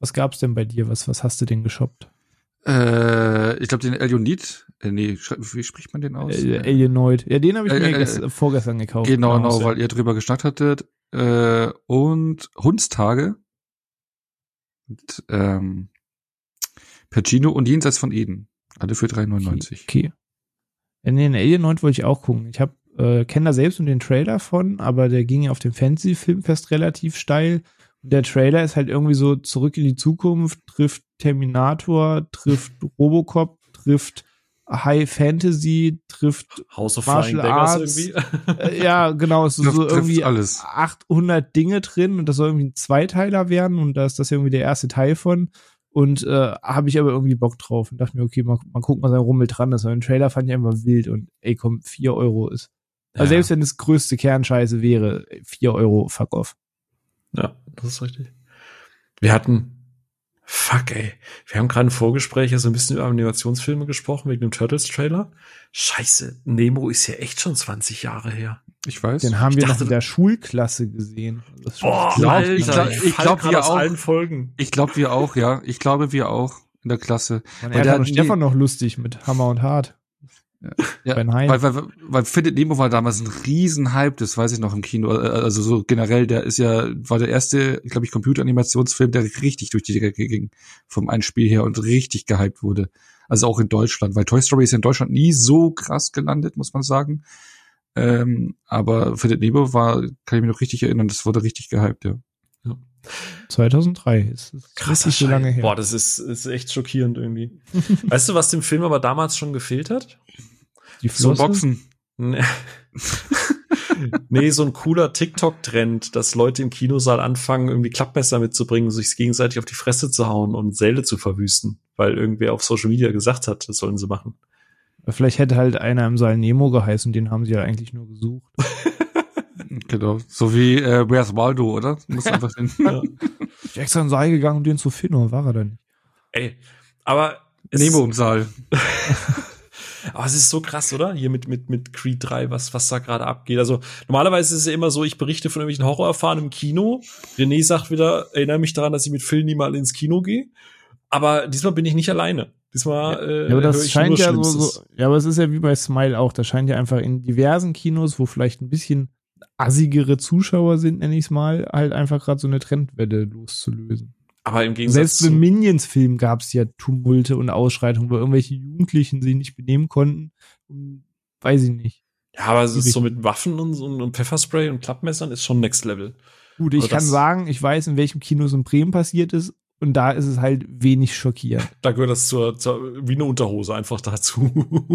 Was gab's denn bei dir? Was, was hast du denn geshoppt? Äh, ich glaube, den Elionid, äh, nee, wie spricht man den aus? Äh, Alienoid. Ja, den habe ich Äh, mir äh, gest- vorgestern gekauft. Genau, genau, ja. weil ihr drüber geschnackt hattet. Äh, und Hundstage. Und, ähm, Pacino und Jenseits von Eden. Alle für 3,99. Okay. Nee, den Alienoid wollte ich auch gucken. Ich habe äh, kenne da selbst nur den Trailer von, aber der ging ja auf dem Fantasy Filmfest relativ steil. Und der Trailer ist halt irgendwie so zurück in die Zukunft, trifft Terminator, trifft Robocop, trifft High Fantasy, trifft House of Martial Flying Daggers Arts. irgendwie. äh, ja, genau, es ist so irgendwie alles. 800 Dinge drin und das soll irgendwie ein Zweiteiler werden und da ist das irgendwie der erste Teil von und äh, habe ich aber irgendwie Bock drauf und dachte mir, okay, mal, mal gucken, was da rummelt dran ist. Aber den Trailer fand ich einfach wild und ey, komm, 4 Euro ist. Also Ja. selbst wenn es größte Kernscheiße wäre, 4 Euro, fuck off. Ja, das ist richtig. Wir hatten, fuck ey, wir haben gerade im Vorgespräch so ein bisschen über Animationsfilme gesprochen wegen dem Turtles-Trailer. Scheiße, Nemo ist ja echt schon 20 Jahre her. Ich weiß. Den haben Ich wir dachte- noch in der Schulklasse gesehen. Boah, krass. Alter, ich glaub- ich glaub, wir auch. allen Folgen. Ich glaube, wir auch, ja. Ich glaube, wir auch in der Klasse. Man weil hat der noch hat Stefan noch lustig mit Hammer und Hart. Ja, Ben Hein. weil, weil, weil Findet Nemo war damals ein Riesenhype, das weiß ich noch im Kino. Äh, Also so generell, der ist ja, war der erste, glaube ich, Computeranimationsfilm, der richtig durch die Decke ging vom einen Spiel her und richtig gehypt wurde. Also auch in Deutschland, weil Toy Story ist in Deutschland nie so krass gelandet, muss man sagen. Ähm, aber Findet Nemo war, kann ich mich noch richtig erinnern, das wurde richtig gehypt, ja. 2003. Ist, ist Krasser richtig so lange her. Boah, das ist, ist echt schockierend irgendwie. weißt du, was dem Film aber damals schon gefehlt hat? Die So Flosse? Boxen. Nee. so ein cooler TikTok-Trend, dass Leute im Kinosaal anfangen, irgendwie Klappmesser mitzubringen, sich gegenseitig auf die Fresse zu hauen und Säle zu verwüsten, weil irgendwer auf Social Media gesagt hat, das sollen sie machen. Vielleicht hätte halt einer im Saal Nemo geheißen, den haben sie ja eigentlich nur gesucht. Genau. So wie äh, Where's Waldo, oder? Muss einfach den. Ja. Ich bin extra in den Saal gegangen, um den zu finden, aber war er da nicht. Ey, aber Nemo im Saal. Aber es ist so krass, oder? Hier mit, mit, mit Creed 3, was, was da gerade abgeht. Also, normalerweise ist es ja immer so, ich berichte von irgendwelchen Horrorerfahrungen im Kino. René sagt wieder, erinnere mich daran, dass ich mit Phil nie mal ins Kino gehe. Aber diesmal bin ich nicht alleine. Diesmal, äh, Ja, aber das scheint ja so, so, ja, aber es ist ja wie bei Smile auch, das scheint ja einfach in diversen Kinos, wo vielleicht ein bisschen assigere Zuschauer sind, nenne ich es mal, halt einfach gerade so eine Trendwelle loszulösen. Aber im Gegensatz Selbst im Minions-Film gab es ja Tumulte und Ausschreitungen, wo irgendwelche Jugendlichen sich nicht benehmen konnten. Und, weiß ich nicht. ja, aber es ist so mit Waffen und, so- und Pfefferspray und Klappmessern ist schon next level. Gut, ich kann sagen, ich weiß, in welchem Kino es in Bremen passiert ist. Und da ist es halt wenig schockierend. Da gehört das zur, zur wie eine Unterhose einfach dazu.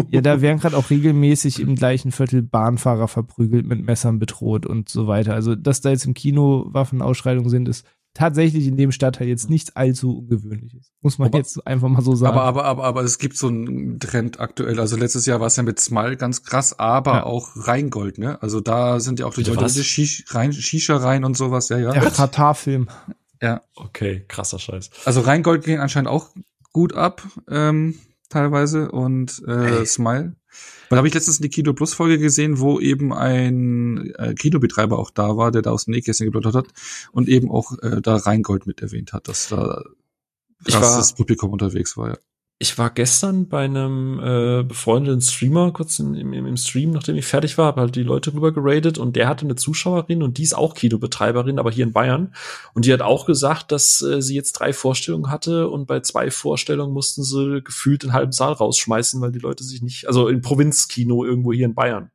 Ja, da werden gerade auch regelmäßig im gleichen Viertel Bahnfahrer verprügelt, mit Messern bedroht und so weiter. Also, dass da jetzt im Kino Waffenausschreitungen sind, ist tatsächlich in dem Stadtteil jetzt nichts allzu ungewöhnliches. Muss man Aber- jetzt einfach mal so sagen. Aber, aber, aber, aber es gibt so einen Trend aktuell. Also letztes Jahr war es ja mit Smile ganz krass, aber Ja. auch Rheingold, ne? Also da sind ja auch die Leute was? in die Shish- rein, Shisha rein und sowas, ja, ja. der Katar-Film. ja. okay, krasser Scheiß. Also Rheingold gehen anscheinend auch gut ab, ähm, teilweise und äh, Ey. Smile. Weil habe ich letztens eine Kino Plus Folge gesehen, wo eben ein äh, Kinobetreiber auch da war, der da aus dem Nähkästchen geplaudert hat und eben auch äh, da Rheingold mit erwähnt hat, dass da Ich krass war- das Publikum unterwegs war, ja. Ich war gestern bei einem äh, befreundeten Streamer kurz im, im, im Stream, nachdem ich fertig war, habe halt die Leute rüber geradet und der hatte eine Zuschauerin und die ist auch Kinobetreiberin, aber hier in Bayern. Und die hat auch gesagt, dass äh, sie jetzt drei Vorstellungen hatte und bei zwei Vorstellungen mussten sie gefühlt den halben Saal rausschmeißen, weil die Leute sich nicht, also im Provinzkino irgendwo hier in Bayern.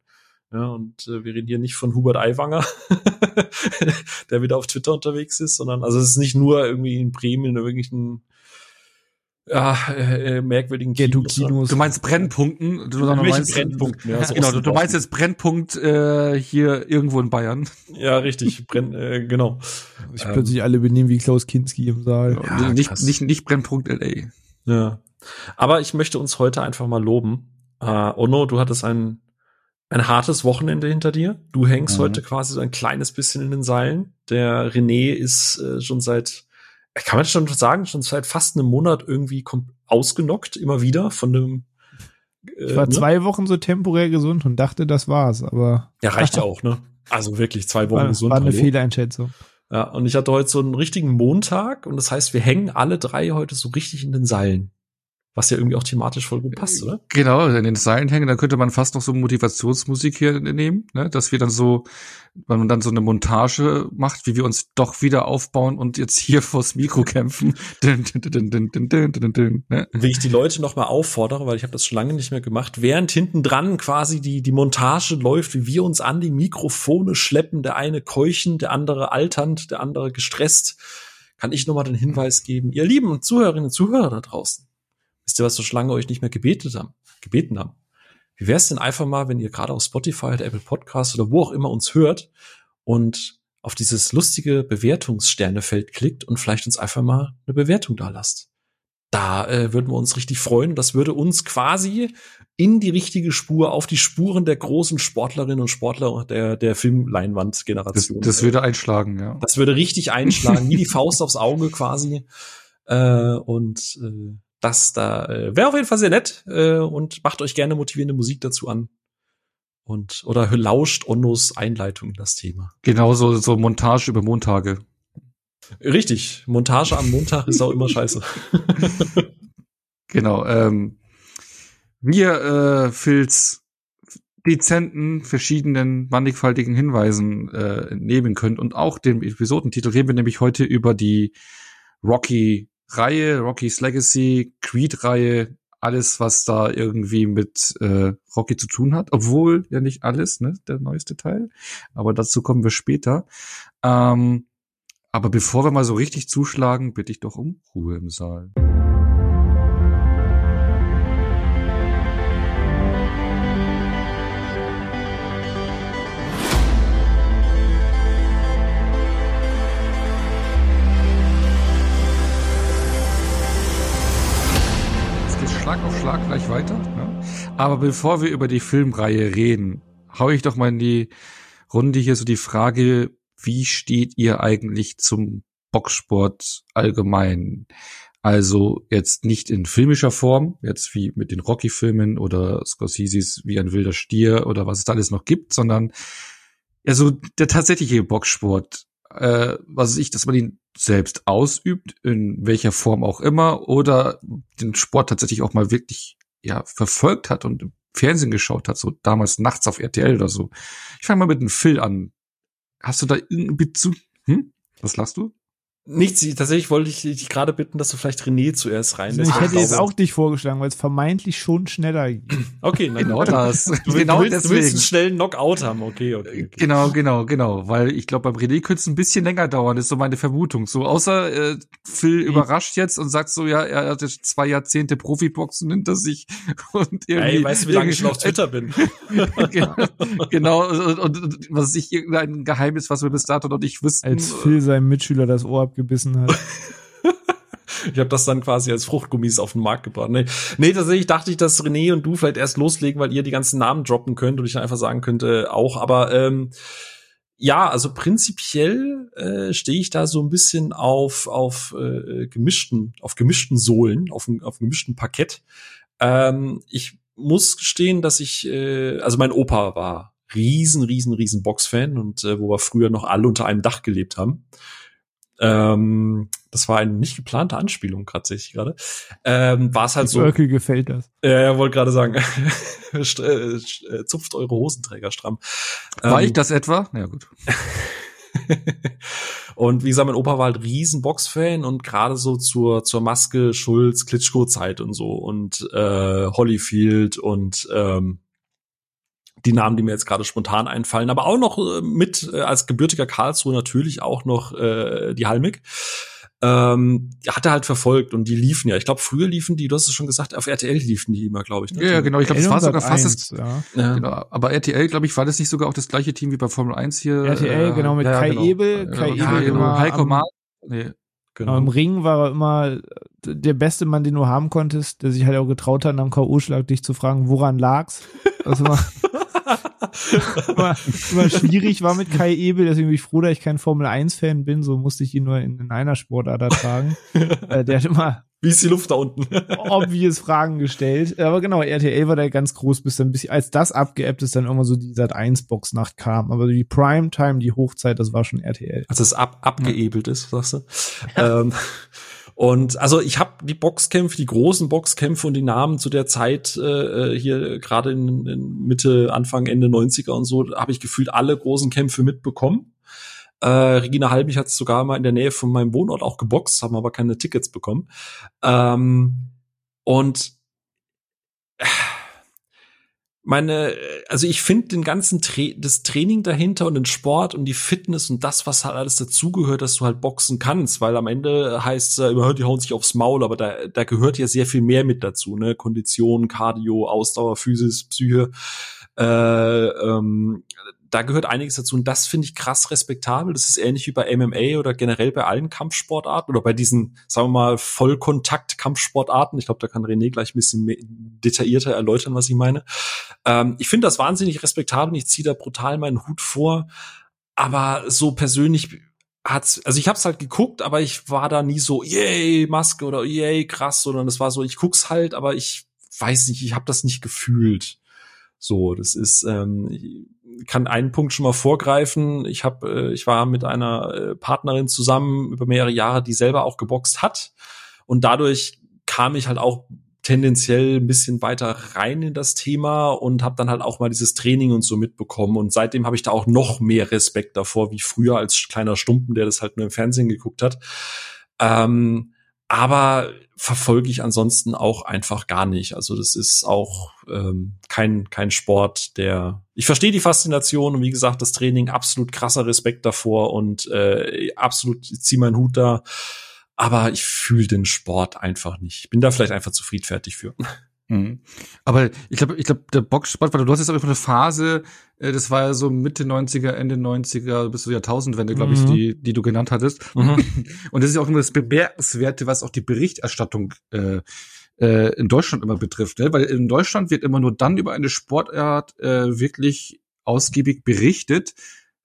Ja, und äh, wir reden hier nicht von Hubert Aiwanger, der wieder auf Twitter unterwegs ist, sondern also es ist nicht nur irgendwie in Bremen in irgendwelchen ja, äh, äh, merkwürdigen Ghetto-Kinos. Du meinst Brennpunkten? Du, du meinst, Brennpunkten? Ja, so genau, du, du meinst jetzt Brennpunkt äh, hier irgendwo in Bayern. Ja, richtig. Brenn, äh, genau. Sich Ähm. plötzlich alle benehmen wie Klaus Kinski im Saal. Ja, nicht, krass. nicht, nicht Brennpunkt LA. Ja. Aber ich möchte uns heute einfach mal loben. Äh, Ono, du hattest ein, ein hartes Wochenende hinter dir. Du hängst Mhm. heute quasi so ein kleines bisschen in den Seilen. Der René ist äh, schon seit, kann man schon sagen, schon seit fast einem Monat irgendwie ausgenockt, immer wieder von einem. Äh, Ich war ne? zwei Wochen so temporär gesund und dachte, das war's, aber Ja, reicht ja auch, ne? Also wirklich zwei Wochen war, gesund. war eine hallo? Fehleinschätzung. Ja, und ich hatte heute so einen richtigen Montag und das heißt, wir hängen alle drei heute so richtig in den Seilen. Was ja irgendwie auch thematisch voll gut passt, oder? Genau, in den Seilen hängen, da könnte man fast noch so Motivationsmusik hier nehmen, ne? dass wir dann so, wenn man dann so eine Montage macht, wie wir uns doch wieder aufbauen und jetzt hier vors Mikro kämpfen. Dun, dun, dun, ne? Will ich die Leute noch mal auffordere, weil ich habe das schon lange nicht mehr gemacht, während hinten dran quasi die, die Montage läuft, wie wir uns an die Mikrofone schleppen, der eine keuchend, der andere alternd, der andere gestresst, kann ich noch mal den Hinweis geben, ihr lieben Zuhörerinnen und Zuhörer da draußen, Wisst ihr, was so lange euch nicht mehr gebetet haben, gebeten haben? Wie wär's denn einfach mal, wenn ihr gerade auf Spotify oder Apple Podcasts oder wo auch immer uns hört und auf dieses lustige Bewertungssternefeld klickt und vielleicht uns einfach mal eine Bewertung da lasst. Da äh, würden wir uns richtig freuen. Das würde uns quasi in die richtige Spur, auf die Spuren der großen Sportlerinnen und Sportler der, der Das, Filmleinwand-Generation. das würde einschlagen, ja. Das würde richtig einschlagen, wie die Faust aufs Auge quasi. Äh, und äh, das da äh, wäre auf jeden Fall sehr nett äh, und macht euch gerne motivierende Musik dazu an. Und oder lauscht Onnos Einleitung in das Thema. Genau so, so Montage über Montage. Richtig, Montage am Montag ist auch immer scheiße. Genau. Ähm, wir, äh, Filz, dezenten, verschiedenen, mannigfaltigen Hinweisen äh, entnehmen könnt und auch dem Episodentitel reden wir nämlich heute über die Rocky-Reihe, Rocky's Legacy, Creed-Reihe, alles, was da irgendwie mit äh, Rocky zu tun hat, obwohl ja nicht alles, ne, der neueste Teil, aber dazu kommen wir später. Ähm, aber bevor wir mal so richtig zuschlagen, bitte ich doch um Ruhe im Saal. Schlag auf Schlag gleich weiter. Ne? Aber bevor wir über die Filmreihe reden, hau ich doch mal in die Runde hier so die Frage, wie steht ihr eigentlich zum Boxsport allgemein? Also jetzt nicht in filmischer Form, jetzt wie mit den Rocky-Filmen oder Scorseses wie ein wilder Stier oder was es da alles noch gibt, sondern ja so der tatsächliche Boxsport, äh, was weiß ich, dass man ihn selbst ausübt, in welcher Form auch immer, oder den Sport tatsächlich auch mal wirklich ja verfolgt hat und im Fernsehen geschaut hat, so damals nachts auf RTL oder so. Ich fange mal mit einem Phil an. Hast du da irgendeinen Bezug? Hm? Was lachst du? Nichts, tatsächlich wollte ich dich gerade bitten, dass du vielleicht René zuerst rein Also ich hätte jetzt auch dich vorgeschlagen, weil es vermeintlich schon schneller ging. Okay, na, Genau das. Du, willst- genau du, willst, du willst einen deswegen. schnellen Knockout haben, okay, okay. okay. Genau, genau, genau. Weil ich glaube, beim René könnte es ein bisschen länger dauern, ist so meine Vermutung. So, außer äh, Phil überrascht jetzt und sagt so, ja, er hatte zwei Jahrzehnte Profiboxen hinter sich und irgendwie. Ey, weißt du, wie lange ich schon auf Twitter bin? genau, genau und, und, und was ich irgendein Geheimnis, was wir bis dato noch nicht wüssten. Als Phil seinem Mitschüler das Ohr abgebissen hat. Ich habe das dann quasi als Fruchtgummis auf den Markt gebracht. Nee, nee, tatsächlich dachte ich, dass René und du vielleicht erst loslegen, weil ihr die ganzen Namen droppen könnt und ich dann einfach sagen könnte auch. Aber ähm, ja, also prinzipiell äh, stehe ich da so ein bisschen auf auf äh, gemischten auf gemischten Sohlen, auf auf gemischten Parkett. Ähm, ich muss gestehen, dass ich äh, also mein Opa war riesen riesen riesen Boxfan und äh, wo wir früher noch alle unter einem Dach gelebt haben. Ähm, das war eine nicht geplante Anspielung, gerade sehe ich gerade. Ähm, war es halt so. Urkel gefällt das. Ja, ja, wollte gerade sagen, äh, äh, zupft eure Hosenträger stramm. War Ähm, ich das etwa? Ja, gut. und wie gesagt, mein Opa war halt riesen Boxfan und gerade so zur zur Maske Schulz Klitschko Zeit und so und äh, Holyfield und ähm, die Namen, die mir jetzt gerade spontan einfallen, aber auch noch äh, mit äh, als gebürtiger Karlsruhe natürlich auch noch äh, die Halmig. Ähm, hat er halt verfolgt und die liefen ja. Ich glaube, früher liefen die, du hast es schon gesagt, auf RTL liefen die immer, glaube ich. ne? Ja, ja, genau. Ich glaube, es war sogar fast das, 101, ja. Ja. genau. Aber RTL, glaube ich, war das nicht sogar auch das gleiche Team wie bei Formel 1 hier? RTL, genau, mit Kai Ebel. Kai ja, Ebel genau. immer Heiko am- Maas. Nee. Aber im Ring war er immer der beste Mann, den du haben konntest, der sich halt auch getraut hat, nach dem K.O.-Schlag dich zu fragen, woran lag's? Das war immer, immer schwierig war mit Kai Ebel, deswegen bin ich froh, dass ich kein Formel-1-Fan bin, so musste ich ihn nur in, in einer Sportart ertragen. äh, der hat immer Wie ist die Luft da unten? obvious Fragen gestellt. Aber genau, RTL war da ganz groß, bis dann, bis als das abgeappt ist, dann irgendwann so die Sat 1 Boxnacht kam. Aber die Primetime, die Hochzeit, das war schon RTL. Als es ab, abgeebelt ist, sagst du? ähm, und also ich habe die Boxkämpfe, die großen Boxkämpfe und die Namen zu der Zeit äh, hier gerade in, in Mitte, Anfang, Ende 90er und so, habe ich gefühlt alle großen Kämpfe mitbekommen. Äh, Regina Halbig hat sogar mal in der Nähe von meinem Wohnort auch geboxt, haben aber keine Tickets bekommen. Ähm, und äh, meine, also ich finde den ganzen Tra das Training dahinter und den Sport und die Fitness und das, was halt alles dazugehört, dass du halt boxen kannst, weil am Ende heißt es äh, immer, die hauen sich aufs Maul, aber da, da gehört ja sehr viel mehr mit dazu, ne? Kondition, Cardio, Ausdauer, Physis, Psyche. Äh, ähm, da gehört einiges dazu und das finde ich krass respektabel. Das ist ähnlich wie bei MMA oder generell bei allen Kampfsportarten oder bei diesen, sagen wir mal, Vollkontakt-Kampfsportarten. Ich glaube, da kann René gleich ein bisschen detaillierter erläutern, was ich meine. Ähm, ich finde das wahnsinnig respektabel. Ich ziehe da brutal meinen Hut vor. Aber so persönlich hat's, also ich habe es halt geguckt, aber ich war da nie so, yay, Maske oder yay, krass, sondern es war so, ich guck's halt, aber ich weiß nicht, ich habe das nicht gefühlt. So, das ist, ähm, kann einen Punkt schon mal vorgreifen. Ich habe, äh, ich war mit einer äh, Partnerin zusammen über mehrere Jahre, die selber auch geboxt hat, und dadurch kam ich halt auch tendenziell ein bisschen weiter rein in das Thema und habe dann halt auch mal dieses Training und so mitbekommen und seitdem habe ich da auch noch mehr Respekt davor wie früher als kleiner Stumpen, der das halt nur im Fernsehen geguckt hat. Ähm, aber verfolge ich ansonsten auch einfach gar nicht. Also das ist auch ähm, kein kein Sport, der ich verstehe die Faszination und wie gesagt das Training absolut krasser Respekt davor und äh, absolut zieh meinen Hut da. Aber ich fühle den Sport einfach nicht. Ich bin da vielleicht einfach zu friedfertig für. Mhm. Aber ich glaube, ich glaube, der Boxsport, weil du hast jetzt aber eine Phase, äh, das war ja so Mitte 90er, Ende 90er, bis zur Jahrtausendwende, glaube ich, mhm. die, die du genannt hattest. Mhm. Und das ist ja auch immer das Bemerkenswerte, was auch die Berichterstattung äh, äh, in Deutschland immer betrifft. Ne? Weil in Deutschland wird immer nur dann über eine Sportart äh, wirklich ausgiebig berichtet,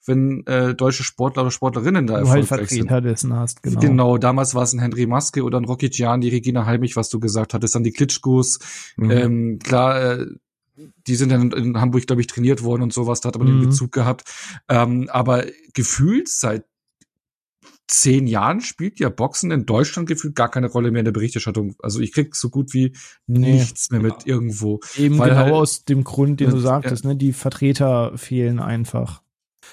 wenn äh, deutsche Sportler oder Sportlerinnen da du erfolgreich halt Vertreter sind. dessen hast, genau. Genau, damals war es ein Henry Maske oder ein Rocky Gianni, Regina Heimich, was du gesagt hattest, dann die Klitschkos. Mhm. Ähm, klar, äh, die sind dann in Hamburg, glaube ich, trainiert worden und sowas, da hat man mhm. den Bezug gehabt. Ähm, aber gefühlt seit zehn Jahren spielt ja Boxen in Deutschland gefühlt gar keine Rolle mehr in der Berichterstattung. Also ich krieg so gut wie nee. nichts mehr mit irgendwo. Eben genau halt, aus dem Grund, den du sagtest, ja. ne? Die Vertreter fehlen einfach.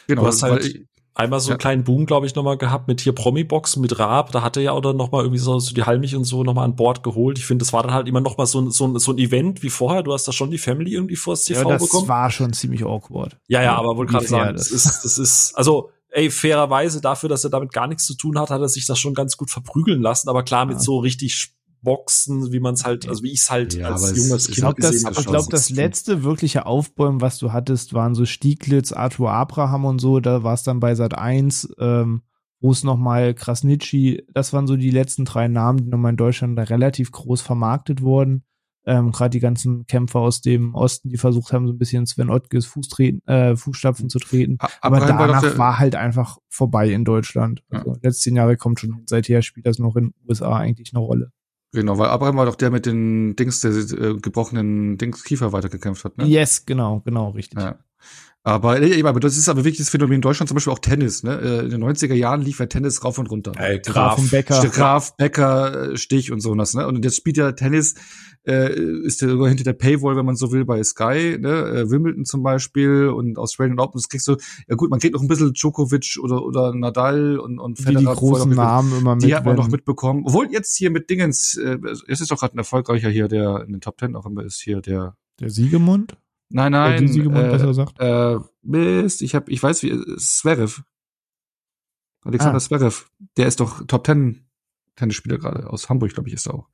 Genau, du hast halt einmal so einen kleinen Boom, glaube ich, nochmal gehabt mit hier Promi-Box, mit Raab, da hatte ja oder nochmal irgendwie so, so die Halmich und so nochmal an Bord geholt. Ich finde, das war dann halt immer nochmal so, so, so ein Event wie vorher. Du hast da schon die Family irgendwie vors TV ja, das bekommen. Das war schon ziemlich awkward. Ja, ja, aber wollte gerade sagen, das ist, das ist, also ey, fairerweise dafür, dass er damit gar nichts zu tun hat, hat er sich das schon ganz gut verprügeln lassen. Aber klar, mit ja. so richtig Boxen, wie man es halt, also wie ich es halt ja, als junges Kind glaub, gesehen habe. Ich glaube, das letzte wirkliche Aufbäumen, was du hattest, waren so Stieglitz, Arthur Abraham und so. Da war es dann bei Sat 1, ähm, wo es nochmal Krasnitschi, das waren so die letzten drei Namen, die nochmal in Deutschland da relativ groß vermarktet wurden. Ähm, Gerade die ganzen Kämpfer aus dem Osten, die versucht haben, so ein bisschen Sven Ottges Fußtreten, äh, Fußstapfen zu treten. Aber, Aber danach war, war, halt einfach vorbei in Deutschland. Also ja. letzten Jahre kommt schon, seither spielt das noch in den USA eigentlich eine Rolle. Genau, weil Abraham war doch der mit den Dings, der äh, gebrochenen Dings Kiefer weitergekämpft hat, ne? Yes, genau, genau, richtig. Ja. Aber, aber das ist aber wichtiges Phänomen in Deutschland, zum Beispiel auch Tennis. Ne? Äh, in den 90er Jahren lief ja Tennis rauf und runter. Hey, Graf, Graf Becker. Graf, Becker, Stich und so was. Ne? Und jetzt spielt ja Tennis äh, ist ja sogar hinter der Paywall, wenn man so will, bei Sky, ne? Äh, Wimbledon zum Beispiel und Australian Open, das kriegst du, ja gut, man kriegt noch ein bisschen Djokovic oder, oder Nadal und, und Federer. Wie die großen Namen immer mit. Die hat man noch mitbekommen. Obwohl jetzt hier mit Dingens, äh, es ist doch gerade ein erfolgreicher hier, der in den Top Ten auch immer ist hier, der. Der Siegemund? Nein, nein. Die Siegemund, äh, besser gesagt. Äh, Mist, ich hab, ich weiß wie, Zverev. Alexander ah. Zverev. Der ist doch Top Ten Tennisspieler gerade. Aus Hamburg, glaube ich, ist er auch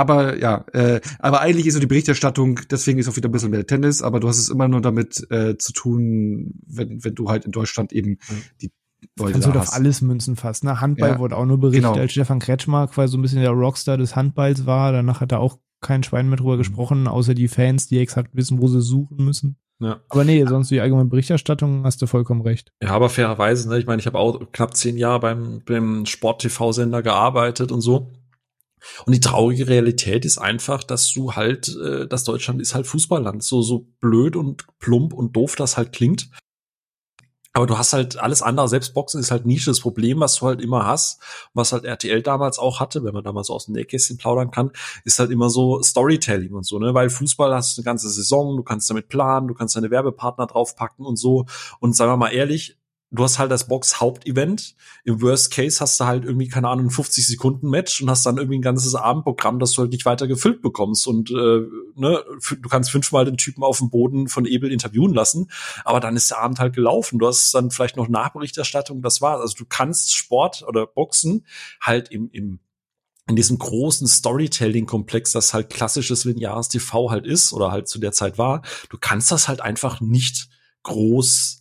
aber ja, äh, aber eigentlich ist so die Berichterstattung, deswegen ist auch wieder ein bisschen mehr Tennis, aber du hast es immer nur damit äh, zu tun, wenn, wenn du halt in Deutschland eben die Leute Kannst du auf alles münzen fast. Ne? Handball ja, wurde auch nur berichtet, genau. als Stefan Kretschmer quasi so ein bisschen der Rockstar des Handballs war. Danach hat er auch kein Schwein mehr drüber mhm. gesprochen, außer die Fans, die exakt wissen, wo sie suchen müssen. Ja. Aber nee, sonst die allgemeine Berichterstattung hast du vollkommen recht. Ja, aber fairerweise, ne? Ich meine, ich habe auch knapp zehn Jahre beim, beim Sport-TV-Sender gearbeitet und so. Und die traurige Realität ist einfach, dass du halt, äh, dass Deutschland ist halt Fußballland. So, so blöd und plump und doof das halt klingt. Aber du hast halt alles andere, selbst Boxen ist halt Nische. Das Problem, was du halt immer hast, was halt RTL damals auch hatte, wenn man damals so aus dem Nähkästchen plaudern kann, ist halt immer so Storytelling und so, ne? Weil Fußball hast du eine ganze Saison, du kannst damit planen, du kannst deine Werbepartner draufpacken und so. Und sagen wir mal ehrlich, du hast halt das Box-Hauptevent. Im Worst Case hast du halt irgendwie, keine Ahnung, ein 50 Sekunden Match und hast dann irgendwie ein ganzes Abendprogramm, das du halt nicht weiter gefüllt bekommst. Und äh, ne, du kannst fünfmal den Typen auf dem Boden von Ebel interviewen lassen, aber dann ist der Abend halt gelaufen. Du hast dann vielleicht noch Nachberichterstattung, das war's. Also du kannst Sport oder Boxen halt im, im in diesem großen Storytelling-Komplex, das halt klassisches lineares TV halt ist oder halt zu der Zeit war, du kannst das halt einfach nicht groß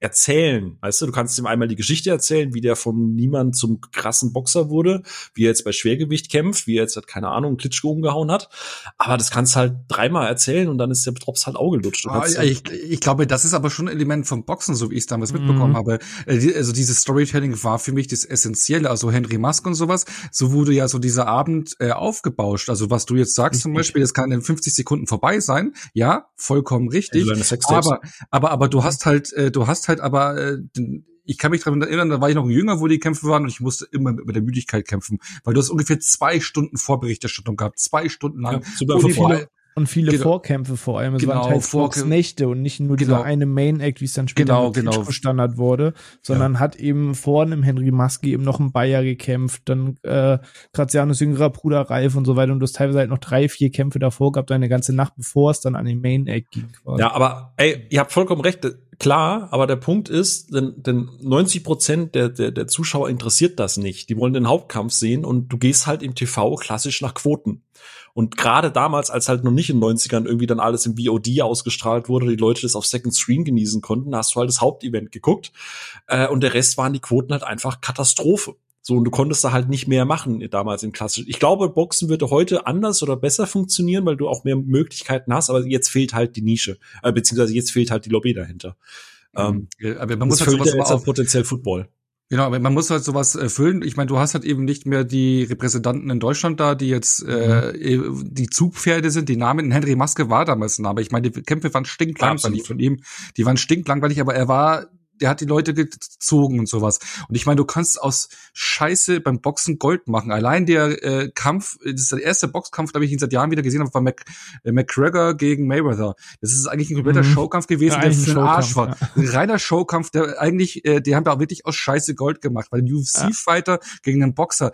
erzählen. Weißt du, du kannst ihm einmal die Geschichte erzählen, wie der vom Niemand zum krassen Boxer wurde, wie er jetzt bei Schwergewicht kämpft, wie er jetzt, keine Ahnung, Klitschko umgehauen hat. Aber das kannst halt dreimal erzählen und dann ist der Drops halt Auge lutscht. Ah, ich, ich, glaube, das ist aber schon ein Element vom Boxen, so wie ich es damals mhm. mitbekommen habe. Äh, also dieses Storytelling war für mich das Essentielle. Also Henry Musk und sowas, so wurde ja so dieser Abend äh, aufgebauscht. Also was du jetzt sagst zum Beispiel, das kann in 50 Sekunden vorbei sein. Ja, vollkommen richtig. Aber, aber, aber du hast halt, äh, du hast halt aber, äh, ich kann mich daran erinnern, da war ich noch jünger, wo die Kämpfe waren und ich musste immer mit, mit der Müdigkeit kämpfen, weil du hast ungefähr zwei Stunden Vorberichterstattung gehabt, zwei Stunden lang. Ja, viele, und viele genau. Vorkämpfe vor allem. Es genau, waren halt Nächte und nicht nur genau. dieser eine Main-Act, wie es dann später genau, genau. Standard wurde, sondern ja. hat eben vor einem Henry Maske eben noch ein Bayer gekämpft, dann äh, Grazianos jüngerer Bruder Ralf und so weiter und du hast teilweise halt noch drei, vier Kämpfe davor gehabt, eine ganze Nacht, bevor es dann an den Main-Act ging. Quasi. Ja, aber ey, ihr habt vollkommen recht klar, aber der Punkt ist, denn, denn 90 Prozent der, der, der Zuschauer interessiert das nicht. Die wollen den Hauptkampf sehen und du gehst halt im TV klassisch nach Quoten. Und gerade damals, als halt noch nicht in den 90ern irgendwie dann alles im VOD ausgestrahlt wurde, die Leute das auf Second Screen genießen konnten, hast du halt das Hauptevent geguckt. Äh, und der Rest waren die Quoten halt einfach Katastrophe. So, und du konntest da halt nicht mehr machen damals im klassischen. Ich glaube, Boxen würde heute anders oder besser funktionieren, weil du auch mehr Möglichkeiten hast, aber jetzt fehlt halt die Nische, äh, beziehungsweise jetzt fehlt halt die Lobby dahinter. Mhm. Ähm, aber man muss halt sowas jetzt auch potenziell Football. Genau, aber man muss halt sowas erfüllen. Ich meine, du hast halt eben nicht mehr die Repräsentanten in Deutschland da, die jetzt äh, mhm. die Zugpferde sind. Die Namen Henry Maske war damals ein Name. Ich meine, die Kämpfe waren stinklangweilig von ihm. Die waren stinklangweilig, aber er war der hat die Leute gezogen und sowas. Und ich meine, du kannst aus Scheiße beim Boxen Gold machen. Allein der äh, Kampf, das ist der erste Boxkampf, da ich ihn seit Jahren wieder gesehen habe, war Mac, äh, McGregor gegen Mayweather. Das ist eigentlich ein kompletter mhm. Showkampf gewesen, ja, der für den Arsch war. Ja. Ein reiner Showkampf, der eigentlich, äh, die haben da wirklich aus Scheiße Gold gemacht, weil ein UFC-Fighter ja. gegen einen Boxer,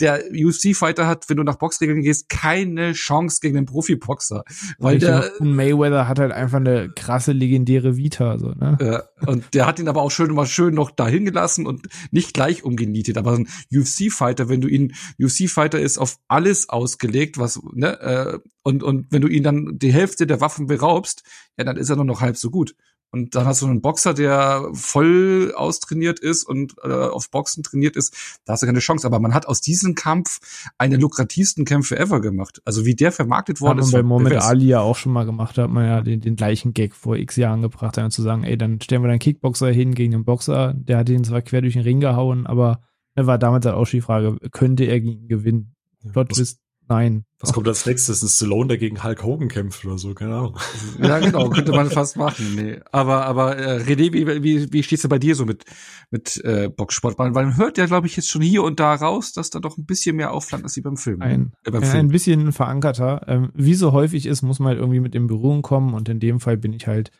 der UFC-Fighter hat, wenn du nach Boxregeln gehst, keine Chance gegen den Profi-Boxer. Weil der Mayweather hat halt einfach eine krasse legendäre Vita, so, ne? Ja, und der hat ihn aber auch schön mal schön noch dahin gelassen und nicht gleich umgenietet. Aber ein UFC-Fighter, wenn du ihn, UFC-Fighter ist auf alles ausgelegt, was, ne, äh, und, und wenn du ihn dann die Hälfte der Waffen beraubst, ja, dann ist er nur noch halb so gut. Und dann hast du einen Boxer, der voll austrainiert ist und äh, auf Boxen trainiert ist, da hast du keine Chance. Aber man hat aus diesem Kampf eine lukrativsten Kämpfe ever gemacht. Also wie der vermarktet worden hat ist. Hat man bei Mohamed Ali ja auch schon mal gemacht, hat man ja den, den gleichen Gag vor x Jahren gebracht, dann zu sagen, ey, dann stellen wir einen Kickboxer hin gegen den Boxer, der hat ihn zwar quer durch den Ring gehauen, aber er war damals halt auch die Frage, könnte er gegen ihn gewinnen? Plot Twist, nein. Was kommt als nächstes? Ein Stallone, der gegen Hulk Hogan kämpft oder so, keine Ahnung. Ja, genau, könnte man fast machen. Nee. Aber, aber äh, René, wie, wie, wie stehst du bei dir so mit, mit äh, Boxsport? Weil man hört ja, glaube ich, jetzt schon hier und da raus, dass da doch ein bisschen mehr Aufland ist wie beim Film. Ein, äh, beim Film. ein bisschen verankerter. Ähm, wie so häufig ist, muss man halt irgendwie mit in Berührung kommen und in dem Fall bin ich halt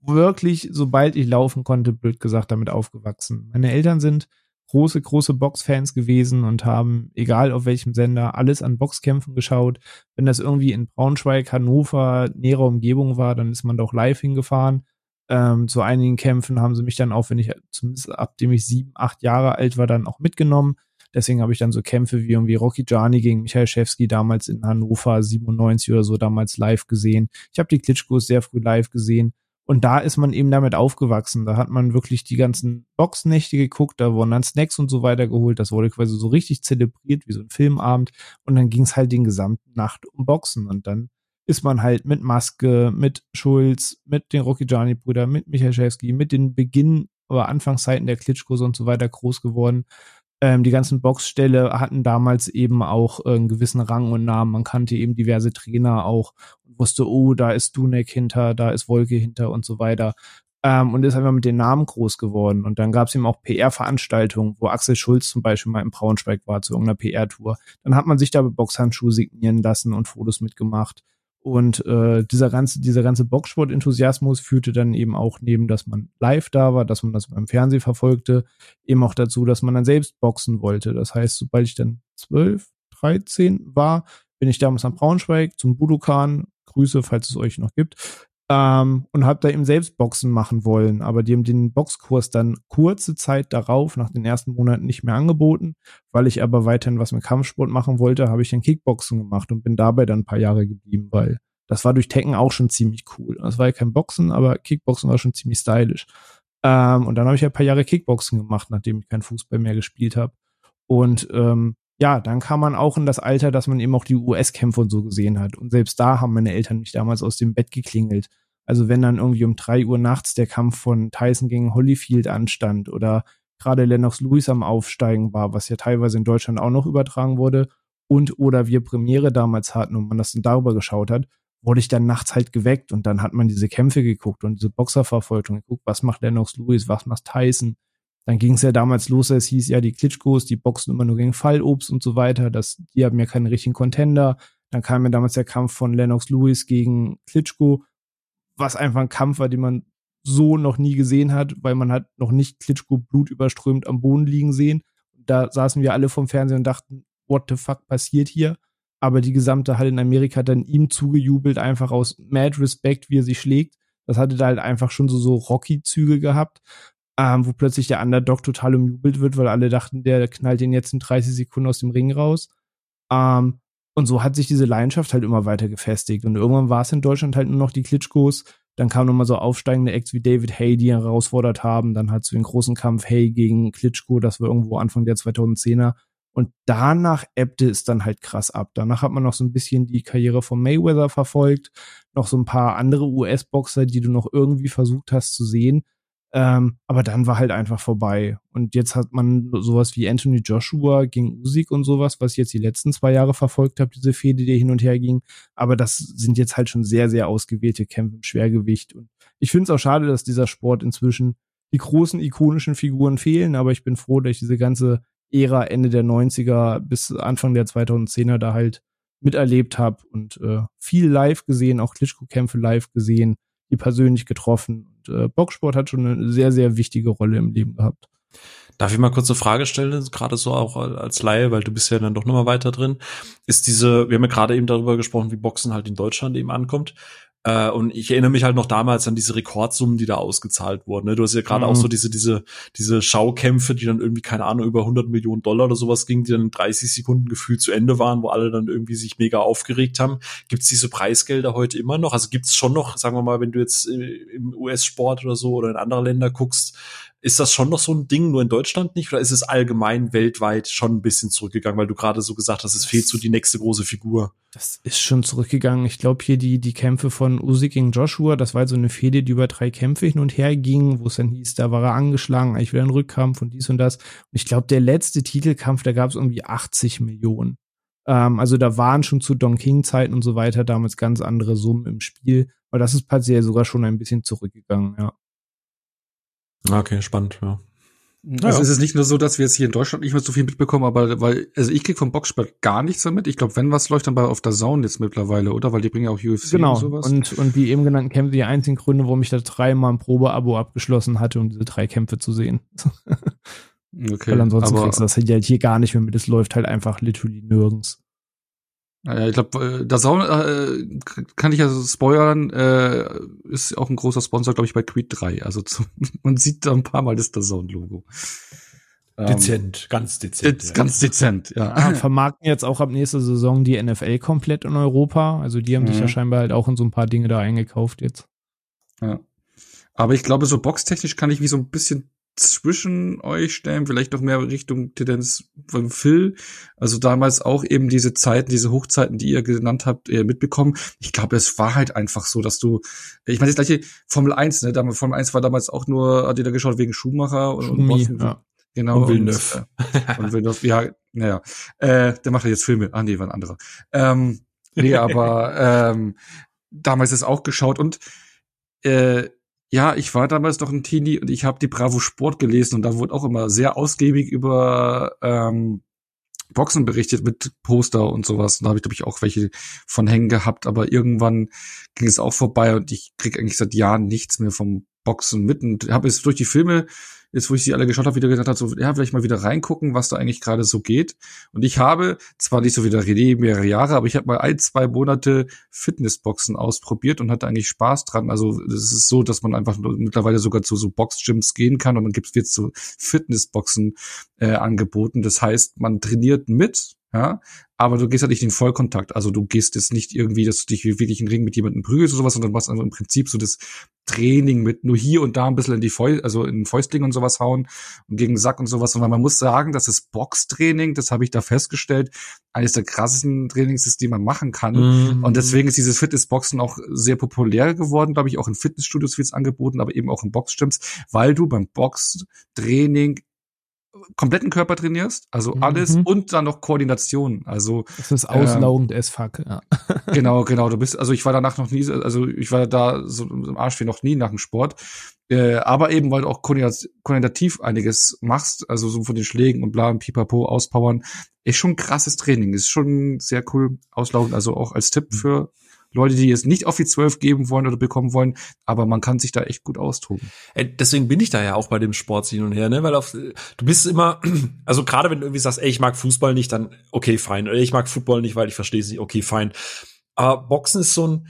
wirklich, sobald ich laufen konnte, blöd gesagt, damit aufgewachsen. Meine Eltern sind große, große Boxfans gewesen und haben, egal auf welchem Sender, alles an Boxkämpfen geschaut. Wenn das irgendwie in Braunschweig, Hannover, näherer Umgebung war, dann ist man doch live hingefahren. Ähm, zu einigen Kämpfen haben sie mich dann auch, wenn ich zumindest ab dem ich sieben, acht Jahre alt war, dann auch mitgenommen. Deswegen habe ich dann so Kämpfe wie irgendwie Rocky Gianni gegen Michael Schewski damals in Hannover 97 oder so damals live gesehen. Ich habe die Klitschkos sehr früh live gesehen. Und da ist man eben damit aufgewachsen. Da hat man wirklich die ganzen Boxnächte geguckt, da wurden dann Snacks und so weiter geholt. Das wurde quasi so richtig zelebriert, wie so ein Filmabend. Und dann ging es halt den gesamten Nacht um Boxen. Und dann ist man halt mit Maske, mit Schulz, mit den Rocky Gianni Brüdern, mit Michael Schewski, mit den Beginn oder Anfangszeiten der Klitschkos und so weiter groß geworden. Ähm, die ganzen Boxställe hatten damals eben auch äh, einen gewissen Rang und Namen. Man kannte eben diverse Trainer auch und wusste, oh, da ist Dunek hinter, da ist Wolke hinter und so weiter. Ähm, und ist einfach mit den Namen groß geworden. Und dann gab es eben auch PR-Veranstaltungen, wo Axel Schulz zum Beispiel mal im Braunschweig war zu irgendeiner PR-Tour. Dann hat man sich da Boxhandschuhe signieren lassen und Fotos mitgemacht. Und äh, dieser ganze, dieser ganze Boxsport-Enthusiasmus führte dann eben auch neben, dass man live da war, dass man das beim Fernsehen verfolgte, eben auch dazu, dass man dann selbst boxen wollte. Das heißt, sobald ich dann zwölf, dreizehn war, bin ich damals am Braunschweig zum Budokan, Grüße, falls es euch noch gibt, ähm, und habe da eben selbst Boxen machen wollen. Aber die haben den Boxkurs dann kurze Zeit darauf, nach den ersten Monaten, nicht mehr angeboten. Weil ich aber weiterhin was mit Kampfsport machen wollte, habe ich dann Kickboxen gemacht und bin dabei dann ein paar Jahre geblieben, weil das war durch Tekken auch schon ziemlich cool. Das war ja kein Boxen, aber Kickboxen war schon ziemlich stylisch. Ähm, und dann habe ich ein paar Jahre Kickboxen gemacht, nachdem ich kein Fußball mehr gespielt habe. Und ähm, ja, dann kam man auch in das Alter, dass man eben auch die US-Kämpfe und so gesehen hat. Und selbst da haben meine Eltern mich damals aus dem Bett geklingelt. Also wenn dann irgendwie um drei Uhr nachts der Kampf von Tyson gegen Holyfield anstand oder gerade Lennox Lewis am Aufsteigen war, was ja teilweise in Deutschland auch noch übertragen wurde, und oder wir Premiere damals hatten und man das dann darüber geschaut hat, wurde ich dann nachts halt geweckt und dann hat man diese Kämpfe geguckt und diese Boxerverfolgung geguckt, was macht Lennox Lewis, was macht Tyson, dann ging es ja damals los, es hieß ja, die Klitschkos, die boxen immer nur gegen Fallobst und so weiter. Das, die haben ja keinen richtigen Contender. Dann kam ja damals der Kampf von Lennox Lewis gegen Klitschko, was einfach ein Kampf war, den man so noch nie gesehen hat, weil man hat noch nicht Klitschko blutüberströmt am Boden liegen sehen. Da saßen wir alle vom Fernsehen und dachten, what the fuck passiert hier? Aber die gesamte Halle in Amerika hat dann ihm zugejubelt, einfach aus mad Respect, wie er sich schlägt. Das hatte da halt einfach schon so, so Rocky-Züge gehabt ähm, wo plötzlich der Underdog total umjubelt wird, weil alle dachten, der knallt den jetzt in 30 Sekunden aus dem Ring raus. Ähm, und so hat sich diese Leidenschaft halt immer weiter gefestigt. Und irgendwann war es in Deutschland halt nur noch die Klitschkos. Dann kamen nochmal so aufsteigende Acts wie David Hay, die ihn herausfordert haben. Dann hat so den großen Kampf Hay gegen Klitschko, das war irgendwo Anfang der 2010er. Und danach ebbte es dann halt krass ab. Danach hat man noch so ein bisschen die Karriere von Mayweather verfolgt, noch so ein paar andere US-Boxer, die du noch irgendwie versucht hast zu sehen. Ähm, aber dann war halt einfach vorbei. Und jetzt hat man sowas wie Anthony Joshua gegen Usyk und sowas, was ich jetzt die letzten zwei Jahre verfolgt habe, diese Fehde, die hin und her ging. Aber das sind jetzt halt schon sehr, sehr ausgewählte Kämpfe im Schwergewicht. Und ich finde es auch schade, dass dieser Sport inzwischen die großen ikonischen Figuren fehlen. Aber ich bin froh, dass ich diese ganze Ära Ende der 90er bis Anfang der 2010er da halt miterlebt habe und äh, viel live gesehen, auch Klitschko-Kämpfe live gesehen, die persönlich getroffen äh, Boxsport hat schon eine sehr, sehr wichtige Rolle im Leben gehabt. Darf ich mal kurz eine Frage stellen, gerade so auch als Laie, weil du bist ja dann doch nochmal weiter drin. Ist diese, wir haben ja gerade eben darüber gesprochen, wie Boxen halt in Deutschland eben ankommt. Äh, und ich erinnere mich halt noch damals an diese Rekordsummen, die da ausgezahlt wurden. Ne? Du hast ja gerade mhm. auch so diese, diese, diese Schaukämpfe, die dann irgendwie, keine Ahnung, über 100 Millionen Dollar oder sowas gingen, die dann in 30 Sekunden gefühlt zu Ende waren, wo alle dann irgendwie sich mega aufgeregt haben. Gibt's diese Preisgelder heute immer noch? Also gibt's schon noch, sagen wir mal, wenn du jetzt äh, im US-Sport oder so oder in andere Länder guckst, ist das schon noch so ein Ding, nur in Deutschland nicht? Oder ist es allgemein weltweit schon ein bisschen zurückgegangen, weil du gerade so gesagt hast, es fehlt so die nächste große Figur? Das ist schon zurückgegangen. Ich glaube, hier die, die Kämpfe von Usyk gegen Joshua, das war halt so eine Fehde, die über drei Kämpfe hin und her ging, wo es dann hieß, da war er angeschlagen, eigentlich wieder ein Rückkampf und dies und das. Und ich glaube, der letzte Titelkampf, da gab es irgendwie 80 Millionen. Ähm, also da waren schon zu Don King-Zeiten und so weiter damals ganz andere Summen im Spiel. Aber das ist partiell sogar schon ein bisschen zurückgegangen, ja. Okay, spannend, ja. Also ja. es ist nicht nur so, dass wir jetzt hier in Deutschland nicht mehr so viel mitbekommen, aber weil, also ich krieg vom Boxsport gar nichts damit. Ich glaube, wenn was läuft, dann bei auf der Zone jetzt mittlerweile, oder? Weil die bringen ja auch UFC genau. und sowas. Und, und wie eben genannten Kämpfe, die einzigen Gründe, warum ich da dreimal ein Probeabo abgeschlossen hatte, um diese drei Kämpfe zu sehen. okay. Weil ansonsten aber, kriegst du das halt hier gar nicht mehr mit. Es läuft halt einfach literally nirgends. Naja, ich glaube, äh, das äh, kann ich also spoilern, äh, ist auch ein großer Sponsor, glaube ich, bei Creed 3. Also zu, man sieht da ein paar Mal das DAZN-Logo. Ähm, dezent, ganz dezent. Ja. Ganz dezent, ja. Ah, vermarkten jetzt auch ab nächster Saison die NFL komplett in Europa. Also die haben mhm. sich ja scheinbar halt auch in so ein paar Dinge da eingekauft jetzt. Ja. Aber ich glaube, so boxtechnisch kann ich wie so ein bisschen zwischen euch stellen, vielleicht noch mehr Richtung Tendenz von Phil. Also damals auch eben diese Zeiten, diese Hochzeiten, die ihr genannt habt, ihr mitbekommen. Ich glaube, es war halt einfach so, dass du, ich meine, das gleiche Formel 1, ne, Formel 1 war damals auch nur, hat jeder geschaut wegen Schumacher und, Schumi, und ja. Genau. Und Villeneuve. Und, äh, und Villeneuve, ja, naja. Äh, der macht ja jetzt Filme. Ah, nee, war ein anderer. Ähm, nee, aber ähm, damals ist auch geschaut und äh, ja, ich war damals noch ein Teenie und ich habe die Bravo Sport gelesen und da wurde auch immer sehr ausgiebig über ähm, Boxen berichtet mit Poster und sowas. Und da habe ich, glaube ich, auch welche von hängen gehabt, aber irgendwann ging es auch vorbei und ich krieg eigentlich seit Jahren nichts mehr vom Boxen mit und habe es durch die Filme jetzt wo ich sie alle geschaut habe, wieder gedacht habe, so, ja, vielleicht mal wieder reingucken, was da eigentlich gerade so geht. Und ich habe zwar nicht so wie der René mehrere Jahre, aber ich habe mal ein, zwei Monate Fitnessboxen ausprobiert und hatte eigentlich Spaß dran. Also es ist so, dass man einfach mittlerweile sogar zu so Boxgyms gehen kann und dann gibt es jetzt so Fitnessboxen äh, angeboten. Das heißt, man trainiert mit, ja, aber du gehst halt nicht in Vollkontakt. Also du gehst jetzt nicht irgendwie, dass du dich wirklich im Ring mit jemandem prügelst oder sowas, sondern machst einfach im Prinzip so das Training mit nur hier und da ein bisschen in die Fäu also in Fäustling und sowas hauen und gegen den Sack und sowas. Und man muss sagen, dass das Boxtraining, das habe ich da festgestellt, eines der krassesten Trainings ist, die man machen kann. Mhm. Und deswegen ist dieses Fitnessboxen auch sehr populär geworden, glaube ich, auch in Fitnessstudios wird es angeboten, aber eben auch in Boxgyms, weil du beim Boxtraining kompletten Körper trainierst, also mhm. alles und dann noch Koordination. Also das ist auslaugend ähm, as fuck. Ja. genau, genau. Du bist, also ich war danach noch nie, also ich war da so im Arsch wie noch nie nach dem Sport. Äh, aber eben, weil du auch koordinativ einiges machst, also so von den Schlägen und bla und pipapo auspowern, ist schon krasses Training, ist schon sehr cool auslaugend. Also auch als Tipp mhm. für Leute, die jetzt nicht auf die 12 geben wollen oder bekommen wollen, aber man kann sich da echt gut austoben. Ey, deswegen bin ich da ja auch bei dem Sport hin und her, ne, weil auf, du bist immer, also gerade wenn du irgendwie sagst, ey, ich mag Fußball nicht, dann okay, fein, oder ich mag Football nicht, weil ich verstehe es nicht, okay, fein. Aber Boxen ist so ein,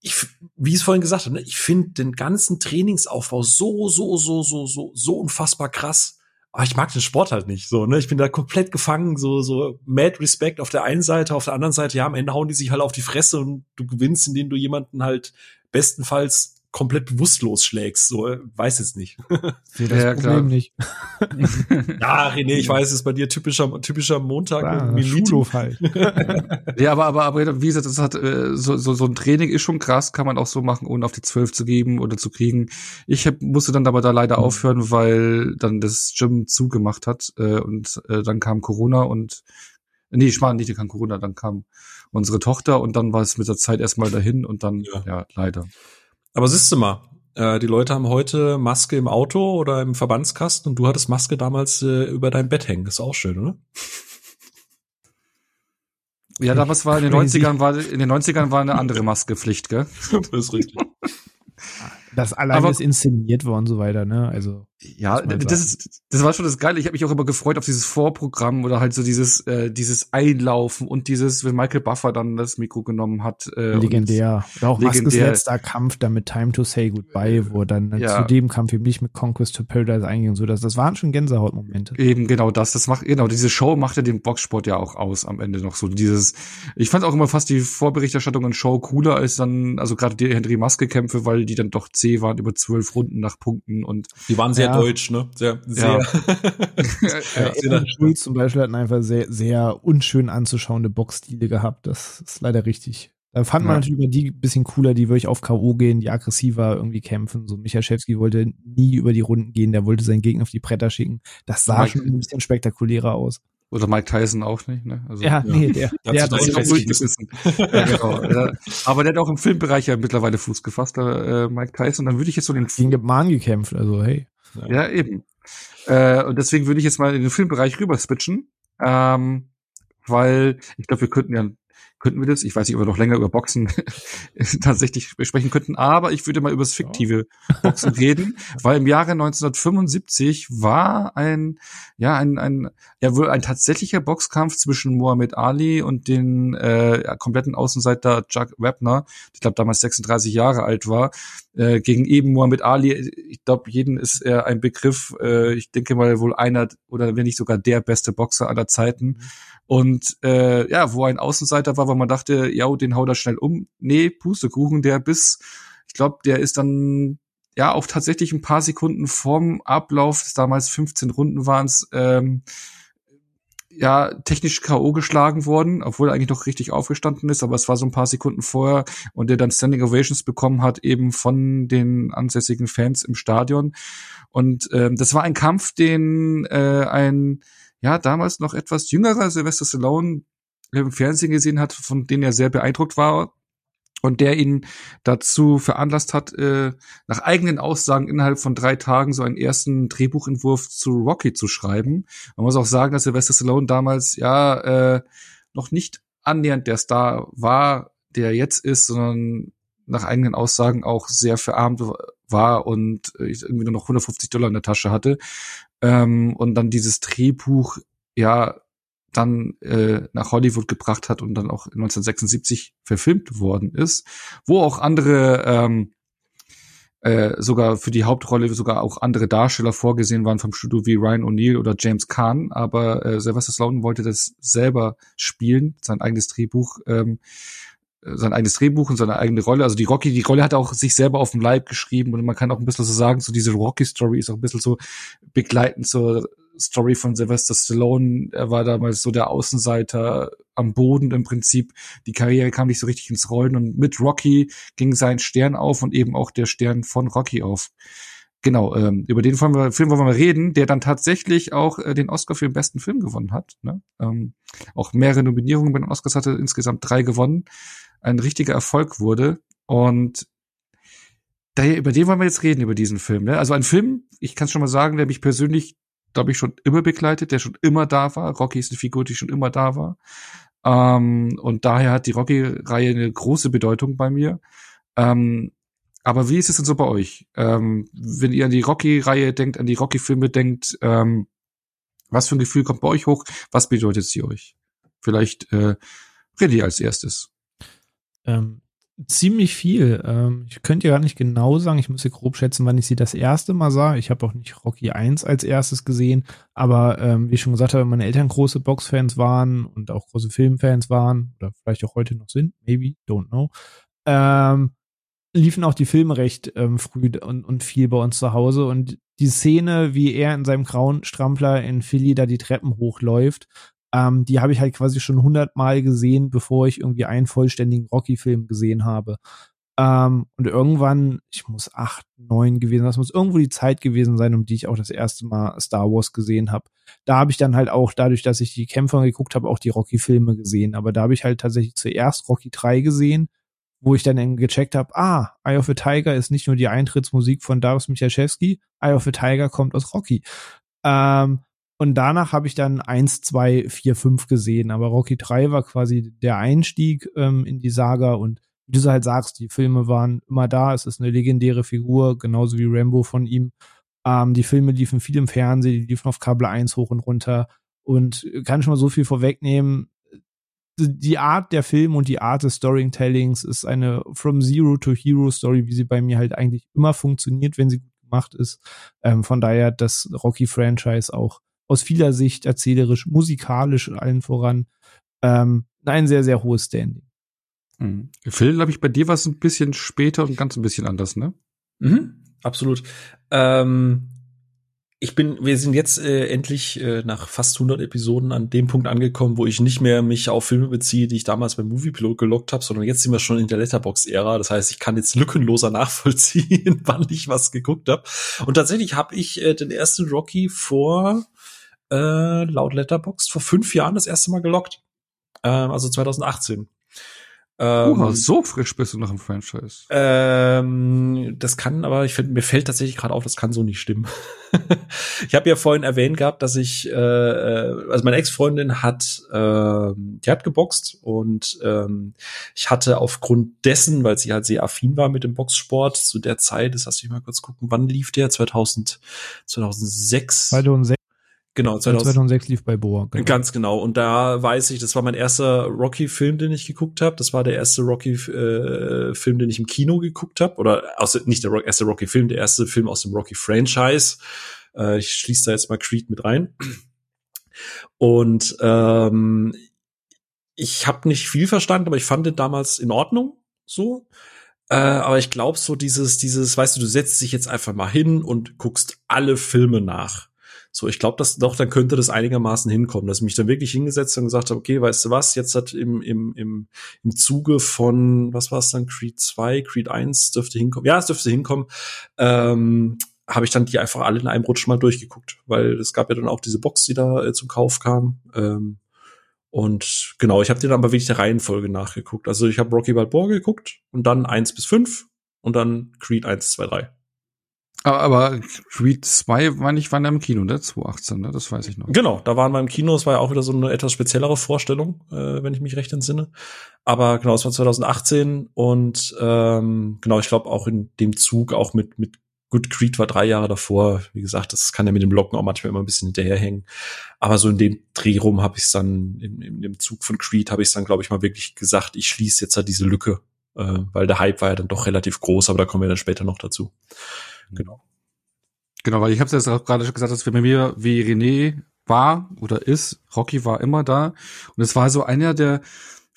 ich, wie ich es vorhin gesagt habe, ne, ich finde den ganzen Trainingsaufbau so, so, so, so, so, so unfassbar krass aber ich mag den Sport halt nicht so, ne? Ich bin da komplett gefangen, so, so mad Respect auf der einen Seite, auf der anderen Seite, ja, am Ende hauen die sich halt auf die Fresse und du gewinnst, indem du jemanden halt bestenfalls komplett bewusstlos schlägst. So, weiß jetzt nicht. Sehe das ja, Problem klar. nicht. ja, René, ich weiß, es ist bei dir typischer, typischer Montag. Ah, Schulhof halt. ja, aber, aber, aber, wie gesagt, das hat, äh, so, so, so ein Training ist schon krass, kann man auch so machen, ohne auf die zwölf zu geben oder zu kriegen. Ich hab, musste dann aber da leider mhm. aufhören, weil dann das Gym zugemacht hat, äh, und, äh, dann kam Corona und, nee, ich meine nicht, dann kam Corona, dann kam unsere Tochter und dann war es mit der Zeit erstmal dahin und dann, ja, ja leider. Aber siehst du mal, äh, die Leute haben heute Maske im Auto oder im Verbandskasten und du hattest Maske damals äh, über dein Bett hängen. Das ist auch schön, oder? Ja, damals war in den 90ern war in den 90ern war eine andere Maskepflicht, gell? das ist richtig. Das alleine ist inszeniert worden und so weiter, ne? Also ja, das ist das war schon das Geile. Ich habe mich auch immer gefreut auf dieses Vorprogramm oder halt so dieses äh, dieses Einlaufen und dieses, wenn Michael Buffer dann das Mikro genommen hat. Äh, legendär. Oder auch legendär. Maskes letzter Kampf dann mit Time to Say Goodbye, wo dann ja. zu dem Kampf eben nicht mit Conquest to Paradise einging und so. Das, das waren schon Gänsehautmomente. Eben genau das. Das macht genau diese Show macht ja den Boxsport ja auch aus am Ende noch so dieses. Ich fand auch immer fast die Vorberichterstattung und Show cooler als dann also gerade die Henry Maske Kämpfe, weil die dann doch zäh waren über zwölf Runden nach Punkten und die waren sehr ja. Deutsch, ne? Sehr, sehr. Ja. ja, ja. zum Beispiel hatten einfach sehr, sehr unschön anzuschauende Boxstile gehabt. Das ist leider richtig. Da fand man natürlich über die bisschen cooler, die wirklich auf K.O. gehen, die aggressiver irgendwie kämpfen. So Michalschewski wollte nie über die Runden gehen, der wollte seinen Gegner auf die Bretter schicken. Das sah Mike, schon ein bisschen spektakulärer aus. Oder Mike Tyson auch nicht, ne? Also, ja, ja, nee, der, der, der hat auch durchgebissen. ja, genau. Ja. Aber der hat auch im Filmbereich ja mittlerweile Fuß gefasst, der, äh, Mike Tyson. Dann würde ich jetzt so den gegen Mann gekämpft, also hey. Ja, eben. Äh, und deswegen würde ich jetzt mal in den Filmbereich rüber switchen, ähm, weil ich glaube, wir könnten ja könnten wir das. Ich weiß nicht, ob wir noch länger über Boxen tatsächlich sprechen könnten, aber ich würde mal über das fiktive Boxen reden, weil im Jahre 1975 war ein, ja, ein, ein, ja, wohl ein tatsächlicher Boxkampf zwischen Muhammad Ali und den äh, kompletten Außenseiter Chuck Webner, ich glaube damals 36 Jahre alt war, äh, gegen eben Muhammad Ali. Ich glaube, jeden ist er ein Begriff. Äh, ich denke mal wohl einer oder wenn nicht sogar der beste Boxer aller Zeiten. Mhm. Und äh, ja, wo ein Außenseiter war, wo man dachte, ja, den hau da schnell um. Nee, Pustekuchen, der bis, ich glaube, der ist dann ja auch tatsächlich ein paar Sekunden vorm Ablauf, damals 15 Runden waren es, ähm, ja technisch K.O. geschlagen worden, obwohl er eigentlich noch richtig aufgestanden ist, aber es war so ein paar Sekunden vorher und der dann Standing Ovations bekommen hat, eben von den ansässigen Fans im Stadion. Und ähm, das war ein Kampf, den äh, ein ja damals noch etwas jüngerer Sylvester Stallone im Fernsehen gesehen hat, von dem er sehr beeindruckt war und der ihn dazu veranlasst hat, äh, nach eigenen Aussagen innerhalb von drei Tagen so einen ersten Drehbuchentwurf zu Rocky zu schreiben. Man muss auch sagen, dass Sylvester Stallone damals ja äh, noch nicht annähernd der Star war, der jetzt ist, sondern nach eigenen Aussagen auch sehr verarmt war und irgendwie nur noch 150 Dollar in der Tasche hatte. Ähm, und dann dieses Drehbuch ja dann äh, nach Hollywood gebracht hat und dann auch 1976 verfilmt worden ist, wo auch andere ähm, äh, sogar für die Hauptrolle sogar auch andere Darsteller vorgesehen waren vom Studio wie Ryan O'Neill oder James Caan, aber äh, Sylvester Stallone wollte das selber spielen, sein eigenes Drehbuch ähm, sein eigenes Drehbuch und seine eigene Rolle. Also die Rocky, die Rolle hat er auch sich selber auf dem Leib geschrieben und man kann auch ein bisschen so sagen, so diese Rocky-Story ist auch ein bisschen so begleitend zur Story von Sylvester Stallone. Er war damals so der Außenseiter am Boden im Prinzip. Die Karriere kam nicht so richtig ins Rollen und mit Rocky ging sein Stern auf und eben auch der Stern von Rocky auf. Genau, ähm, über den Film, Film wollen wir mal reden, der dann tatsächlich auch äh, den Oscar für den besten Film gewonnen hat. Ne? Ähm, auch mehrere Nominierungen bei den Oscars hatte, insgesamt drei gewonnen. Ein richtiger Erfolg wurde. Und daher, über den wollen wir jetzt reden, über diesen Film. Ne? Also ein Film, ich kann schon mal sagen, der mich persönlich glaube ich, schon immer begleitet, der schon immer da war. Rocky ist eine Figur, die schon immer da war. Ähm, und daher hat die Rocky-Reihe eine große Bedeutung bei mir. Ähm, aber wie ist es denn so bei euch? Ähm, wenn ihr an die Rocky-Reihe denkt, an die Rocky-Filme denkt, ähm, was für ein Gefühl kommt bei euch hoch? Was bedeutet sie euch? Vielleicht äh, René als erstes. Ähm, ziemlich viel. Ähm, ich könnte ja gar nicht genau sagen, ich muss ja grob schätzen, wann ich sie das erste Mal sah. Ich habe auch nicht Rocky 1 als erstes gesehen, aber ähm, wie ich schon gesagt habe, meine Eltern große Boxfans waren und auch große Filmfans waren oder vielleicht auch heute noch sind, maybe, don't know. Ähm, liefen auch die Filme recht ähm, früh und, und viel bei uns zu Hause und die Szene, wie er in seinem grauen Strampler in Philly da die Treppen hochläuft, ähm, die habe ich halt quasi schon hundertmal gesehen, bevor ich irgendwie einen vollständigen Rocky-Film gesehen habe. Ähm, und irgendwann, ich muss acht, neun gewesen, das muss irgendwo die Zeit gewesen sein, um die ich auch das erste Mal Star Wars gesehen habe. Da habe ich dann halt auch, dadurch, dass ich die Kämpfer geguckt habe, auch die Rocky-Filme gesehen. Aber da habe ich halt tatsächlich zuerst Rocky 3 gesehen, wo ich dann gecheckt habe, ah, Eye of the Tiger ist nicht nur die Eintrittsmusik von Darius Michalczewski, Eye of the Tiger kommt aus Rocky. Ähm, und danach habe ich dann eins, zwei, vier, fünf gesehen. Aber Rocky 3 war quasi der Einstieg ähm, in die Saga und wie du halt sagst, die Filme waren immer da. Es ist eine legendäre Figur, genauso wie Rambo von ihm. Ähm, die Filme liefen viel im Fernsehen, die liefen auf Kabel 1 hoch und runter. Und kann schon mal so viel vorwegnehmen. Die Art der Filme und die Art des Storytellings ist eine From Zero to Hero Story, wie sie bei mir halt eigentlich immer funktioniert, wenn sie gut gemacht ist. Ähm, von daher das Rocky-Franchise auch aus vieler Sicht erzählerisch, musikalisch allen voran ähm, ein sehr, sehr hohes Standing. Mhm. Phil, glaube ich, bei dir war es ein bisschen später und ganz ein bisschen anders, ne? Mhm, absolut. Ähm, ich bin, wir sind jetzt äh, endlich äh, nach fast 100 Episoden an dem Punkt angekommen, wo ich nicht mehr mich auf Filme beziehe, die ich damals beim Moviepilot gelockt habe, sondern jetzt sind wir schon in der Letterbox-Ära. Das heißt, ich kann jetzt lückenloser nachvollziehen, wann ich was geguckt habe. Und tatsächlich habe ich äh, den ersten Rocky vor äh, laut Letterboxd vor fünf Jahren das erste Mal gelockt. Ähm, also 2018. Ähm, Oha, so frisch bist du nach dem Franchise. Ähm, das kann, aber ich finde, mir fällt tatsächlich gerade auf, das kann so nicht stimmen. ich habe ja vorhin erwähnt gehabt, dass ich, äh, äh, also meine Ex-Freundin hat, äh, die hat geboxt und ähm, ich hatte aufgrund dessen, weil sie halt sehr affin war mit dem Boxsport zu der Zeit, das lass ich mal kurz gucken, wann lief der? 2000, 2006. 2006. Genau, 2000, 2006 lief bei Boa. Genau. Ganz genau. Und da weiß ich, das war mein erster Rocky-Film, den ich geguckt habe. Das war der erste Rocky-Film, äh, den ich im Kino geguckt habe. Oder aus, nicht der erste Rocky-Film, der erste Film aus dem Rocky-Franchise. Äh, ich schließe da jetzt mal Creed mit rein. Und ähm, ich habe nicht viel verstanden, aber ich fand den damals in Ordnung so. Äh, aber ich glaube so dieses, dieses, weißt du, du setzt dich jetzt einfach mal hin und guckst alle Filme nach So, ich glaube, dass doch, dann könnte das einigermaßen hinkommen, dass ich mich dann wirklich hingesetzt und gesagt habe, okay, weißt du was, jetzt hat im, im, im, im Zuge von, was war es dann, Creed 2, Creed 1 dürfte hinkommen. Ja, es dürfte hinkommen. Ähm, habe ich dann die einfach alle in einem Rutsch mal durchgeguckt, weil es gab ja dann auch diese Box, die da äh, zum Kauf kam. Ähm, und genau, ich habe dann aber wirklich der Reihenfolge nachgeguckt. Also ich habe Rocky Balboa geguckt und dann eins bis fünf und dann Creed 1, 2, 3. Aber, aber Creed 2 war nicht, wann er im Kino, ne? 2018, ne? Das weiß ich noch. Genau, da waren wir im Kino. Es war ja auch wieder so eine etwas speziellere Vorstellung, äh, wenn ich mich recht entsinne. Aber genau, es war 2018 und ähm, genau, ich glaube auch in dem Zug auch mit mit Gut, Creed war drei Jahre davor. Wie gesagt, das kann ja mit dem Locken auch manchmal immer ein bisschen hinterherhängen. Aber so in dem Dreh rum habe ich es dann, in, in, dem Zug von Creed habe ich es dann, glaube ich, mal wirklich gesagt, ich schließe jetzt halt diese Lücke. Äh, weil der Hype war ja dann doch relativ groß, aber da kommen wir dann später noch dazu. Genau. Genau, weil ich habe es jetzt auch gerade schon gesagt, dass bei mir wie René war oder ist, Rocky war immer da. Und es war so einer der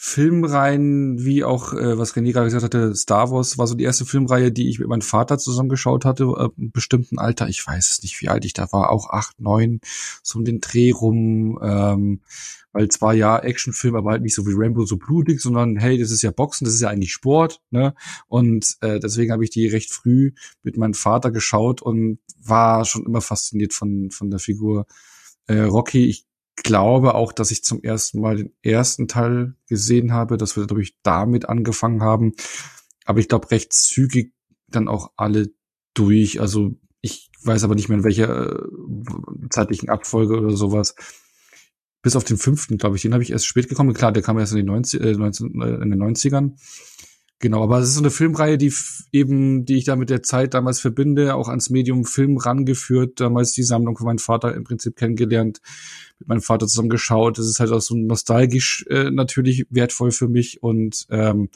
Filmreihen, wie auch, äh, was René gerade gesagt hatte, Star Wars war so die erste Filmreihe, die ich mit meinem Vater zusammengeschaut hatte, äh, im bestimmten Alter. Ich weiß es nicht, wie alt ich da war, auch acht, neun, so um den Dreh rum. Ähm, weil zwar ja Actionfilm, aber halt nicht so wie Rambo so blutig, sondern hey, das ist ja Boxen, das ist ja eigentlich Sport, ne? Und äh, deswegen habe ich die recht früh mit meinem Vater geschaut und war schon immer fasziniert von von der Figur äh, Rocky. Ich glaube auch, dass ich zum ersten Mal den ersten Teil gesehen habe, dass wir, glaube ich, damit angefangen haben. Aber ich glaube, recht zügig dann auch alle durch. Also ich weiß aber nicht mehr, in welcher äh, zeitlichen Abfolge oder sowas. Bis auf den fünften, glaube ich, den habe ich erst spät gekommen. Klar, der kam erst in den, 90, äh, 19, äh, in den 90ern. Genau, aber es ist so eine Filmreihe, die eben, die ich da mit der Zeit damals verbinde, auch ans Medium Film rangeführt, damals die Sammlung von meinem Vater im Prinzip kennengelernt, mit meinem Vater zusammen geschaut. Das ist halt auch so nostalgisch äh, natürlich wertvoll für mich und ähm,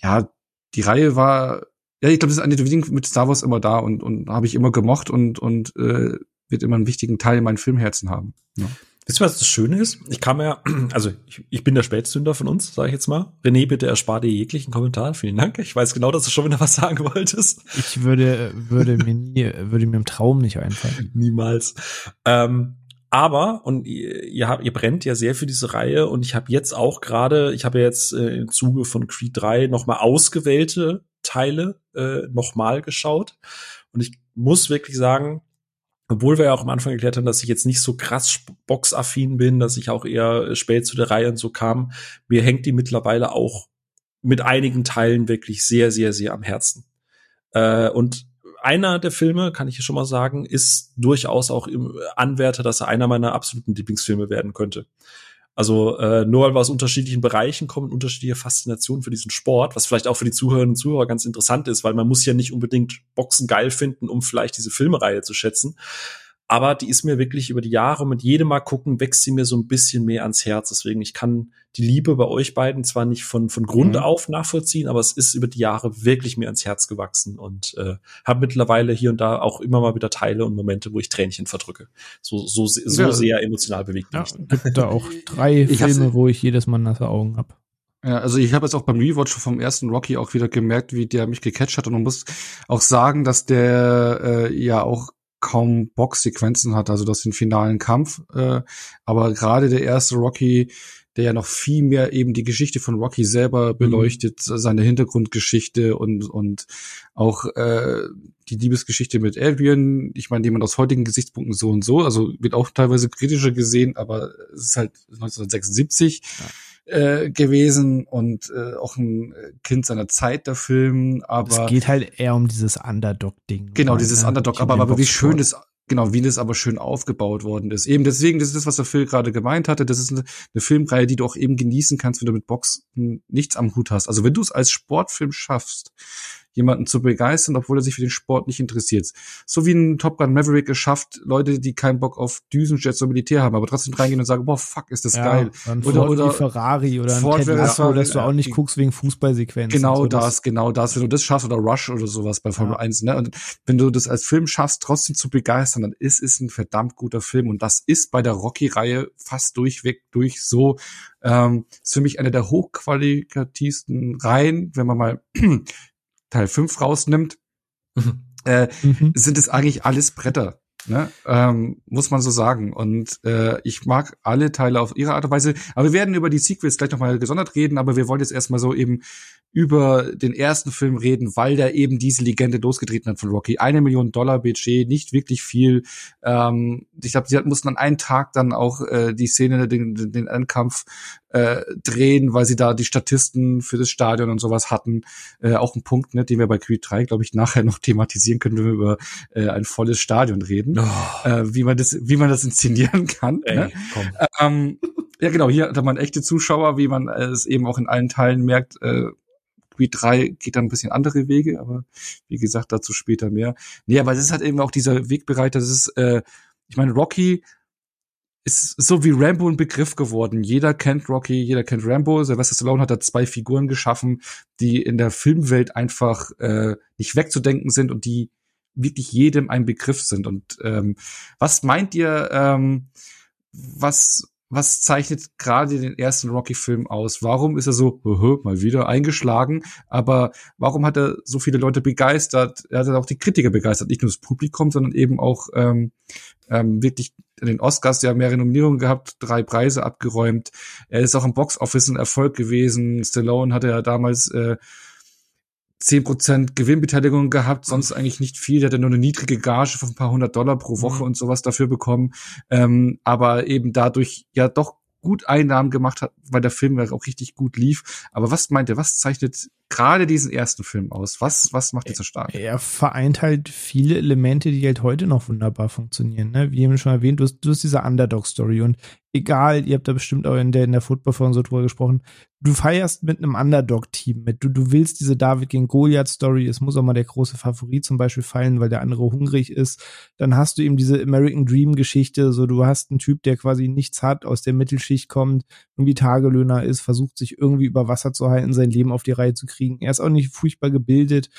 ja, die Reihe war, ja, ich glaube, das ist eine der wenigen mit Star Wars immer da und und habe ich immer gemocht und und äh, wird immer einen wichtigen Teil in meinem Filmherzen haben. Ja. Wisst ihr, was das Schöne ist? Ich kam ja, also ich, ich bin der Spätzünder von uns, sage ich jetzt mal. René, bitte erspar dir jeglichen Kommentar. Vielen Dank. Ich weiß genau, dass du schon wieder was sagen wolltest. Ich würde, würde mir nie, würde mir im Traum nicht einfallen. Niemals. Ähm, aber, und ihr, ihr, habt, ihr brennt ja sehr für diese Reihe und ich habe jetzt auch gerade, ich habe jetzt äh, im Zuge von Creed 3 nochmal ausgewählte Teile äh, nochmal geschaut. Und ich muss wirklich sagen, obwohl wir ja auch am Anfang erklärt haben, dass ich jetzt nicht so krass boxaffin bin, dass ich auch eher spät zu der Reihe und so kam, mir hängt die mittlerweile auch mit einigen Teilen wirklich sehr, sehr, sehr am Herzen. Äh, und einer der Filme, kann ich hier schon mal sagen, ist durchaus auch im Anwärter, dass er einer meiner absoluten Lieblingsfilme werden könnte. Also äh, nur weil wir aus unterschiedlichen Bereichen kommen, unterschiedliche Faszinationen für diesen Sport, was vielleicht auch für die Zuhörerinnen und Zuhörer ganz interessant ist, weil man muss ja nicht unbedingt Boxen geil finden, um vielleicht diese Filmreihe zu schätzen aber die ist mir wirklich über die Jahre mit jedem Mal gucken, wächst sie mir so ein bisschen mehr ans Herz. Deswegen, ich kann die Liebe bei euch beiden zwar nicht von, von Grund mhm. auf nachvollziehen, aber es ist über die Jahre wirklich mir ans Herz gewachsen und äh, habe mittlerweile hier und da auch immer mal wieder Teile und Momente, wo ich Tränchen verdrücke. So, so, so ja. sehr emotional bewegt ja, mich. Gibt da auch drei ich Filme, wo ich jedes Mal nasse Augen habe. Ja, also ich habe jetzt auch beim Rewatch vom ersten Rocky auch wieder gemerkt, wie der mich gecatcht hat und man muss auch sagen, dass der äh, ja auch kaum Boxsequenzen hat, also das den finalen Kampf. Äh, aber gerade der erste Rocky, der ja noch viel mehr eben die Geschichte von Rocky selber mhm. beleuchtet, mhm. seine Hintergrundgeschichte und und auch äh, die Liebesgeschichte mit Adrian. Ich meine, die man aus heutigen Gesichtspunkten so und so, also wird auch teilweise kritischer gesehen, aber es ist halt 1976. Ja äh, gewesen und äh, auch ein Kind seiner Zeit, der Film. Aber es geht halt eher um dieses Underdog-Ding. Genau, dieses ne? Underdog. Aber, aber wie schön das genau, wie das aber schön aufgebaut worden ist. Eben deswegen, das ist das, was der Phil gerade gemeint hatte. Das ist eine, eine, Filmreihe, die du auch eben genießen kannst, wenn du mit Boxen nichts am Hut hast. Also wenn du es als Sportfilm schaffst, jemanden zu begeistern, obwohl er sich für den Sport nicht interessiert. So wie ein Top Gun Maverick geschafft, Leute, die keinen Bock auf Düsenjets oder Militär haben, aber trotzdem reingehen und sagen, boah, fuck, ist das ja, geil. Oder, oder Ferrari oder Ford ein Ted Lasso, dass du auch nicht guckst wegen Fußballsequenzen. Genau so. das, genau das. Wenn du das schaffst oder Rush oder sowas bei Formel ja. 1, ne? Und wenn du das als Film schaffst, trotzdem zu begeistern, dann ist es ein verdammt guter Film. Und das ist bei der Rocky-Reihe fast durchweg durch so. Ähm, ist für mich eine der hochqualitativsten Reihen, wenn man mal Teil 5 rausnimmt, mhm. Äh, mhm. sind es eigentlich alles Bretter. Ne? Ähm, muss man so sagen. Und äh, ich mag alle Teile auf ihre Art und Weise. Aber wir werden über die Sequels gleich nochmal gesondert reden, aber wir wollen jetzt erstmal so eben über den ersten Film reden, weil der eben diese Legende losgetreten hat von Rocky. Eine Million Dollar Budget, nicht wirklich viel. Ähm, ich glaube, sie mussten an einen Tag dann auch äh, die Szene, den, den, den Endkampf äh, drehen, weil sie da die Statisten für das Stadion und sowas hatten. Äh, auch ein Punkt, ne, den wir bei Creed 3, glaube ich, nachher noch thematisieren können, wenn wir über äh, ein volles Stadion reden. Oh. Äh, wie man das, wie man das inszenieren kann. Ey, ne? ähm, ja, genau, hier hat man echte Zuschauer, wie man es eben auch in allen Teilen merkt, äh, Creed 3 geht dann ein bisschen andere Wege, aber wie gesagt, dazu später mehr. Nee, aber es ist halt eben auch dieser Wegbereiter, das ist, äh, ich meine, Rocky ist so wie Rambo ein Begriff geworden. Jeder kennt Rocky, jeder kennt Rambo. Sylvester Stallone hat da zwei Figuren geschaffen, die in der Filmwelt einfach äh, nicht wegzudenken sind und die wirklich jedem ein Begriff sind. Und ähm, was meint ihr, ähm, was was zeichnet gerade den ersten Rocky-Film aus? Warum ist er so, uh, mal wieder eingeschlagen? Aber warum hat er so viele Leute begeistert? Er hat auch die Kritiker begeistert, nicht nur das Publikum, sondern eben auch ähm, ähm, wirklich den Oscars ja mehrere Nominierungen gehabt, drei Preise abgeräumt. Er ist auch im Box-Office ein Erfolg gewesen. Stallone hatte ja damals äh, 10% Gewinnbeteiligung gehabt, sonst eigentlich nicht viel. Der hatte nur eine niedrige Gage von ein paar hundert Dollar pro Woche mhm. und sowas dafür bekommen. Ähm, aber eben dadurch ja doch gut Einnahmen gemacht hat, weil der Film ja auch richtig gut lief. Aber was meint ihr, was zeichnet gerade diesen ersten Film aus? Was, was macht ihn so stark? Er vereint halt viele Elemente, die halt heute noch wunderbar funktionieren. Ne? Wie eben schon erwähnt, du hast, du hast diese Underdog-Story und egal, ihr habt da bestimmt auch in der, in der Football-Folge so drüber gesprochen, du feierst mit einem Underdog-Team mit. Du, du willst diese David gegen Goliath-Story, es muss auch mal der große Favorit zum Beispiel fallen, weil der andere hungrig ist. Dann hast du eben diese American Dream-Geschichte, so du hast einen Typ, der quasi nichts hat, aus der Mittelschicht kommt, irgendwie Tagelöhner ist, versucht sich irgendwie über Wasser zu halten, sein Leben auf die Reihe zu kriegen. Er ist auch nicht furchtbar gebildet.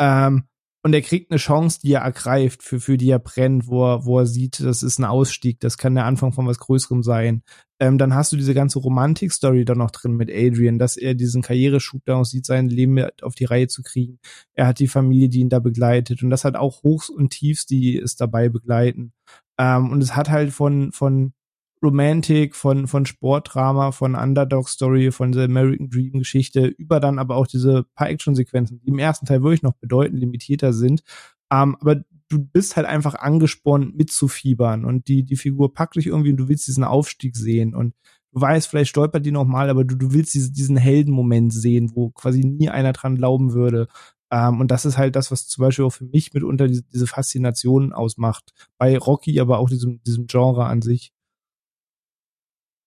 Ähm, und er kriegt eine Chance, die er ergreift, für, für die er brennt, wo er, wo er sieht, das ist ein Ausstieg, das kann der Anfang von was Größerem sein. Ähm, dann hast du diese ganze Romantik-Story da noch drin mit Adrian, dass er diesen Karriereschub da sieht, sein Leben auf die Reihe zu kriegen. Er hat die Familie, die ihn da begleitet und das hat auch Hochs und Tiefs, die es dabei begleiten. Ähm, und es hat halt von, von Romantik, von, von Sportdrama, von Underdog-Story, von der American Dream-Geschichte, über dann aber auch diese paar Action-Sequenzen, die im ersten Teil wirklich noch bedeutend limitierter sind. Ähm, aber du bist halt einfach angespornt mitzufiebern und die, die Figur packt dich irgendwie und du willst diesen Aufstieg sehen und du weißt, vielleicht stolpert die nochmal, aber du, du willst diese, diesen Heldenmoment sehen, wo quasi nie einer dran glauben würde. Ähm, und das ist halt das, was zum Beispiel auch für mich mitunter diese, diese Faszination ausmacht. Bei Rocky, aber auch diesem, diesem Genre an sich.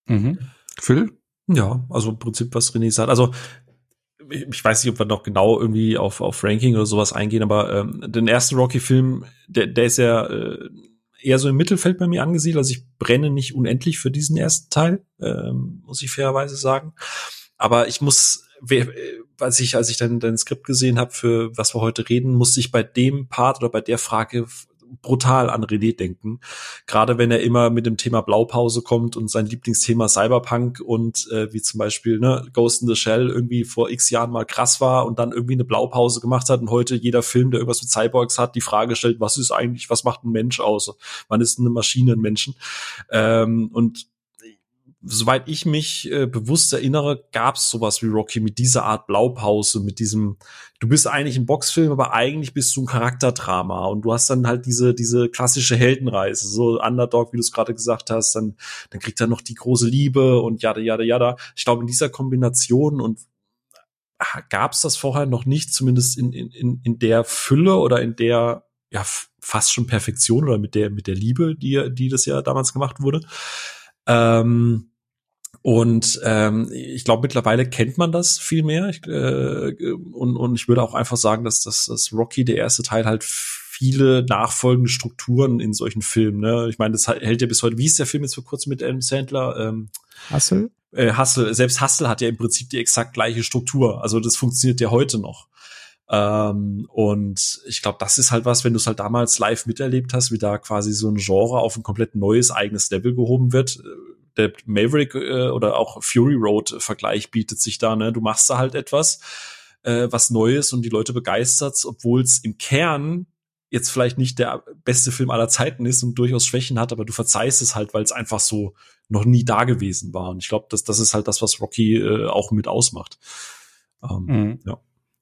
Mhm. Phil? Ja, also im Prinzip, was René sagt. Also ich weiß nicht, ob wir noch genau irgendwie auf, auf Ranking oder sowas eingehen, aber ähm, den ersten Rocky-Film, der, der ist ja äh, eher so im Mittelfeld bei mir angesiedelt. Also ich brenne nicht unendlich für diesen ersten Teil, ähm, muss ich fairerweise sagen. Aber ich muss, als ich, als ich dann dein Skript gesehen habe, für was wir heute reden, musste ich bei dem Part oder bei der Frage brutal an René denken. Gerade wenn er immer mit dem Thema Blaupause kommt und sein Lieblingsthema Cyberpunk und äh, wie zum Beispiel ne, Ghost in the Shell irgendwie vor x Jahren mal krass war und dann irgendwie eine Blaupause gemacht hat und heute jeder Film, der irgendwas mit Cyborgs hat, die Frage stellt, was ist eigentlich, was macht ein Mensch aus? Wann ist eine Maschine ein Menschen? Ähm, und soweit ich mich äh, bewusst erinnere, gab es sowas wie Rocky mit dieser Art Blaupause, mit diesem, du bist eigentlich ein Boxfilm, aber eigentlich bist du ein Charakterdrama und du hast dann halt diese, diese klassische Heldenreise, so Underdog, wie du es gerade gesagt hast, dann, dann kriegt er noch die große Liebe und jada, jada, jada. Ich glaube, in dieser Kombination und ah, gab es das vorher noch nicht, zumindest in, in, in der Fülle oder in der, ja, fast schon Perfektion oder mit der, mit der Liebe, die, die das ja damals gemacht wurde. Ähm, und ähm, ich glaube, mittlerweile kennt man das viel mehr. Ich, äh, und, und ich würde auch einfach sagen, dass, dass, dass Rocky, der erste Teil, halt viele nachfolgende Strukturen in solchen Filmen. Ne? Ich meine, das hält ja bis heute. Wie ist der Film jetzt vor kurzem mit Adam Sandler? Ähm, Hustle? Äh, Hustle. Selbst Hustle hat ja im Prinzip die exakt gleiche Struktur. Also das funktioniert ja heute noch. Ähm, und ich glaube, das ist halt was, wenn du es halt damals live miterlebt hast, wie da quasi so ein Genre auf ein komplett neues eigenes Level gehoben wird der Maverick äh, oder auch Fury Road Vergleich bietet sich da, ne? Du machst da halt etwas, äh, was Neues und die Leute begeistert, obwohl es im Kern jetzt vielleicht nicht der beste Film aller Zeiten ist und durchaus Schwächen hat, aber du verzeihst es halt, weil es einfach so noch nie da gewesen war. Und ich glaube, das, das ist halt das, was Rocky äh, auch mit ausmacht. Ähm, mhm. Ja.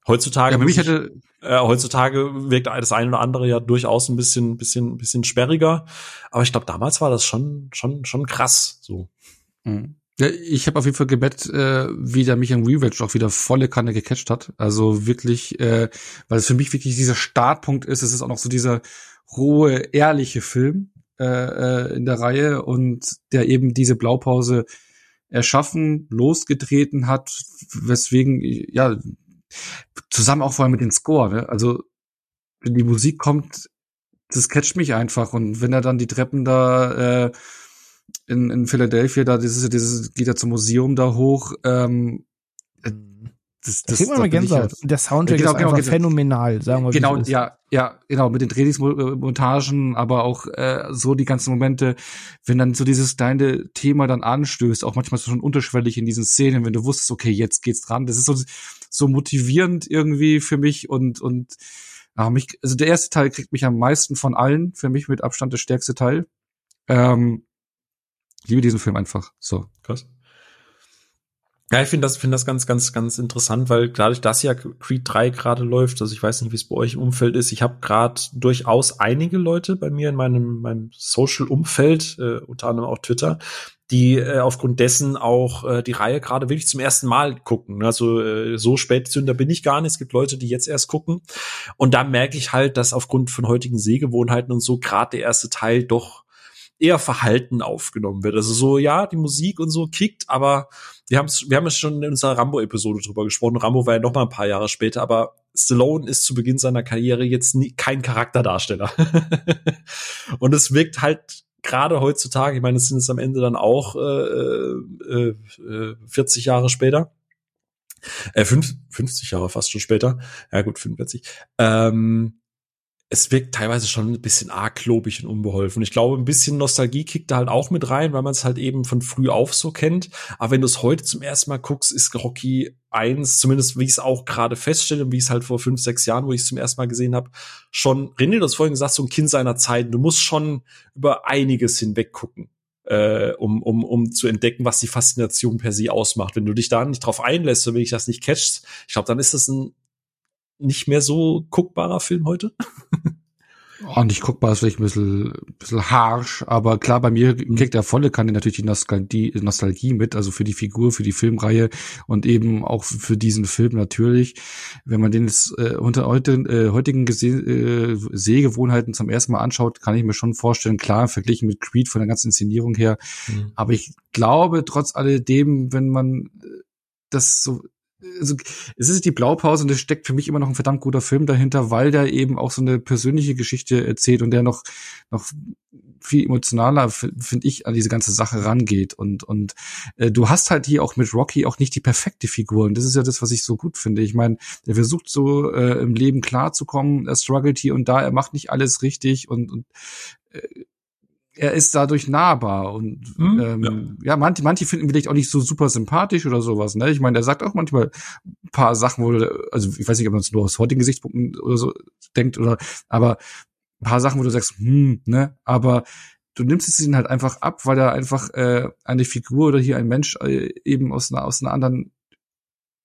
Heutzutage, ja, mich hätte, äh, heutzutage wirkt das eine oder andere ja durchaus ein bisschen, bisschen, bisschen sperriger. Aber ich glaube, damals war das schon, schon, schon krass. So. Mhm. Ja, ich habe auf jeden Fall gebett, äh, wie der mich im Rewatch auch wieder volle Kanne gecatcht hat. Also wirklich, äh, weil es für mich wirklich dieser Startpunkt ist. Es ist auch noch so dieser rohe, ehrliche Film äh, äh, in der Reihe und der eben diese Blaupause erschaffen, losgetreten hat, weswegen, ja, zusammen auch vor allem mit dem Score, ne? Also, wenn die Musik kommt, das catcht mich einfach. Und wenn er dann die Treppen da äh, in, in Philadelphia, da dieses, dieses, geht er zum Museum da hoch, ähm, das, das, das da. Halt, der Soundtrack genau, ist genau, einfach genau, phänomenal, sagen wir Genau, ja, ja, genau, mit den Trainingsmontagen, aber auch äh, so die ganzen Momente, wenn dann so dieses kleine Thema dann anstößt, auch manchmal schon unterschwellig in diesen Szenen, wenn du wusstest, okay, jetzt geht's dran, das ist so, so motivierend irgendwie für mich und, und ja, mich, also der erste Teil kriegt mich am meisten von allen, für mich mit Abstand der stärkste Teil. Ähm, ich liebe diesen Film einfach. So. Krass. Ja, ich finde das, finde das ganz, ganz, ganz interessant, weil dadurch, dass ja Creed 3 gerade läuft, also ich weiß nicht, wie es bei euch im Umfeld ist, ich habe gerade durchaus einige Leute bei mir in meinem, meinem Social-Umfeld, äh, unter anderem auch Twitter, die äh, aufgrund dessen auch äh, die Reihe gerade wirklich zum ersten Mal gucken. Also äh, so Spätzünder bin ich gar nicht. Es gibt Leute, die jetzt erst gucken. Und da merke ich halt, dass aufgrund von heutigen Sehgewohnheiten und so gerade der erste Teil doch eher verhalten aufgenommen wird. Also so, ja, die Musik und so kickt, aber wir haben es wir haben es schon in unserer Rambo-Episode drüber gesprochen. Rambo war ja noch mal ein paar Jahre später, aber Stallone ist zu Beginn seiner Karriere jetzt nie, kein Charakterdarsteller. und es wirkt halt gerade heutzutage, ich meine, es sind es am Ende dann auch äh, äh, 40 äh, Jahre später. Äh, 50 Jahre fast schon später. Ja gut, 45. Ähm, es wirkt teilweise schon ein bisschen arg klobig und unbeholfen. Ich glaube, ein bisschen Nostalgie kickt da halt auch mit rein, weil man es halt eben von früh auf so kennt. Aber wenn du es heute zum ersten Mal guckst, ist Rocky 1, zumindest wie ich es auch gerade feststelle und wie ich es halt vor fünf, sechs Jahren, wo ich es zum ersten Mal gesehen habe, schon, René, du hast vorhin gesagt, so ein Kind seiner Zeit. Du musst schon über einiges hinweg gucken. Äh, um, um, um zu entdecken, was die Faszination per se ausmacht. Wenn du dich da nicht drauf einlässt, so wenn ich das nicht catchst, ich glaube, dann ist das ein nicht mehr so guckbarer Film heute? Oh, nicht guckbar ist vielleicht ein bisschen, bisschen harsh, aber klar, bei mir mhm. kriegt der volle Kanne natürlich die Nostalgie, Nostalgie mit, also für die Figur, für die Filmreihe und eben auch für diesen Film natürlich. Wenn man den jetzt äh, unter heute, äh, heutigen Gese äh, Sehgewohnheiten zum ersten Mal anschaut, kann ich mir schon vorstellen, klar, verglichen mit Creed von der ganzen Inszenierung her. Mhm. Aber ich glaube, trotz alledem, wenn man äh, das so also es ist die Blaupause und es steckt für mich immer noch ein verdammt guter Film dahinter, weil der eben auch so eine persönliche Geschichte erzählt und der noch noch viel emotionaler finde ich an diese ganze Sache rangeht. Und und äh, du hast halt hier auch mit Rocky auch nicht die perfekte Figur. Und das ist ja das was ich so gut finde. Ich meine der versucht so äh, im Leben klarzukommen er struggelt hier und da er macht nicht alles richtig und, und äh, er ist dadurch nahbar und hm, ähm, ja. ja, manche, manche finden ihn vielleicht auch nicht so super sympathisch oder sowas. Ne? Ich meine, er sagt auch manchmal ein paar Sachen, wo du, also ich weiß nicht, ob man es nur aus heutigen Gesichtspunkten oder so denkt oder, aber ein paar Sachen, wo du sagst, hm, ne, aber du nimmst es ihn halt einfach ab, weil er einfach äh, eine Figur oder hier ein Mensch äh, eben aus einer aus einer anderen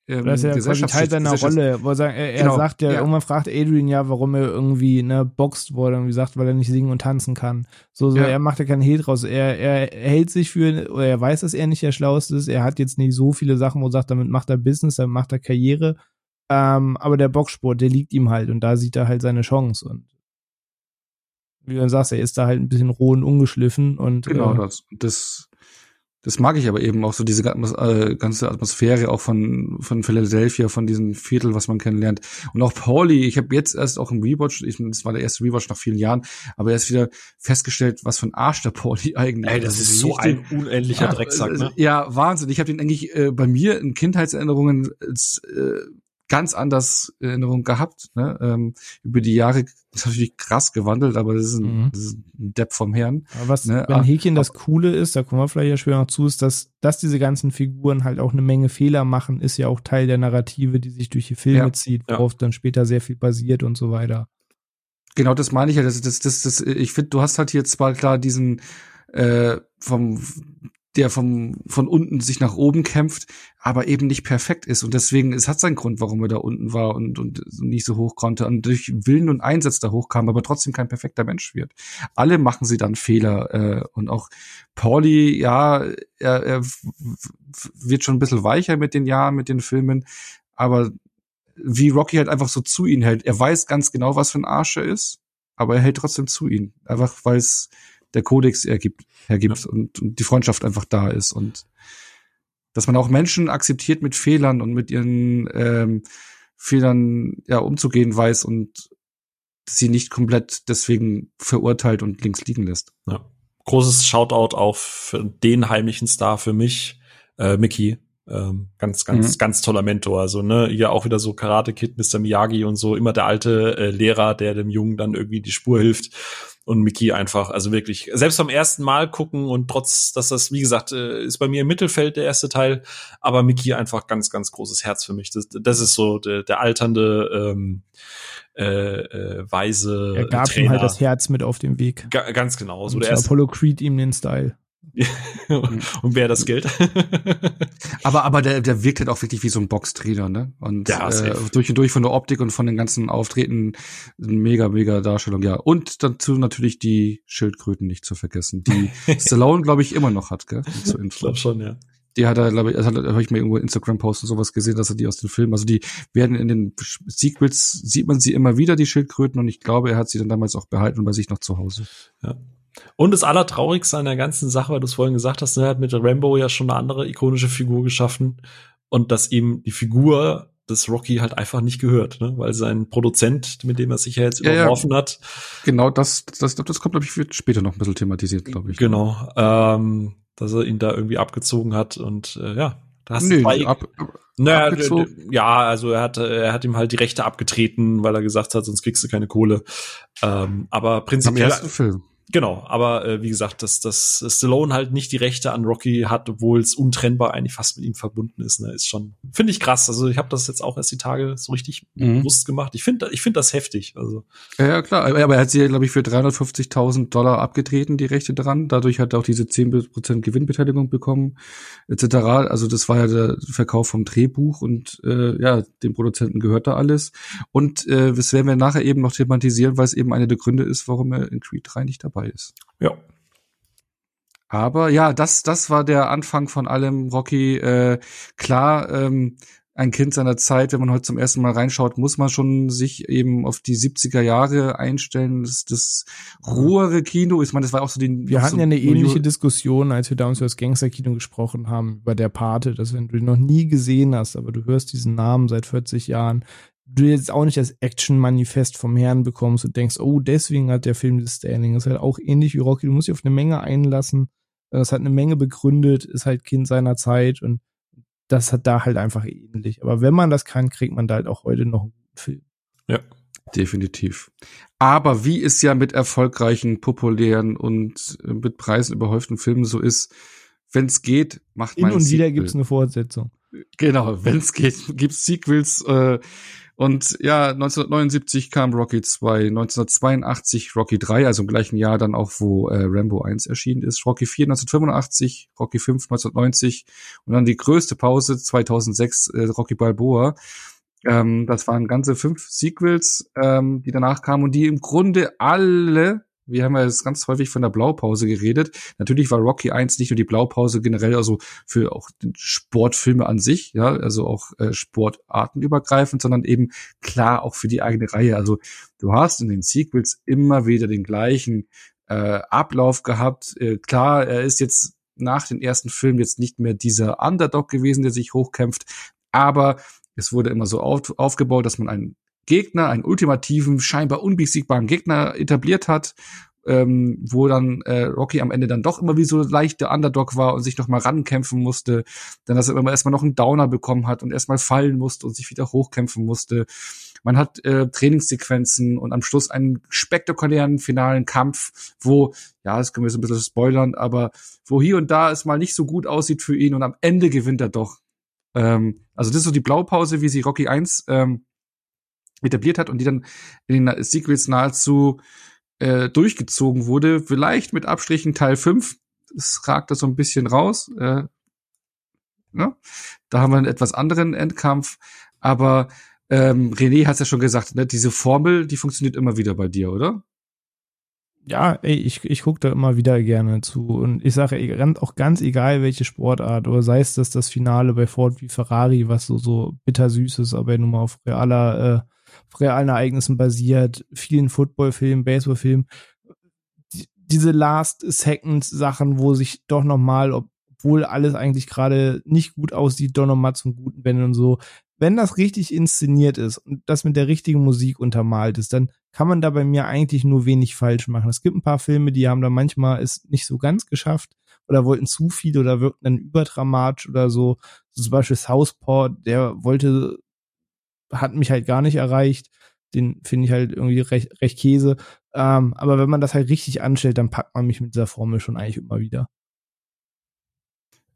ähm, das ist ja quasi Teil seiner Rolle, wo er, sagt, er, genau, sagt ja, ja, irgendwann fragt Adrian ja, warum er irgendwie ne boxt, er irgendwie sagt, weil er nicht singen und tanzen kann. So, so ja. er macht ja keinen Hehl draus. Er, er hält sich für, oder er weiß, dass er nicht der Schlauste ist. Er hat jetzt nicht so viele Sachen, wo er sagt, damit macht er Business, damit macht er Karriere. Ähm, aber der Boxsport, der liegt ihm halt und da sieht er halt seine Chance und wie du sagst, er ist da halt ein bisschen roh und ungeschliffen und genau äh, das. Das das mag ich aber eben auch so diese äh, ganze Atmosphäre auch von von Philadelphia, von diesem Viertel, was man kennenlernt. Und auch Pauli, ich habe jetzt erst auch im Rewatch, ich, das war der erste Rewatch nach vielen Jahren, aber erst wieder festgestellt, was für ein Arsch der Pauli eigentlich Ey, das ist so ein unendlicher ja, Drecksack, ne? Ja, Wahnsinn. Ich habe den eigentlich äh, bei mir in Kindheitserinnerungen als äh, ganz anders Erinnerung gehabt. Ne? Ähm, über die Jahre ist natürlich krass gewandelt, aber das ist ein, mhm. das ist ein Depp vom Herrn. Aber was ne? wenn Häkchen das Coole ist, da kommen wir vielleicht ja später noch zu, ist, dass, dass diese ganzen Figuren halt auch eine Menge Fehler machen, ist ja auch Teil der Narrative, die sich durch die Filme ja. zieht, worauf ja. dann später sehr viel basiert und so weiter. Genau, das meine ich ja. Das, das, das, das, ich finde, du hast halt hier zwar klar diesen äh, vom der vom von unten sich nach oben kämpft, aber eben nicht perfekt ist und deswegen es hat seinen Grund, warum er da unten war und und nicht so hoch konnte und durch Willen und Einsatz da hochkam, aber trotzdem kein perfekter Mensch wird. Alle machen sie dann Fehler äh, und auch Pauli, ja, er, er wird schon ein bisschen weicher mit den Jahren, mit den Filmen, aber wie Rocky halt einfach so zu ihm hält. Er weiß ganz genau, was für ein Arsch er ist, aber er hält trotzdem zu ihm. Einfach weil es der Kodex ergibt, hergibt ja. und, und die Freundschaft einfach da ist. Und dass man auch Menschen akzeptiert mit Fehlern und mit ihren ähm, Fehlern ja umzugehen weiß und sie nicht komplett deswegen verurteilt und links liegen lässt. Ja. Großes Shoutout auch für den heimlichen Star für mich, äh, Mickey, ähm, ganz, ganz, mhm. ganz toller Mentor. Also, ne, hier auch wieder so Karate Kid, Mr. Miyagi und so, immer der alte äh, Lehrer, der dem Jungen dann irgendwie die Spur hilft. Und Mickey einfach, also wirklich, selbst beim ersten Mal gucken und trotz, dass das, wie gesagt, äh, ist bei mir im Mittelfeld der erste Teil, aber Mickey einfach ganz, ganz großes Herz für mich. Das, das ist so der, der alternde, ähm, äh, äh, weise. Er gab Trainer. ihm halt das Herz mit auf dem Weg. Ga ganz genau. So und der Apollo Creed ihm den Style. und wer das Geld? aber aber der der wirkt halt auch wirklich wie so ein Boxtrainer, ne? Und ja, äh, durch und durch von der Optik und von den ganzen Auftreten mega mega Darstellung, ja. Und dazu natürlich die Schildkröten nicht zu vergessen, die Stallone glaube ich immer noch hat, gell? Zu Ich glaube schon, ja. Die hat er, glaube ich, habe ich mal irgendwo Instagram Post und sowas gesehen, dass er die aus den Filmen, also die werden in den Sequels sieht man sie immer wieder die Schildkröten und ich glaube, er hat sie dann damals auch behalten bei sich noch zu Hause. Ja. Und das Allertraurigste an der ganzen Sache, weil du es vorhin gesagt hast, er hat mit Rambo ja schon eine andere ikonische Figur geschaffen und dass ihm die Figur des Rocky halt einfach nicht gehört, ne? weil sein Produzent, mit dem er sich ja jetzt ja, überworfen ja. hat. Genau, das, das, das kommt, glaube ich, wird später noch ein bisschen thematisiert, glaube ich. Genau, ähm, dass er ihn da irgendwie abgezogen hat und äh, ja, da hast zwei, ab, ab, naja, ja, also er hat, er hat ihm halt die Rechte abgetreten, weil er gesagt hat, sonst kriegst du keine Kohle. Ähm, aber prinzipiell. Am ersten Film. Genau, aber äh, wie gesagt, dass, dass Stallone halt nicht die Rechte an Rocky hat, obwohl es untrennbar eigentlich fast mit ihm verbunden ist, ne, ist schon, finde ich krass. Also ich habe das jetzt auch erst die Tage so richtig mhm. bewusst gemacht. Ich finde ich finde das heftig. Also. Ja, ja klar, aber er hat sie, glaube ich, für 350.000 Dollar abgetreten, die Rechte dran. Dadurch hat er auch diese 10% Gewinnbeteiligung bekommen, etc. Also das war ja der Verkauf vom Drehbuch und äh, ja, dem Produzenten gehört da alles. Und äh, das werden wir nachher eben noch thematisieren, weil es eben eine der Gründe ist, warum er in Creed 3 nicht dabei dabei ist. Ja. Aber ja, das, das war der Anfang von allem, Rocky. Äh, klar, ähm, ein Kind seiner Zeit, wenn man heute zum ersten Mal reinschaut, muss man schon sich eben auf die 70er Jahre einstellen. Das, das rohere Kino, ich meine, das war auch so die. Wir hatten so ja eine ähnliche Diskussion, als wir damals über das Gangsterkino gesprochen haben, über der Pate, dass wenn du ihn noch nie gesehen hast, aber du hörst diesen Namen seit 40 Jahren, du jetzt auch nicht das Action-Manifest vom Herrn bekommst und denkst, oh, deswegen hat der Film das Standing. Das ist halt auch ähnlich wie Rocky. Du musst dich auf eine Menge einlassen. Das hat eine Menge begründet, ist halt Kind seiner Zeit und das hat da halt einfach ähnlich. Aber wenn man das kann, kriegt man da halt auch heute noch einen guten Film. Ja, definitiv. Aber wie es ja mit erfolgreichen, populären und äh, mit Preisen überhäuften Filmen so ist, wenn es geht, macht man Hin und wieder gibt's eine Fortsetzung. Genau, wenn es geht, gibt's Sequels. Äh, und ja, 1979 kam Rocky 2, 1982 Rocky 3, also im gleichen Jahr dann auch, wo äh, Rambo 1 erschienen ist, Rocky 4 1985, Rocky 5 1990 und dann die größte Pause 2006 äh, Rocky Balboa. Ähm, das waren ganze fünf Sequels, ähm, die danach kamen und die im Grunde alle wir haben ja jetzt ganz häufig von der Blaupause geredet. Natürlich war Rocky 1 nicht nur die Blaupause generell, also für auch Sportfilme an sich, ja, also auch äh, sportartenübergreifend, sondern eben klar auch für die eigene Reihe. Also du hast in den Sequels immer wieder den gleichen äh, Ablauf gehabt. Äh, klar, er ist jetzt nach den ersten Filmen jetzt nicht mehr dieser Underdog gewesen, der sich hochkämpft, aber es wurde immer so auf, aufgebaut, dass man einen Gegner, einen ultimativen, scheinbar unbesiegbaren Gegner etabliert hat, ähm, wo dann äh, Rocky am Ende dann doch immer wie so leicht der Underdog war und sich noch mal rankämpfen musste, dann dass er immer erstmal noch einen Downer bekommen hat und erstmal fallen musste und sich wieder hochkämpfen musste. Man hat äh, Trainingssequenzen und am Schluss einen spektakulären finalen Kampf, wo, ja, das können wir so ein bisschen spoilern, aber wo hier und da es mal nicht so gut aussieht für ihn und am Ende gewinnt er doch. Ähm, also das ist so die Blaupause, wie sie Rocky 1 ähm, etabliert hat und die dann in den Sequels nahezu äh, durchgezogen wurde. Vielleicht mit Abstrichen Teil 5. Es ragt da so ein bisschen raus. Äh, ne? Da haben wir einen etwas anderen Endkampf. Aber ähm, René hat ja schon gesagt, ne? diese Formel, die funktioniert immer wieder bei dir, oder? Ja, ey, ich, ich gucke da immer wieder gerne zu. Und ich sage auch ganz egal, welche Sportart, oder sei es das, das Finale bei Ford wie Ferrari, was so, so bittersüß ist, aber nur mal auf realer, äh, auf realen Ereignissen basiert, vielen Footballfilmen, Baseballfilmen, die, diese Last-Second-Sachen, wo sich doch nochmal, obwohl alles eigentlich gerade nicht gut aussieht, doch nochmal zum Guten wenden und so. Wenn das richtig inszeniert ist und das mit der richtigen Musik untermalt ist, dann kann man da bei mir eigentlich nur wenig falsch machen. Es gibt ein paar Filme, die haben da manchmal es nicht so ganz geschafft oder wollten zu viel oder wirkten dann überdramatisch oder so. so zum Beispiel Southpaw, der wollte, hat mich halt gar nicht erreicht. Den finde ich halt irgendwie recht, recht Käse. Ähm, aber wenn man das halt richtig anstellt, dann packt man mich mit dieser Formel schon eigentlich immer wieder.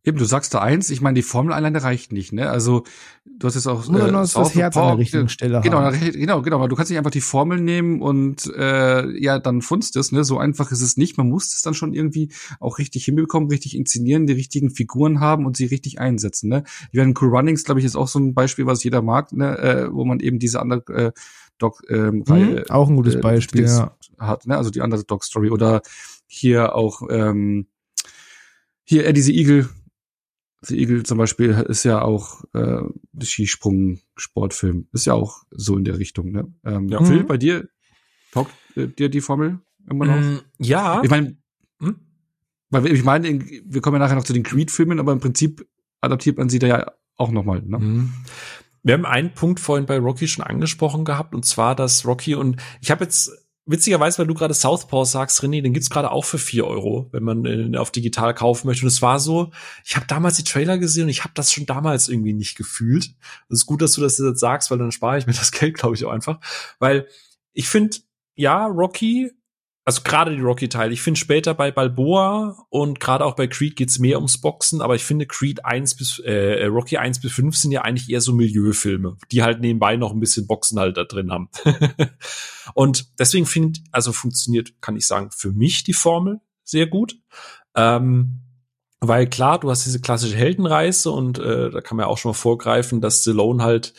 Eben, du sagst da eins, ich meine, die Formel alleine reicht nicht, ne? Also, du hast jetzt auch Nur äh, das, Herz Power, an der richtigen Stelle genau, haben. Genau, genau, aber du kannst nicht einfach die Formel nehmen und äh, ja, dann funzt es, ne? So einfach ist es nicht. Man muss es dann schon irgendwie auch richtig hinbekommen, richtig inszenieren, die richtigen Figuren haben und sie richtig einsetzen, ne? Die werden Cool Runnings, glaube ich, ist auch so ein Beispiel, was jeder mag, ne? Äh, wo man eben diese andere äh, Dog ähm, mhm, auch ein gutes äh, Beispiel, ja. hat, ne? Also die andere Dog Story oder hier auch ähm, hier Eddie the Eagle The Eagle zum Beispiel ist ja auch äh, Skisprung-Sportfilm. Ist ja auch so in der Richtung. Ne? Ähm, ja. Phil, mhm. bei dir taugt äh, dir die Formel immer noch? Mm, ja. Ich meine, hm? weil ich meine, wir kommen ja nachher noch zu den Creed-Filmen, aber im Prinzip adaptiert man sie da ja auch nochmal. Ne? Mm. Wir haben einen Punkt vorhin bei Rocky schon angesprochen gehabt, und zwar, dass Rocky und ich habe jetzt witzigerweise, weil du gerade Southpaw sagst, René, den gibt's gerade auch für vier Euro, wenn man äh, auf digital kaufen möchte. Und es war so, ich habe damals die Trailer gesehen und ich habe das schon damals irgendwie nicht gefühlt. Es ist gut, dass du das jetzt sagst, weil dann spare ich mir das Geld, glaube ich, auch einfach. Weil ich finde, ja, Rocky also gerade die Rocky-Teile. Ich finde später bei Balboa und gerade auch bei Creed geht's mehr ums Boxen, aber ich finde Creed 1 bis äh, Rocky 1 bis 5 sind ja eigentlich eher so Milieufilme, die halt nebenbei noch ein bisschen Boxen halt da drin haben. und deswegen finde, also funktioniert, kann ich sagen, für mich die Formel sehr gut. Ähm, weil klar, du hast diese klassische Heldenreise und äh, da kann man ja auch schon mal vorgreifen, dass Stallone halt,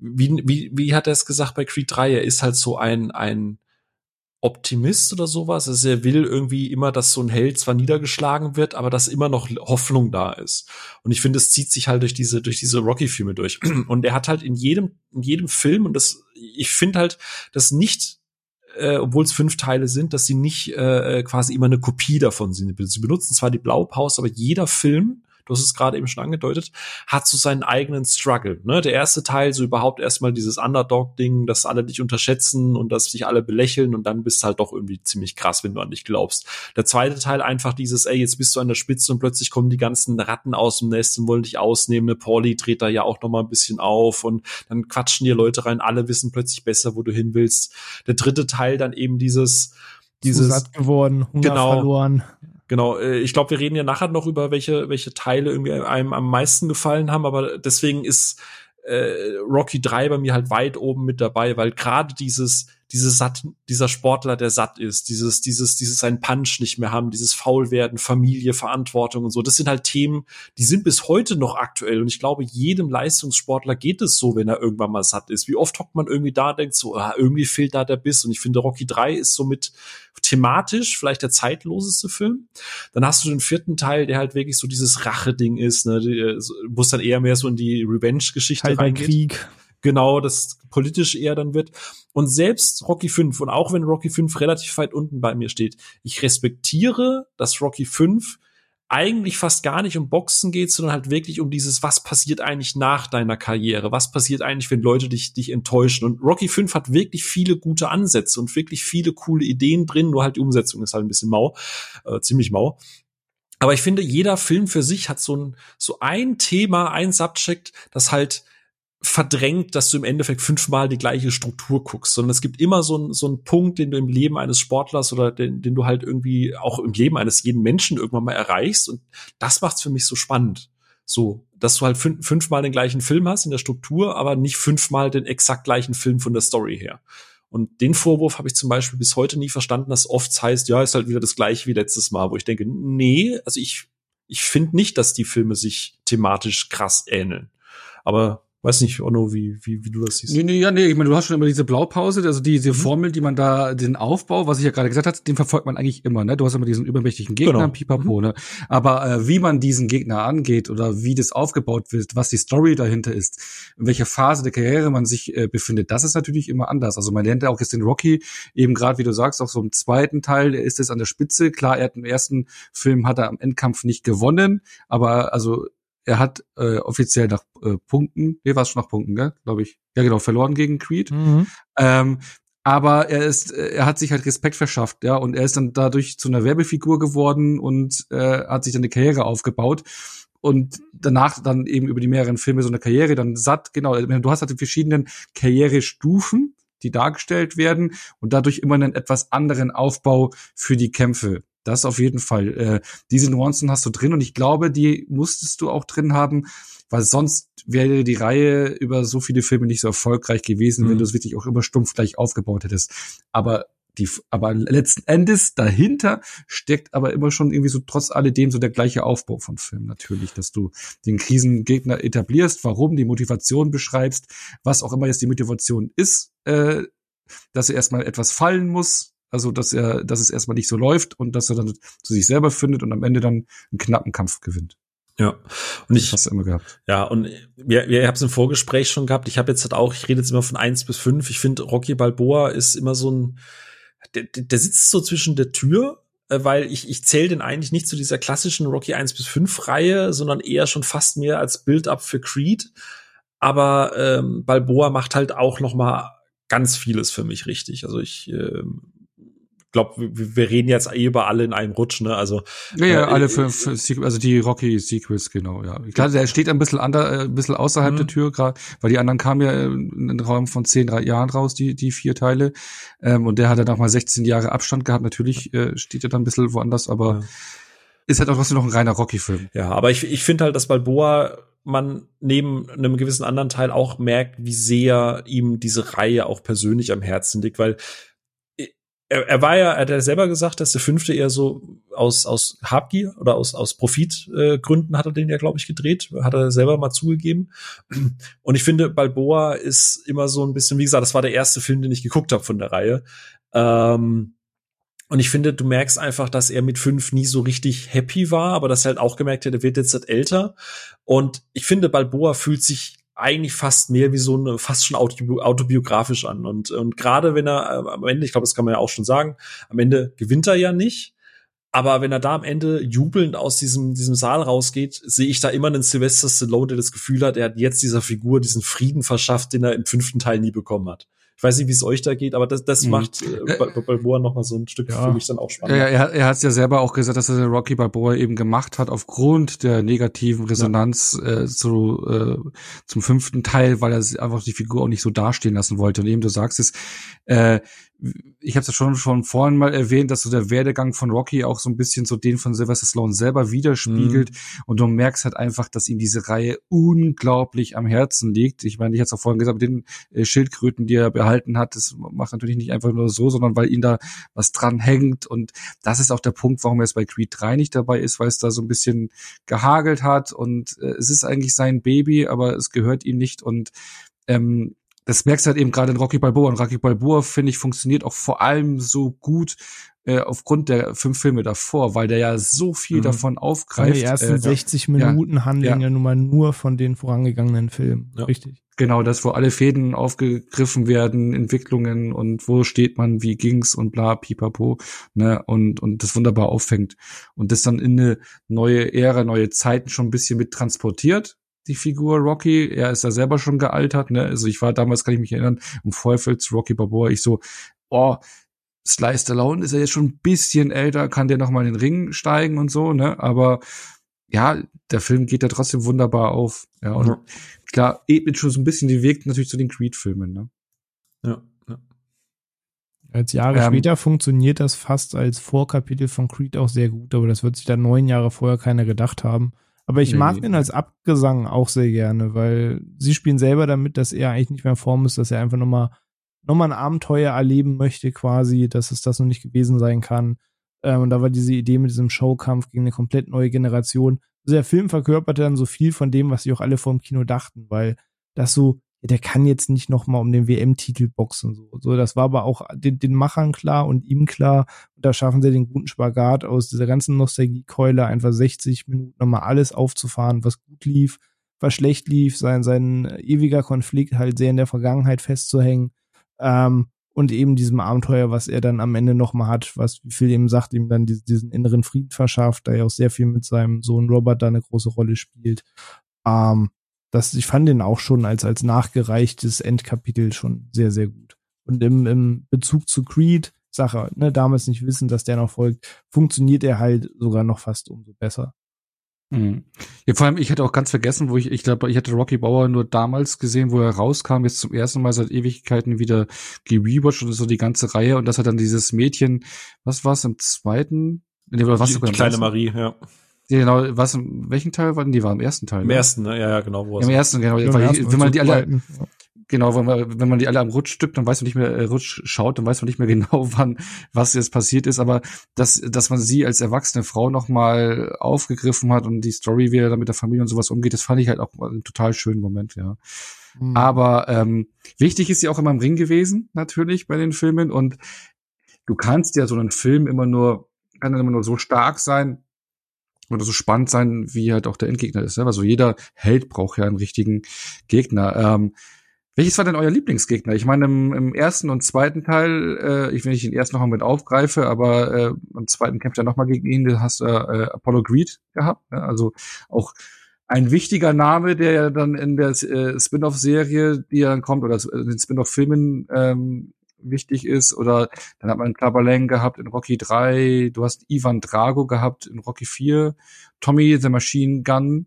wie, wie, wie hat er es gesagt bei Creed 3, er ist halt so ein, ein Optimist oder sowas. Also er will irgendwie immer, dass so ein Held zwar niedergeschlagen wird, aber dass immer noch Hoffnung da ist. Und ich finde, es zieht sich halt durch diese, durch diese Rocky-Filme durch. Und er hat halt in jedem, in jedem Film, und das, ich finde halt, dass nicht äh, obwohl es fünf Teile sind, dass sie nicht äh, quasi immer eine Kopie davon sind. Sie benutzen zwar die Blaupause, aber jeder Film du hast es gerade eben schon angedeutet, hat so seinen eigenen Struggle. Ne? Der erste Teil, so überhaupt erstmal dieses Underdog-Ding, dass alle dich unterschätzen und dass dich alle belächeln und dann bist du halt doch irgendwie ziemlich krass, wenn du an dich glaubst. Der zweite Teil einfach dieses, ey, jetzt bist du an der Spitze und plötzlich kommen die ganzen Ratten aus dem Nest und wollen dich ausnehmen. Ne? Pauli dreht da ja auch noch mal ein bisschen auf und dann quatschen dir Leute rein, alle wissen plötzlich besser, wo du hin willst. Der dritte Teil dann eben dieses, dieses satt geworden, Hunger genau, verloren. Genau, äh, ich glaube, wir reden ja nachher noch über welche welche Teile irgendwie einem am meisten gefallen haben, aber deswegen ist äh, Rocky 3 bei mir halt weit oben mit dabei, weil gerade dieses diese satt, dieser Sportler, der satt ist, dieses, dieses, dieses einen Punch nicht mehr haben, dieses Faulwerden, Familie, Verantwortung und so. Das sind halt Themen, die sind bis heute noch aktuell. Und ich glaube, jedem Leistungssportler geht es so, wenn er irgendwann mal satt ist. Wie oft hockt man irgendwie da, denkt so, ah, irgendwie fehlt da der Biss. Und ich finde, Rocky 3 ist somit thematisch vielleicht der zeitloseste Film. Dann hast du den vierten Teil, der halt wirklich so dieses Rache-Ding ist, ne, wo es dann eher mehr so in die Revenge-Geschichte halt reingeht. Krieg genau das politisch eher dann wird. Und selbst Rocky 5, und auch wenn Rocky 5 relativ weit unten bei mir steht, ich respektiere, dass Rocky 5 eigentlich fast gar nicht um Boxen geht, sondern halt wirklich um dieses, was passiert eigentlich nach deiner Karriere? Was passiert eigentlich, wenn Leute dich, dich enttäuschen? Und Rocky 5 hat wirklich viele gute Ansätze und wirklich viele coole Ideen drin, nur halt die Umsetzung ist halt ein bisschen mau, äh, ziemlich mau. Aber ich finde, jeder Film für sich hat so ein, so ein Thema, ein Subject, das halt verdrängt, dass du im Endeffekt fünfmal die gleiche Struktur guckst, sondern es gibt immer so, ein, so einen Punkt, den du im Leben eines Sportlers oder den, den du halt irgendwie auch im Leben eines jeden Menschen irgendwann mal erreichst und das macht's für mich so spannend. So, dass du halt fün fünfmal den gleichen Film hast in der Struktur, aber nicht fünfmal den exakt gleichen Film von der Story her. Und den Vorwurf habe ich zum Beispiel bis heute nie verstanden, dass oft heißt, ja, ist halt wieder das gleiche wie letztes Mal, wo ich denke, nee, also ich, ich finde nicht, dass die Filme sich thematisch krass ähneln. Aber Weiß nicht, Onno, wie, wie, wie du das siehst. Nee, nee, ja, nee, ich meine, du hast schon immer diese Blaupause, also diese mhm. Formel, die man da, den Aufbau, was ich ja gerade gesagt habe, den verfolgt man eigentlich immer, ne? Du hast immer diesen übermächtigen Gegner, genau. pipapo, mhm. ne? Aber äh, wie man diesen Gegner angeht oder wie das aufgebaut wird, was die Story dahinter ist, in welcher Phase der Karriere man sich äh, befindet, das ist natürlich immer anders. Also man lernt ja auch jetzt den Rocky, eben gerade, wie du sagst, auch so im zweiten Teil, der ist jetzt an der Spitze. Klar, er hat im ersten Film hat er am Endkampf nicht gewonnen, aber also er hat äh, offiziell nach äh, Punkten, nee, war es schon nach Punkten, gell? glaube ich. Ja, genau, verloren gegen Creed. Mhm. Ähm, aber er ist, äh, er hat sich halt Respekt verschafft, ja, und er ist dann dadurch zu einer Werbefigur geworden und äh, hat sich dann eine Karriere aufgebaut und danach dann eben über die mehreren Filme so eine Karriere dann satt, genau, du hast halt die verschiedenen Karrierestufen, die dargestellt werden und dadurch immer einen etwas anderen Aufbau für die Kämpfe. Das auf jeden Fall. Äh, diese Nuancen hast du drin und ich glaube, die musstest du auch drin haben, weil sonst wäre die Reihe über so viele Filme nicht so erfolgreich gewesen, mhm. wenn du es wirklich auch immer stumpf gleich aufgebaut hättest. Aber die, aber letzten Endes dahinter steckt aber immer schon irgendwie so trotz alledem so der gleiche Aufbau von Film natürlich, dass du den Krisengegner etablierst, warum, die Motivation beschreibst, was auch immer jetzt die Motivation ist, äh, dass er erstmal etwas fallen muss, also, dass er, dass es erstmal nicht so läuft und dass er dann zu sich selber findet und am Ende dann einen knappen Kampf gewinnt. Ja, und ich hast du immer gehabt. Ja, und wir, wir haben es im Vorgespräch schon gehabt. Ich habe jetzt halt auch, ich rede jetzt immer von eins bis fünf. Ich finde, Rocky Balboa ist immer so ein, der, der sitzt so zwischen der Tür, äh, weil ich, ich zähle den eigentlich nicht zu dieser klassischen Rocky 1 bis 5 Reihe, sondern eher schon fast mehr als Build-up für Creed. Aber ähm, Balboa macht halt auch noch mal ganz vieles für mich richtig. Also ich ähm, glaube, wir, wir reden jetzt eh über alle in einem Rutsch, ne? Also ja, ja äh, alle für, für also die Rocky Sequels, genau, ja. Klar, der steht ein bisschen ander, äh, ein bisschen außerhalb mhm. der Tür gerade, weil die anderen kamen ja in den Raum von zehn Jahren raus, die die vier Teile, ähm, und der hat dann auch mal 16 Jahre Abstand gehabt. Natürlich äh, steht er dann ein bisschen woanders, aber ja. ist halt auch trotzdem noch ein reiner Rocky-Film. Ja, aber ich ich finde halt, dass Balboa man neben einem gewissen anderen Teil auch merkt, wie sehr ihm diese Reihe auch persönlich am Herzen liegt, weil er, er war ja, er hat ja selber gesagt, dass der fünfte eher so aus, aus Habgier oder aus, aus Profitgründen äh, hat er den ja, glaube ich, gedreht, hat er selber mal zugegeben. Und ich finde, Balboa ist immer so ein bisschen, wie gesagt, das war der erste Film, den ich geguckt habe von der Reihe. Ähm, und ich finde, du merkst einfach, dass er mit fünf nie so richtig happy war, aber dass er halt auch gemerkt hat, er wird jetzt halt älter. Und ich finde, Balboa fühlt sich eigentlich fast mehr wie so eine, fast schon autobiografisch an. Und, und gerade wenn er äh, am Ende, ich glaube, das kann man ja auch schon sagen, am Ende gewinnt er ja nicht. Aber wenn er da am Ende jubelnd aus diesem, diesem Saal rausgeht, sehe ich da immer einen Sylvester Stallone, der das Gefühl hat, er hat jetzt dieser Figur diesen Frieden verschafft, den er im fünften Teil nie bekommen hat. Ich weiß nicht, wie es euch da geht, aber das, das mhm. macht äh, Balboa noch mal so ein Stück ja. für mich dann auch spannend. Ja, er, er hat es ja selber auch gesagt, dass er Rocky Balboa eben gemacht hat aufgrund der negativen Resonanz ja. äh, zu, äh, zum fünften Teil, weil er einfach die Figur auch nicht so dastehen lassen wollte. Und eben du sagst es, äh, ich habe es ja schon schon vorhin mal erwähnt, dass so der Werdegang von Rocky auch so ein bisschen so den von Sylvester Stallone selber widerspiegelt mhm. und du merkst halt einfach, dass ihm diese Reihe unglaublich am Herzen liegt. Ich meine, ich hatte es auch vorhin gesagt, mit den äh, Schildkröten, die er behalten hat, das macht natürlich nicht einfach nur so, sondern weil ihm da was dran hängt und das ist auch der Punkt, warum er jetzt bei Creed 3 nicht dabei ist, weil es da so ein bisschen gehagelt hat und äh, es ist eigentlich sein Baby, aber es gehört ihm nicht und ähm, das merkst du halt eben gerade in Rocky Balboa. Und Rocky Balboa, finde ich, funktioniert auch vor allem so gut äh, aufgrund der fünf Filme davor, weil der ja so viel mhm. davon aufgreift. Die ersten äh, 60 Minuten ja, handeln ja. ja nun mal nur von den vorangegangenen Filmen. Ja. Richtig. Genau, das, wo alle Fäden aufgegriffen werden, Entwicklungen und wo steht man, wie ging's und bla, pipapo, ne, und, und das wunderbar auffängt. Und das dann in eine neue Ära, neue Zeiten schon ein bisschen mit transportiert, die Figur Rocky. Er ist da selber schon gealtert, ne? Also ich war damals, kann ich mich erinnern, im Vorfeld zu Rocky Balboa, ich so, oh, Sly Stallone ist er jetzt schon ein bisschen älter, kann der noch mal in den Ring steigen und so, ne? Aber ja, der Film geht ja trotzdem wunderbar auf. Ja, und ja. klar, ebnet schon so ein bisschen die Weg natürlich zu den Creed-Filmen, ne? Ja. ja. Als Jahre ähm, später funktioniert das fast als Vorkapitel von Creed auch sehr gut, aber das wird sich dann neun Jahre vorher keiner gedacht haben. Aber ich Nee, mag nee. den als Abgesang auch sehr gerne, weil sie spielen selber damit, dass er eigentlich nicht mehr in Form ist, dass er einfach nochmal noch mal ein Abenteuer erleben möchte quasi, dass es das noch nicht gewesen sein kann. Ähm, und da war diese Idee mit diesem Showkampf gegen eine komplett neue Generation. Also der Film verkörperte dann so viel von dem, was sich auch alle vor dem Kino dachten, weil das so, der kann jetzt nicht noch mal um den WM-Titel boxen. So. so, das war aber auch den, den Machern klar und ihm klar. Und da schaffen sie den guten Spagat aus dieser ganzen Nostalgiekeule, einfach 60 Minuten nochmal alles aufzufahren, was gut lief, was schlecht lief, sein, sein ewiger Konflikt halt sehr in der Vergangenheit festzuhängen. Ähm, und eben diesem Abenteuer, was er dann am Ende nochmal hat, was, wie viel eben sagt, ihm dann diesen, diesen inneren Frieden verschafft, da er auch sehr viel mit seinem Sohn Robert da eine große Rolle spielt. Ähm, das, ich fand den auch schon als, als nachgereichtes Endkapitel schon sehr, sehr gut. Und im, im Bezug zu Creed, Sache, ne, damals nicht wissen, dass der noch folgt, funktioniert er halt sogar noch fast umso besser. Mhm. Ja, vor allem, ich hätte auch ganz vergessen, wo ich, ich glaube, ich hätte Rocky Bauer nur damals gesehen, wo er rauskam, jetzt zum ersten Mal seit Ewigkeiten wieder gerewatcht und so die ganze Reihe und das hat dann dieses Mädchen, was war es im zweiten? Nee, was die, die kleine? Marie, ja. Ja, genau, was, in welchen Teil war denn die? War im ersten Teil. Im ne? ersten, ne? Ja, ja, genau. Wo Ja, Im ersten, genau. Im weil ersten wenn man die alle. Genau, wenn man, wenn man die alle am Rutsch stückt, dann weiß man nicht mehr, äh, Rutsch schaut, dann weiß man nicht mehr genau, wann, was jetzt passiert ist, aber dass, dass man sie als erwachsene Frau nochmal aufgegriffen hat und die Story, wie er da mit der Familie und sowas umgeht, das fand ich halt auch einen total schönen Moment, ja. Mhm. Aber ähm, wichtig ist sie auch immer im Ring gewesen, natürlich, bei den Filmen. Und du kannst ja so einen Film immer nur, kann dann immer nur so stark sein oder so spannend sein, wie halt auch der Endgegner ist. Ja? Also jeder Held braucht ja einen richtigen Gegner. Ähm, welches war denn euer Lieblingsgegner? Ich meine, im, im ersten und zweiten Teil, äh, ich will nicht den ersten noch mal mit aufgreife, aber äh, im zweiten kämpft er noch mal gegen ihn, da hast du äh, Apollo Greed gehabt. Ne? Also auch ein wichtiger Name, der ja dann in der äh, Spin-off-Serie, die ja dann kommt, oder in den Spin-off-Filmen ähm, wichtig ist. Oder dann hat man Clubber Lang gehabt in Rocky 3, du hast Ivan Drago gehabt in Rocky 4, Tommy the Machine Gun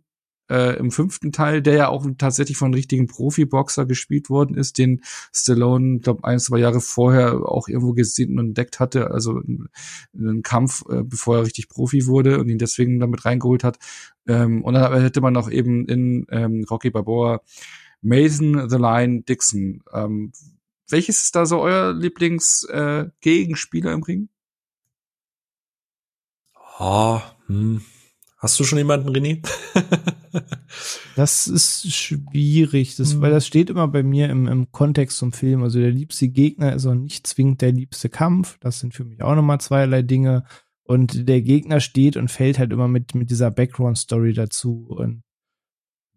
äh, im fünften Teil, der ja auch tatsächlich von richtigen Profiboxer gespielt worden ist, den Stallone, glaube ein, zwei Jahre vorher auch irgendwo gesehen und entdeckt hatte, also in, in einem Kampf, äh, bevor er richtig Profi wurde und ihn deswegen damit reingeholt hat. Ähm, und dann hätte man noch eben in ähm, Rocky Balboa Mason the Lion Dixon. Ähm, welches ist da so euer Lieblings-Gegenspieler äh, Gegenspieler im Ring? Oh, hm. Hast du schon jemanden, René? Das ist schwierig, das, Mhm. weil das steht immer bei mir im, im Kontext zum Film. Also der liebste Gegner ist auch nicht zwingend der liebste Kampf. Das sind für mich auch nochmal zweierlei Dinge. Und der Gegner steht und fällt halt immer mit, mit dieser Background-Story dazu. Und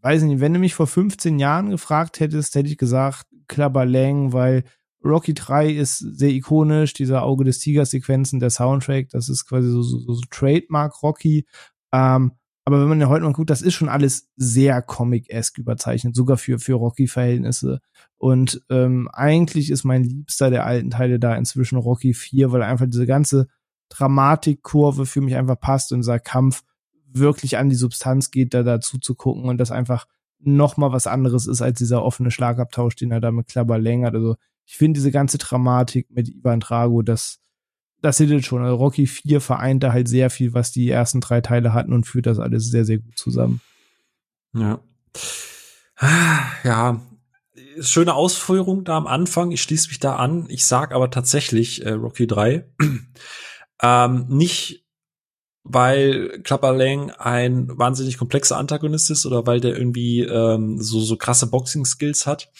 weiß nicht, wenn du mich vor 15 Jahren gefragt hättest, hätte ich gesagt, Clubber Lang, weil Rocky 3 ist sehr ikonisch, dieser Auge des Tigers Sequenzen, der Soundtrack, das ist quasi so, so, so Trademark Rocky. Ähm, aber wenn man ja heute mal guckt, das ist schon alles sehr Comic-esque überzeichnet, sogar für, für Rocky-Verhältnisse. Und ähm, eigentlich ist mein Liebster der alten Teile da inzwischen Rocky 4, weil einfach diese ganze Dramatikkurve für mich einfach passt und dieser Kampf wirklich an die Substanz geht, da dazu zu gucken und das einfach noch mal was anderes ist als dieser offene Schlagabtausch, den er da mit Klapper längert. Also ich finde diese ganze Dramatik mit Ivan Drago, das das hittet schon. Also Rocky 4 vereint da halt sehr viel, was die ersten drei Teile hatten und führt das alles sehr, sehr gut zusammen. Ja. Ja, schöne Ausführung da am Anfang. Ich schließe mich da an. Ich sag aber tatsächlich äh, Rocky 3. ähm, nicht, weil Clubber Lang ein wahnsinnig komplexer Antagonist ist oder weil der irgendwie ähm, so, so krasse Boxing-Skills hat,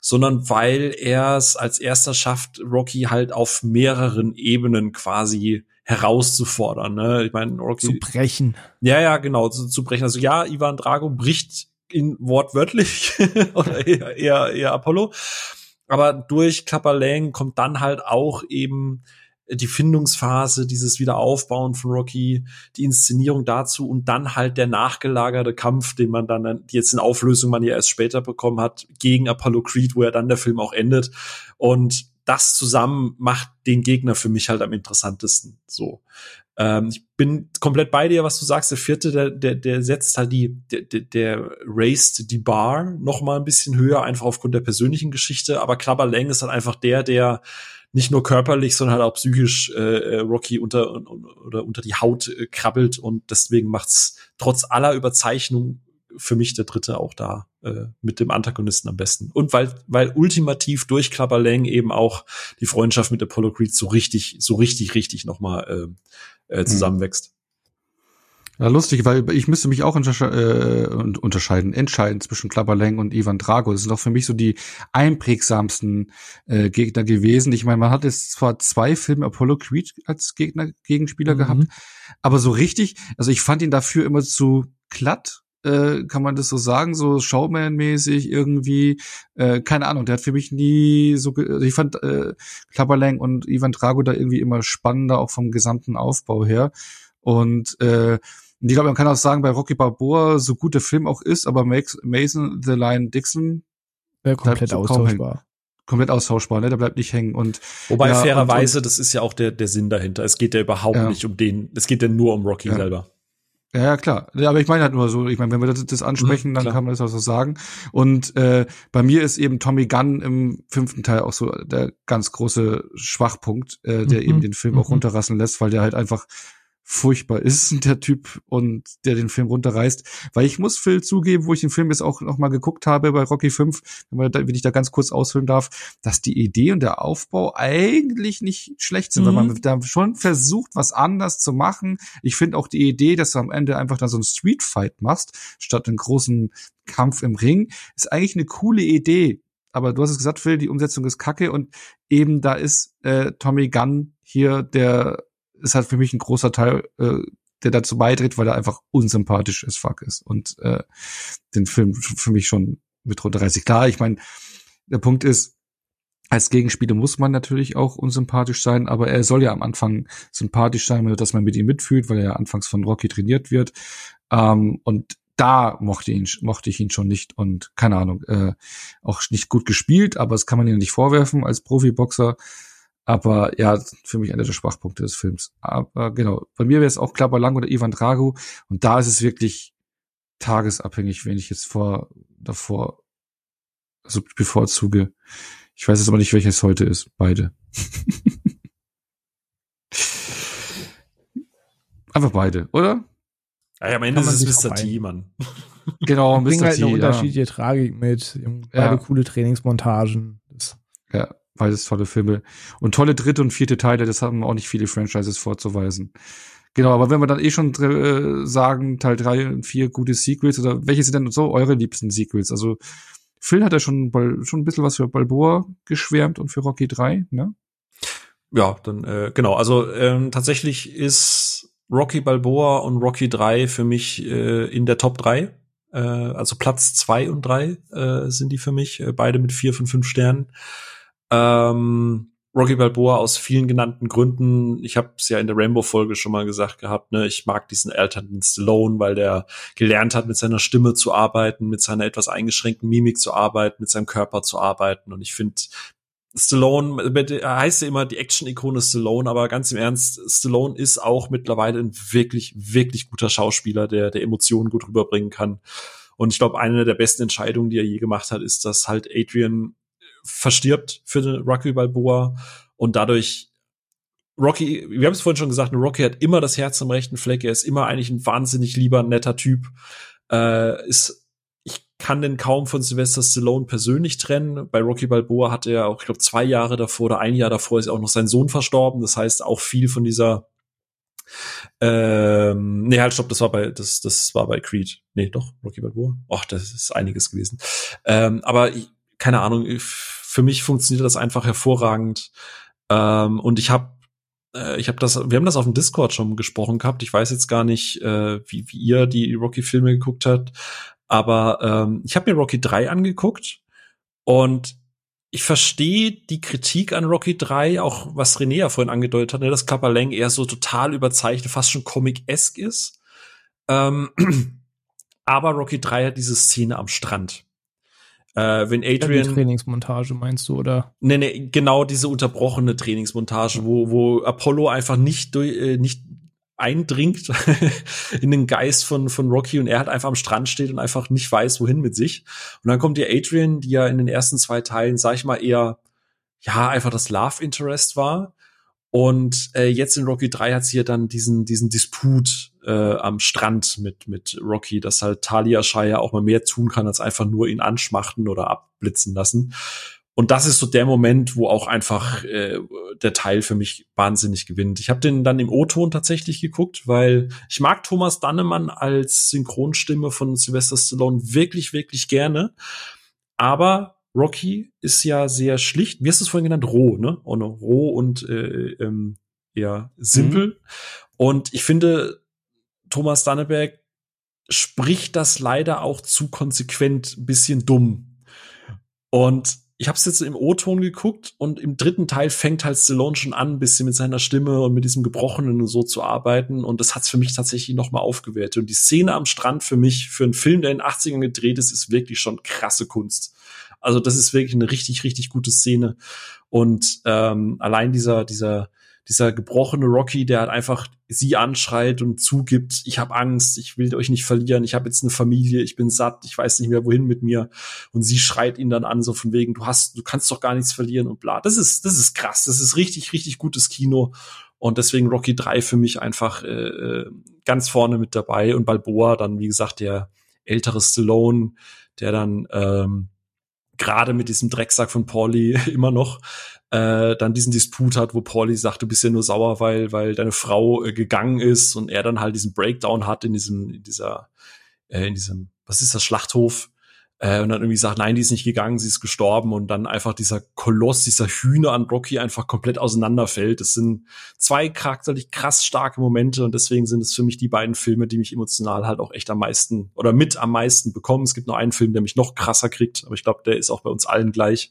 sondern weil er es als erster schafft, Rocky halt auf mehreren Ebenen quasi herauszufordern. Ne? Ich meine, Rocky Zu brechen. ja, ja, genau, zu, zu brechen. Also ja, Ivan Drago bricht ihn wortwörtlich oder eher, eher, eher Apollo. Aber durch Klapper Lang kommt dann halt auch eben die Findungsphase, dieses Wiederaufbauen von Rocky, die Inszenierung dazu und dann halt der nachgelagerte Kampf, den man dann jetzt in Auflösung man ja erst später bekommen hat, gegen Apollo Creed, wo ja dann der Film auch endet. Und das zusammen macht den Gegner für mich halt am interessantesten. So. Ähm, ich bin komplett bei dir, was du sagst. Der vierte, der, der, der setzt halt die, der, der, der raised die Bar noch mal ein bisschen höher, einfach aufgrund der persönlichen Geschichte. Aber Klapper Lang ist halt einfach der, der nicht nur körperlich, sondern halt auch psychisch äh, Rocky unter oder unter die Haut äh, krabbelt und deswegen macht's trotz aller Überzeichnung für mich der dritte auch da äh, mit dem Antagonisten am besten. Und weil, weil ultimativ durch Klapperlang eben auch die Freundschaft mit Apollo Creed so richtig, so richtig, richtig nochmal äh, äh, mhm. zusammenwächst. Ja, lustig, weil ich müsste mich auch untersche äh, unterscheiden, entscheiden zwischen Klapperlang und Ivan Drago. Das sind auch für mich so die einprägsamsten äh, Gegner gewesen. Ich meine, man hat jetzt zwar zwei Filme Apollo Creed als Gegner, Gegenspieler mhm. gehabt, aber so richtig, also ich fand ihn dafür immer zu glatt äh, kann man das so sagen, so Showman-mäßig irgendwie, äh, keine Ahnung, der hat für mich nie so, also ich fand äh, Klapperlang und Ivan Drago da irgendwie immer spannender, auch vom gesamten Aufbau her. Und äh, ich glaube, man kann auch sagen, bei Rocky Balboa, so gut der Film auch ist, aber Mason the Lion Dixon Wäre komplett so austauschbar komplett austauschbar, ne? Der bleibt nicht hängen. Und wobei ja, fairerweise, das ist ja auch der der Sinn dahinter. Es geht ja überhaupt ja. nicht um den, es geht ja nur um Rocky ja. selber. Ja, ja, klar. Ja, aber ich meine halt nur so, ich meine, wenn wir das, das ansprechen, mhm, dann kann man das auch so sagen. Und äh, bei mir ist eben Tommy Gunn im fünften Teil auch so der ganz große Schwachpunkt, äh, der mhm, eben den Film auch mhm. runterrasseln lässt, weil der halt einfach furchtbar ist, der Typ und der den Film runterreißt. Weil ich muss Phil zugeben, wo ich den Film jetzt auch noch mal geguckt habe bei Rocky 5, wenn ich da ganz kurz ausfüllen darf, dass die Idee und der Aufbau eigentlich nicht schlecht sind, mhm. weil man mhm. da schon versucht, was anders zu machen. Ich finde auch die Idee, dass du am Ende einfach dann so einen Streetfight machst, statt einen großen Kampf im Ring, ist eigentlich eine coole Idee. Aber du hast es gesagt, Phil, die Umsetzung ist kacke und eben da ist äh, Tommy Gunn hier der ist halt für mich ein großer Teil, äh, der dazu beiträgt, weil er einfach unsympathisch as fuck ist und äh, den Film für mich schon mit runterreißt. Klar, ich meine, der Punkt ist, als Gegenspieler muss man natürlich auch unsympathisch sein, aber er soll ja am Anfang sympathisch sein, dass man mit ihm mitfühlt, weil er ja anfangs von Rocky trainiert wird. Ähm, und da mochte, ihn, mochte ich ihn schon nicht und keine Ahnung, äh, auch nicht gut gespielt, aber das kann man ihm nicht vorwerfen als Profiboxer. Aber ja, für mich einer der Schwachpunkte des Films. Aber genau, bei mir wäre es auch Klapperlang oder Ivan Drago. Und da ist es wirklich tagesabhängig, wenn ich jetzt vor, davor, also bevorzuge. Ich weiß jetzt aber nicht, welches heute ist. Beide. Einfach beide, oder? Ja, am Ende ist es Mr. T, Mann. Genau, Mr. T. halt eine unterschiedliche ja. Tragik mit. Beide ja. coole Trainingsmontagen. Das ja, beides tolle Filme. Und tolle dritte und vierte Teile, das haben auch nicht viele Franchises vorzuweisen. Genau, aber wenn wir dann eh schon äh, sagen, Teil drei und vier gute Sequels, oder welche sind denn so eure liebsten Sequels? Also Phil hat ja schon, schon ein bisschen was für Balboa geschwärmt und für Rocky 3, ne? Ja, dann äh, genau. Also ähm, tatsächlich ist Rocky Balboa und Rocky 3 für mich äh, in der Top 3. Äh, also Platz 2 und 3 äh, sind die für mich, äh, beide mit vier von fünf Sternen. Ähm, Rocky Balboa aus vielen genannten Gründen. Ich habe es ja in der Rainbow-Folge schon mal gesagt gehabt. Ne? Ich mag diesen alternden Stallone, weil der gelernt hat, mit seiner Stimme zu arbeiten, mit seiner etwas eingeschränkten Mimik zu arbeiten, mit seinem Körper zu arbeiten. Und ich finde, Stallone, er heißt ja immer die Action-Ikone Stallone, aber ganz im Ernst, Stallone ist auch mittlerweile ein wirklich, wirklich guter Schauspieler, der, der Emotionen gut rüberbringen kann. Und ich glaube, eine der besten Entscheidungen, die er je gemacht hat, ist, dass halt Adrian verstirbt für den Rocky Balboa und dadurch Rocky, wir haben es vorhin schon gesagt, Rocky hat immer das Herz am rechten Fleck, er ist immer eigentlich ein wahnsinnig lieber, netter Typ. Äh, ist, ich kann den kaum von Sylvester Stallone persönlich trennen. Bei Rocky Balboa hat er auch, ich glaube, zwei Jahre davor oder ein Jahr davor ist auch noch sein Sohn verstorben. Das heißt, auch viel von dieser ähm, nee, halt, stopp, das war bei, das, das war bei Creed. Nee, doch, Rocky Balboa. Ach, das ist einiges gewesen. Ähm, aber keine Ahnung, für mich funktioniert das einfach hervorragend. Ähm, und ich habe äh, ich habe das, wir haben das auf dem Discord schon gesprochen gehabt. Ich weiß jetzt gar nicht, äh, wie, wie ihr die Rocky-Filme geguckt habt, aber ähm, ich habe mir Rocky 3 angeguckt und ich verstehe die Kritik an Rocky 3, auch was René ja vorhin angedeutet hat, ne, dass Kappa Lang eher so total überzeichnet, fast schon Comic-esque ist. Ähm, aber Rocky 3 hat diese Szene am Strand. Äh, wenn Adrian. Die Trainingsmontage meinst du, oder? Nee, nee, genau diese unterbrochene Trainingsmontage, wo, wo Apollo einfach nicht durch, äh, nicht eindringt in den Geist von, von Rocky und er halt einfach am Strand steht und einfach nicht weiß, wohin mit sich. Und dann kommt die Adrian, die ja in den ersten zwei Teilen, sag ich mal, eher ja, einfach das Love Interest war. Und äh, jetzt in Rocky 3 hat sie ja dann diesen, diesen Disput äh, am Strand mit, mit Rocky, dass halt Talia Shire auch mal mehr tun kann, als einfach nur ihn anschmachten oder abblitzen lassen. Und das ist so der Moment, wo auch einfach äh, der Teil für mich wahnsinnig gewinnt. Ich habe den dann im O-Ton tatsächlich geguckt, weil ich mag Thomas Dannemann als Synchronstimme von Sylvester Stallone wirklich, wirklich gerne. Aber Rocky ist ja sehr schlicht. Wie hast du es vorhin genannt? Roh, ne? Oh, no. Roh und äh, ähm, ja, simpel. Mhm. Und ich finde, Thomas Danneberg spricht das leider auch zu konsequent ein bisschen dumm. Und ich habe es jetzt im O-Ton geguckt und im dritten Teil fängt halt Stallone schon an, ein bisschen mit seiner Stimme und mit diesem Gebrochenen und so zu arbeiten und das hat's für mich tatsächlich nochmal aufgewertet. Und die Szene am Strand für mich, für einen Film, der in den 80ern gedreht ist, ist wirklich schon krasse Kunst. Also das ist wirklich eine richtig, richtig gute Szene. Und ähm, allein dieser, dieser dieser gebrochene Rocky, der halt einfach sie anschreit und zugibt, ich habe Angst, ich will euch nicht verlieren, ich habe jetzt eine Familie, ich bin satt, ich weiß nicht mehr wohin mit mir und sie schreit ihn dann an so von wegen, du hast du kannst doch gar nichts verlieren und bla. Das ist das ist krass, das ist richtig richtig gutes Kino und deswegen Rocky 3 für mich einfach äh, äh, ganz vorne mit dabei und Balboa dann wie gesagt der ältere Stallone, der dann ähm, gerade mit diesem Drecksack von Pauli immer noch äh, dann diesen Disput hat, wo Pauli sagt, du bist ja nur sauer, weil, weil deine Frau äh, gegangen ist und er dann halt diesen Breakdown hat in diesem, in dieser, äh, in diesem, was ist das, Schlachthof, äh, und dann irgendwie sagt, nein, die ist nicht gegangen, sie ist gestorben und dann einfach dieser Koloss, dieser Hühner an Rocky einfach komplett auseinanderfällt. Das sind zwei charakterlich krass starke Momente und deswegen sind es für mich die beiden Filme, die mich emotional halt auch echt am meisten oder mit am meisten bekommen. Es gibt nur einen Film, der mich noch krasser kriegt, aber ich glaube, der ist auch bei uns allen gleich.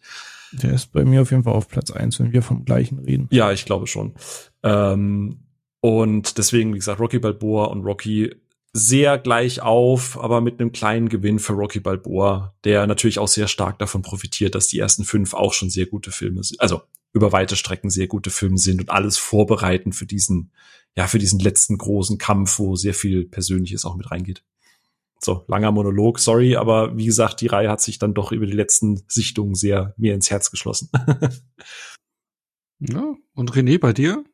Der ist bei mir auf jeden Fall auf Platz eins, wenn wir vom gleichen reden. Ja, ich glaube schon. Ähm, und deswegen, wie gesagt, Rocky Balboa und Rocky sehr gleich auf, aber mit einem kleinen Gewinn für Rocky Balboa, der natürlich auch sehr stark davon profitiert, dass die ersten fünf auch schon sehr gute Filme sind. Also über weite Strecken sehr gute Filme sind und alles vorbereiten für diesen, ja, für diesen letzten großen Kampf, wo sehr viel Persönliches auch mit reingeht. So, langer Monolog, sorry, aber wie gesagt, die Reihe hat sich dann doch über die letzten Sichtungen sehr mir ins Herz geschlossen. ja, und René, bei dir?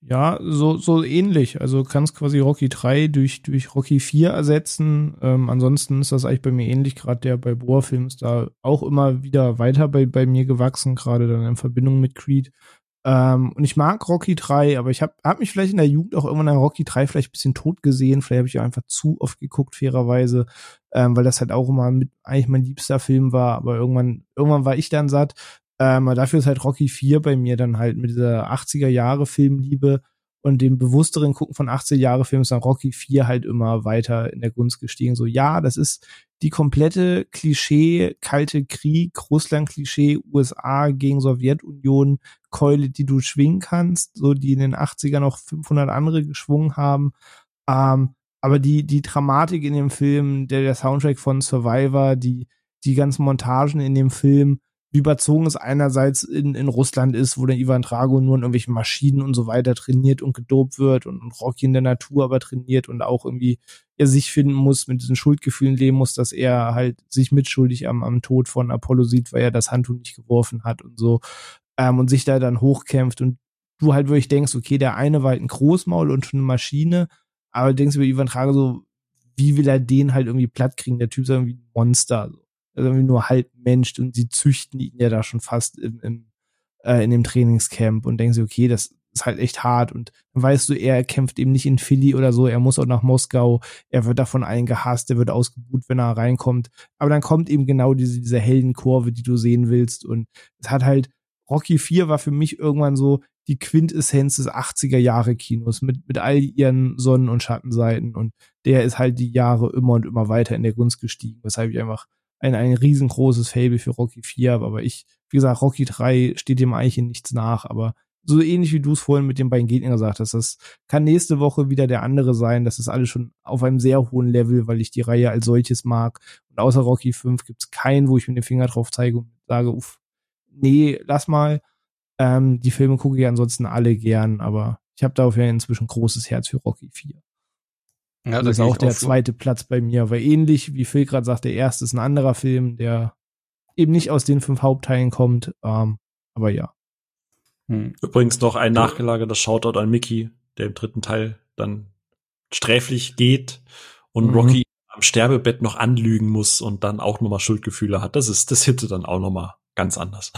Ja, so, so ähnlich. Also kannst quasi Rocky 3 durch, durch Rocky 4 ersetzen. Ähm, ansonsten ist das eigentlich bei mir ähnlich. Gerade der bei Boa-Film ist da auch immer wieder weiter bei, bei mir gewachsen, gerade dann in Verbindung mit Creed. Ähm, und ich mag Rocky 3, aber ich habe hab mich vielleicht in der Jugend auch irgendwann an Rocky 3 vielleicht ein bisschen tot gesehen. Vielleicht habe ich einfach zu oft geguckt, fairerweise, ähm, weil das halt auch immer mit eigentlich mein liebster Film war. Aber irgendwann, irgendwann war ich dann satt. Ähm, dafür ist halt Rocky 4 bei mir dann halt mit dieser 80er Jahre Filmliebe und dem bewussteren Gucken von 80er Jahre Filmen ist dann Rocky 4 halt immer weiter in der Gunst gestiegen. So, ja, das ist die komplette Klischee, kalte Krieg, Russland-Klischee, USA gegen Sowjetunion, Keule, die du schwingen kannst, so die in den 80er noch 500 andere geschwungen haben. Ähm, aber die, die Dramatik in dem Film, der, der Soundtrack von Survivor, die, die ganzen Montagen in dem Film, wie überzogen es einerseits in, in Russland ist, wo der Ivan Drago nur in irgendwelchen Maschinen und so weiter trainiert und gedopt wird und, und Rocky in der Natur aber trainiert und auch irgendwie er sich finden muss, mit diesen Schuldgefühlen leben muss, dass er halt sich mitschuldig am, am Tod von Apollo sieht, weil er das Handtuch nicht geworfen hat und so ähm, und sich da dann hochkämpft und du halt wirklich denkst, okay, der eine war halt ein Großmaul und schon eine Maschine, aber denkst über Ivan Drago so, wie will er den halt irgendwie platt kriegen? Der Typ ist irgendwie ein Monster. So irgendwie nur halb Mensch und sie züchten ihn ja da schon fast im, im, äh, in dem Trainingscamp und denken sie, okay, das ist halt echt hart. Und dann weißt du, er kämpft eben nicht in Philly oder so, er muss auch nach Moskau, er wird davon allen gehasst, er wird ausgebuht, wenn er reinkommt, aber dann kommt eben genau diese, diese Heldenkurve, die du sehen willst. Und es hat halt, Rocky 4 war für mich irgendwann so die Quintessenz des 80er Jahre Kinos mit, mit all ihren Sonnen- und Schattenseiten. Und der ist halt die Jahre immer und immer weiter in der Gunst gestiegen, weshalb ich einfach ein, ein riesengroßes Fable für Rocky 4, aber ich, wie gesagt, Rocky 3 steht dem eigentlich in nichts nach, aber so ähnlich wie du es vorhin mit den beiden Gegnern gesagt hast, das kann nächste Woche wieder der andere sein. Das ist alles schon auf einem sehr hohen Level, weil ich die Reihe als solches mag. Und außer Rocky 5 gibt's keinen, wo ich mit dem Finger drauf zeige und sage, uff, nee, lass mal. Ähm, die Filme gucke ich ansonsten alle gern, aber ich habe dafür inzwischen großes Herz für Rocky 4. Ja, das ist auch der zweite Platz bei mir, weil ähnlich wie Phil gerade sagt, der erste ist ein anderer Film, der eben nicht aus den fünf Hauptteilen kommt, ähm, aber ja. Hm. Übrigens noch ein nachgelagerter Shoutout an Mickey, der im dritten Teil dann sträflich geht und mhm. Rocky am Sterbebett noch anlügen muss und dann auch nochmal Schuldgefühle hat. Das ist, das hitte dann auch nochmal ganz anders.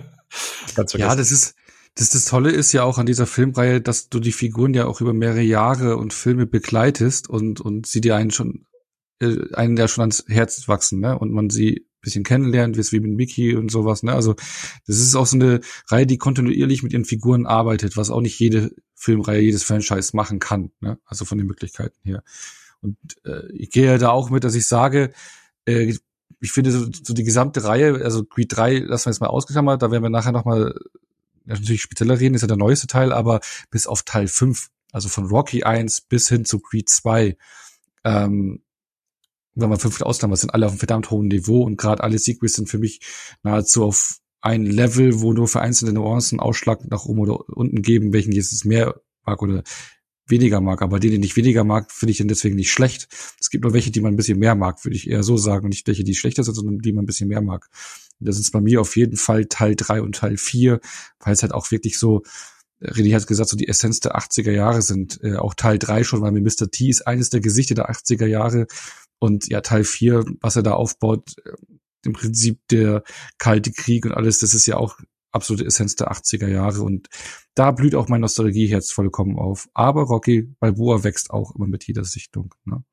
ganz ja, das ist, das, das Tolle ist ja auch an dieser Filmreihe, dass du die Figuren ja auch über mehrere Jahre und Filme begleitest und, und sie dir einen schon, äh, einen ja schon ans Herz wachsen, ne? Und man sie bisschen kennenlernt, wie mit Mickey und sowas, ne? Also, das ist auch so eine Reihe, die kontinuierlich mit ihren Figuren arbeitet, was auch nicht jede Filmreihe, jedes Franchise machen kann, ne? Also von den Möglichkeiten her. Und äh, ich gehe ja da auch mit, dass ich sage, äh, ich finde so, so die gesamte Reihe, also Creed 3 lassen wir jetzt mal ausgeklammert, da werden wir nachher nochmal natürlich spezieller reden, ist ja der neueste Teil, aber bis auf Teil 5, also von Rocky 1 bis hin zu Creed 2, ähm, wenn man fünf ausklammert, sind alle auf einem verdammt hohen Niveau und gerade alle Sequels sind für mich nahezu auf ein Level, wo nur für einzelne Nuancen Ausschlag nach oben oder unten geben, welchen jetzt mehr mag oder weniger mag. Aber den, den ich weniger mag, finde ich dann deswegen nicht schlecht. Es gibt nur welche, die man ein bisschen mehr mag, würde ich eher so sagen. Und nicht welche, die schlechter sind, sondern die man ein bisschen mehr mag. Das ist bei mir auf jeden Fall Teil drei und Teil vier, weil es halt auch wirklich so, René hat gesagt, so die Essenz der 80er Jahre sind. Äh, auch Teil drei schon, weil mir Mr. T ist eines der Gesichter der 80er Jahre. Und ja, Teil vier, was er da aufbaut, äh, im Prinzip der Kalte Krieg und alles, das ist ja auch absolute Essenz der 80er Jahre und da blüht auch mein Nostalgieherz vollkommen auf. Aber Rocky Balboa wächst auch immer mit jeder Sichtung. Ne?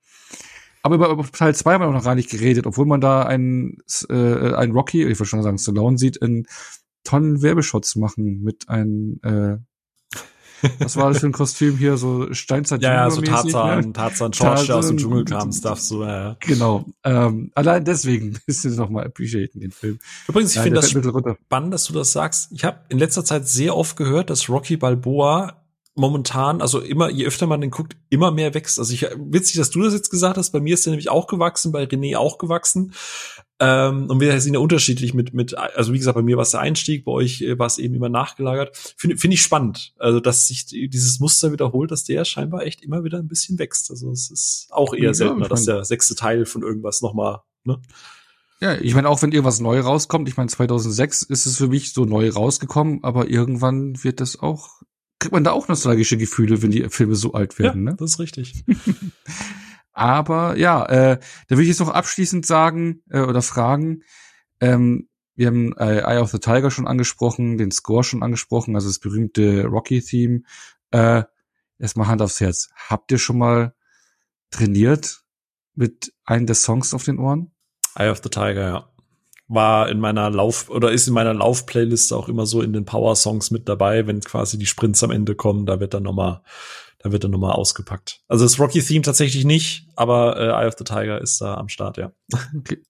Aber über, über Teil 2 haben wir noch gar nicht geredet, obwohl man da einen, äh, einen Rocky, ich würde schon sagen Stallone sieht, in Tonnen Werbeshots machen mit einem äh, was war das für ein Kostüm hier? So Steinzeit Ja, ja, so Tarzan, ne? Tarzan, George, der aus dem Dschungel kam, Stuff, so, ja. Genau. Ähm, allein deswegen ist es nochmal appreciaten, den Film. Übrigens, ich finde das spannend, dass du das sagst. Ich habe in letzter Zeit sehr oft gehört, dass Rocky Balboa momentan, also immer, je öfter man den guckt, immer mehr wächst. Also ich, witzig, dass du das jetzt gesagt hast. Bei mir ist der nämlich auch gewachsen, bei René auch gewachsen. Ähm, und wir sind ja unterschiedlich mit, mit, also wie gesagt, bei mir war es der Einstieg, bei euch äh, war es eben immer nachgelagert. Finde find ich spannend. Also, dass sich dieses Muster wiederholt, dass der scheinbar echt immer wieder ein bisschen wächst. Also, es ist auch eher ja, seltener, dass der sechste Teil von irgendwas nochmal, ne? Ja, ich meine, auch wenn irgendwas neu rauskommt, ich meine, 2006 ist es für mich so neu rausgekommen, aber irgendwann wird das auch, kriegt man da auch nostalgische Gefühle, wenn die Filme so alt werden, ja, ne? das ist richtig. Aber ja, äh, da will ich jetzt noch abschließend sagen äh, oder fragen. Ähm, wir haben äh, Eye of the Tiger schon angesprochen, den Score schon angesprochen, also das berühmte Rocky-Theme. Äh, erstmal Hand aufs Herz. Habt ihr schon mal trainiert mit einem der Songs auf den Ohren? Eye of the Tiger, ja. War in meiner Lauf- oder ist in meiner Lauf-Playlist auch immer so in den Power-Songs mit dabei, wenn quasi die Sprints am Ende kommen, da wird dann nochmal da wird er nochmal ausgepackt. Also das Rocky-Theme tatsächlich nicht, aber äh, Eye of the Tiger ist da am Start, ja. Okay.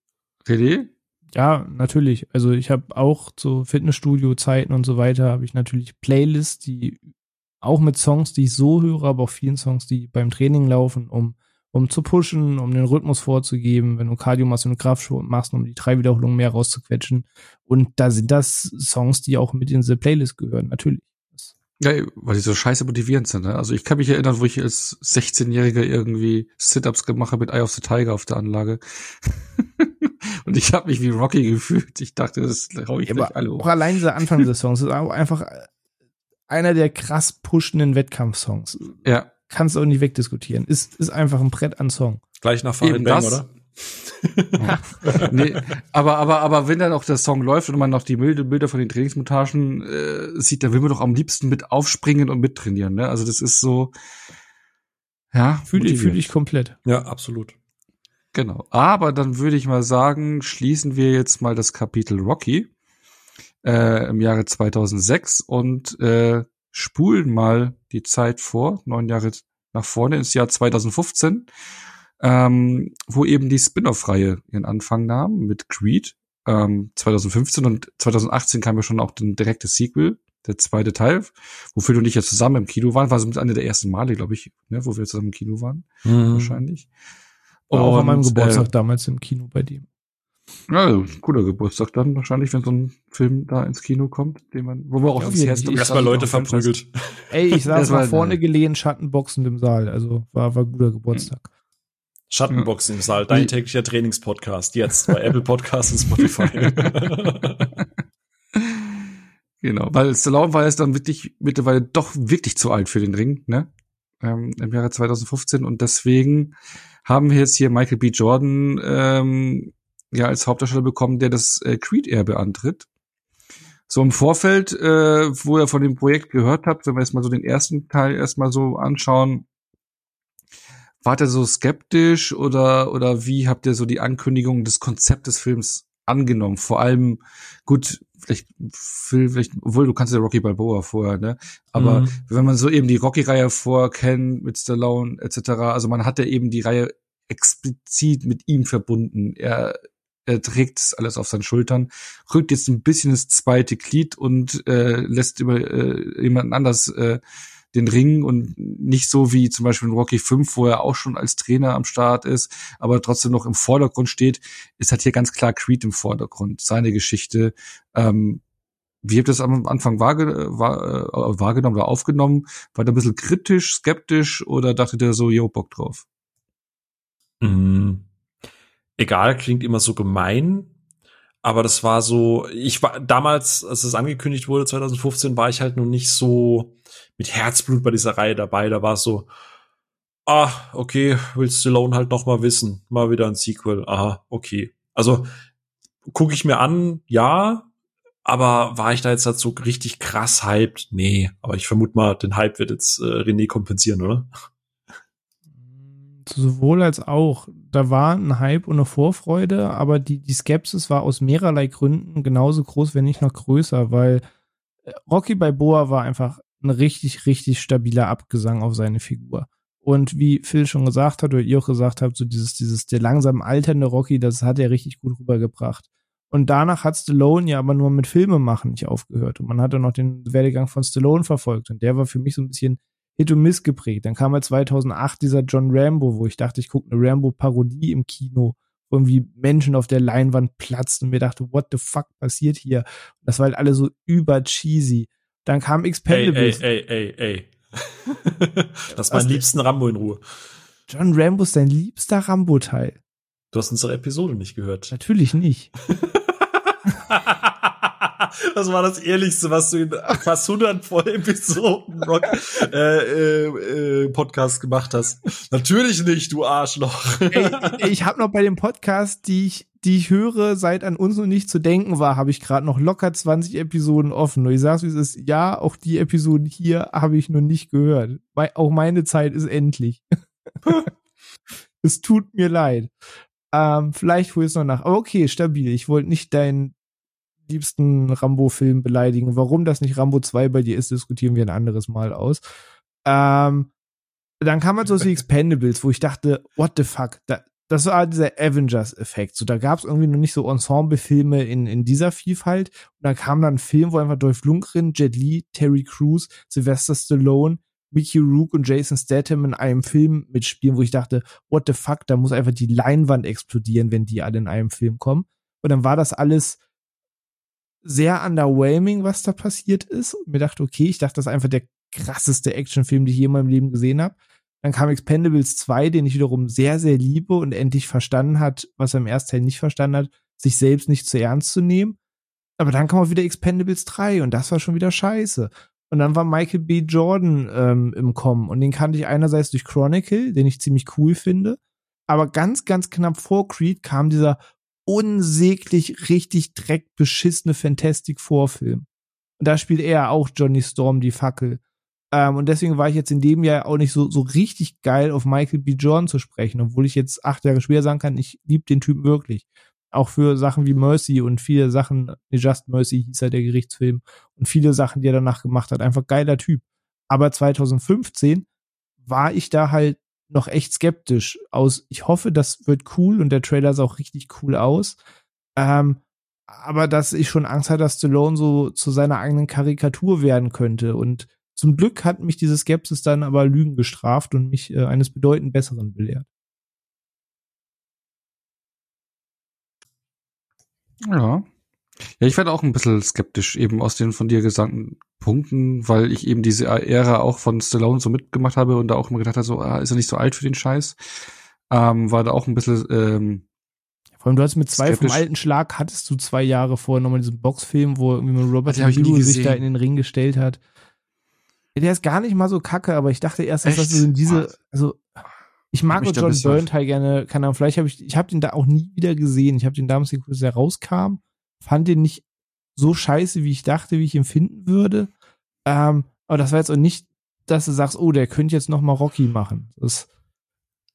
René? Ja, natürlich. Also ich habe auch zu Fitnessstudio-Zeiten und so weiter, habe ich natürlich Playlists, die auch mit Songs, die ich so höre, aber auch vielen Songs, die beim Training laufen, um um zu pushen, um den Rhythmus vorzugeben, wenn du Cardio machst und Kraftsport machst, um die drei Wiederholungen mehr rauszuquetschen. Und da sind das Songs, die auch mit in diese Playlist gehören, natürlich. Ja, weil die so scheiße motivierend sind. Ne? Also ich kann mich erinnern, wo ich als 16-Jähriger irgendwie Sit-Ups gemacht habe mit Eye of the Tiger auf der Anlage. und ich habe mich wie Rocky gefühlt. Ich dachte, das hau ich ja, gleich alle hoch. Auch allein dieser Anfang des Songs ist auch einfach einer der krass pushenden Wettkampfsongs. Ja. Kannst du auch nicht wegdiskutieren. Ist, ist einfach ein Brett an Song. Gleich nach Farid Bang, oder? nee, aber, aber, aber wenn dann auch der Song läuft und man noch die Bilder von den Trainingsmontagen äh, sieht, dann will man doch am liebsten mit aufspringen und mittrainieren. Ne? Also das ist so, ja. Fühle ich, fühl ich komplett. Ja, absolut. Genau. Aber dann würde ich mal sagen, schließen wir jetzt mal das Kapitel Rocky äh, im Jahre 2006 und äh, spulen mal die Zeit vor, neun Jahre nach vorne ins Jahr 2015 ähm, wo eben die Spin-off-Reihe ihren Anfang nahm mit Creed ähm, 2015 und 2018 kam ja schon auch ein direktes Sequel, der zweite Teil, wofür du nicht ja zusammen im Kino waren, war so mit einer der ersten Male, glaube ich, ne, wo wir zusammen im Kino waren, mhm. wahrscheinlich. War auch an meinem Geburtstag äh, damals im Kino bei dir. Ja, cooler Geburtstag dann wahrscheinlich, wenn so ein Film da ins Kino kommt, den man, wo wir auch ja, erstmal Leute verprügelt. Ey, ich saß mal vorne gelehnt, schattenboxend im Saal, also war war guter Geburtstag. Schattenboxen im Saal, dein täglicher Trainingspodcast, jetzt bei Apple Podcasts und Spotify. weil Stallone war jetzt dann wirklich mittlerweile doch wirklich zu alt für den Ring, ne? Ähm, Im Jahre 2015 und deswegen haben wir jetzt hier Michael B. Jordan ähm, ja als Hauptdarsteller bekommen, der das äh, Creed-Erbe antritt. So im Vorfeld, äh, wo ihr von dem Projekt gehört habt, wenn wir jetzt mal so den ersten Teil erstmal so anschauen, wart ihr so skeptisch oder, oder wie habt ihr so die Ankündigung des Konzepts des Films angenommen? Vor allem, gut, vielleicht, vielleicht, obwohl du kannst ja Rocky Balboa vorher, ne? Aber mhm. wenn man so eben die Rocky-Reihe vorkennt mit Stallone etc., also man hat ja eben die Reihe explizit mit ihm verbunden. Er, er trägt es alles auf seinen Schultern, rückt jetzt ein bisschen ins zweite Glied und äh, lässt über äh, jemanden anders äh, den Ring und nicht so wie zum Beispiel in Rocky 5, wo er auch schon als Trainer am Start ist, aber trotzdem noch im Vordergrund steht, ist halt hier ganz klar Creed im Vordergrund, seine Geschichte. Ähm, wie habt ihr das am Anfang wahrge wahr, äh, wahrgenommen oder aufgenommen? War da ein bisschen kritisch, skeptisch oder dachtet ihr so, yo, Bock drauf? Mhm. Egal, klingt immer so gemein, aber das war so, ich war damals, als es angekündigt wurde, 2015, war ich halt noch nicht so mit Herzblut bei dieser Reihe dabei. Da war es so, ah, okay, willst du Stallone halt noch mal wissen, mal wieder ein Sequel. Aha, okay. Also gucke ich mir an, ja, aber war ich da jetzt halt richtig krass hyped? Nee, aber ich vermute mal, den Hype wird jetzt äh, René kompensieren, oder? sowohl als auch. Da war ein Hype und eine Vorfreude, aber die, die Skepsis war aus mehrerlei Gründen genauso groß, wenn nicht noch größer, weil äh, Rocky Balboa war einfach ein richtig, richtig stabiler Abgesang auf seine Figur. Und wie Phil schon gesagt hat, oder ihr auch gesagt habt, so dieses, dieses, der langsam alternde Rocky, das hat er richtig gut rübergebracht. Und danach hat Stallone ja aber nur mit Filme machen nicht aufgehört. Und man hat dann noch den Werdegang von Stallone verfolgt. Und der war für mich so ein bisschen Hit und Miss geprägt. Dann kam halt 2008 dieser John Rambo, wo ich dachte, ich gucke eine Rambo-Parodie im Kino, wo irgendwie Menschen auf der Leinwand platzten und mir dachte, what the fuck passiert hier? Und das war halt alle so über cheesy. Dann kam Expendables. Ey, ey, ey, ey, ey. Lass meinen liebsten Rambo in Ruhe. John Rambo ist dein liebster Rambo-Teil. Du hast unsere Episode nicht gehört. Natürlich nicht. Das war das Ehrlichste, was du in fast 100 voll Episoden Rock äh, äh, äh, Podcast gemacht hast. Natürlich nicht, du Arschloch. Ey, ich habe noch bei dem Podcast, die ich die ich höre, seit an uns noch nicht zu denken war, habe ich gerade noch locker 20 Episoden offen. Und ich sag's, wie es ist, ja, auch die Episoden hier habe ich noch nicht gehört. Weil auch meine Zeit ist endlich. es tut mir leid. Ähm, vielleicht hol ich es noch nach. Aber okay, stabil. Ich wollte nicht dein, liebsten Rambo-Film beleidigen. Warum das nicht Rambo 2 bei dir ist, diskutieren wir ein anderes Mal aus. Ähm, dann kam halt so die Expendables, wo ich dachte, what the fuck, da, das war dieser Avengers-Effekt. So, da gab es irgendwie noch nicht so Ensemble-Filme in, in dieser Vielfalt. Und dann kam dann ein Film, wo einfach Dolph Lundgren, Jet Li, Terry Crews, Sylvester Stallone, Mickey Rook und Jason Statham in einem Film mitspielen, wo ich dachte, what the fuck, da muss einfach die Leinwand explodieren, wenn die alle in einem Film kommen. Und dann war das alles sehr underwhelming, was da passiert ist. Und mir dachte, okay, ich dachte, das ist einfach der krasseste Actionfilm, den ich je in meinem Leben gesehen habe. Dann kam Expendables 2, den ich wiederum sehr, sehr liebe und endlich verstanden hat, was er im ersten Teil nicht verstanden hat, sich selbst nicht zu ernst zu nehmen. Aber dann kam auch wieder Expendables 3 und das war schon wieder scheiße. Und dann war Michael B. Jordan ähm, im Kommen und den kannte ich einerseits durch Chronicle, den ich ziemlich cool finde. Aber ganz, ganz knapp vor Creed kam dieser unsäglich richtig dreckbeschissene Fantastic Vorfilm. Und da spielt er auch Johnny Storm die Fackel. Ähm, und deswegen war ich jetzt in dem Jahr auch nicht so, so richtig geil auf Michael B. Jordan zu sprechen, obwohl ich jetzt acht Jahre später sagen kann, ich liebe den Typen wirklich. Auch für Sachen wie Mercy und viele Sachen, Just Mercy hieß er der Gerichtsfilm und viele Sachen, die er danach gemacht hat. Einfach geiler Typ. Aber 2015 war ich da halt noch echt skeptisch aus. Ich hoffe, das wird cool und der Trailer sah auch richtig cool aus. Ähm, aber dass ich schon Angst hatte, dass Stallone so zu seiner eigenen Karikatur werden könnte. Und zum Glück hat mich diese Skepsis dann aber Lügen gestraft und mich äh, eines bedeutend Besseren belehrt. Ja, ja, ich werde auch ein bisschen skeptisch eben aus den von dir gesagten Punkten, weil ich eben diese Ära auch von Stallone so mitgemacht habe und da auch immer gedacht habe, so, ah, ist er nicht so alt für den Scheiß. Ähm, war da auch ein bisschen ähm, Vor allem, du hast mit zwei Skeptisch. vom alten Schlag, hattest du zwei Jahre vorher nochmal diesen Boxfilm, wo irgendwie mit Robert De Niro sich da in den Ring gestellt hat. Der ist gar nicht mal so kacke, aber ich dachte erst, dass das so in diese, also ich mag John Burnett halt gerne, keine Ahnung, vielleicht habe ich, ich habe den da auch nie wieder gesehen. Ich habe den damals geguckt, als er rauskam, fand den nicht so scheiße, wie ich dachte, wie ich ihn finden würde. Ähm, aber das war jetzt auch nicht, dass du sagst, oh, der könnte jetzt noch mal Rocky machen. Das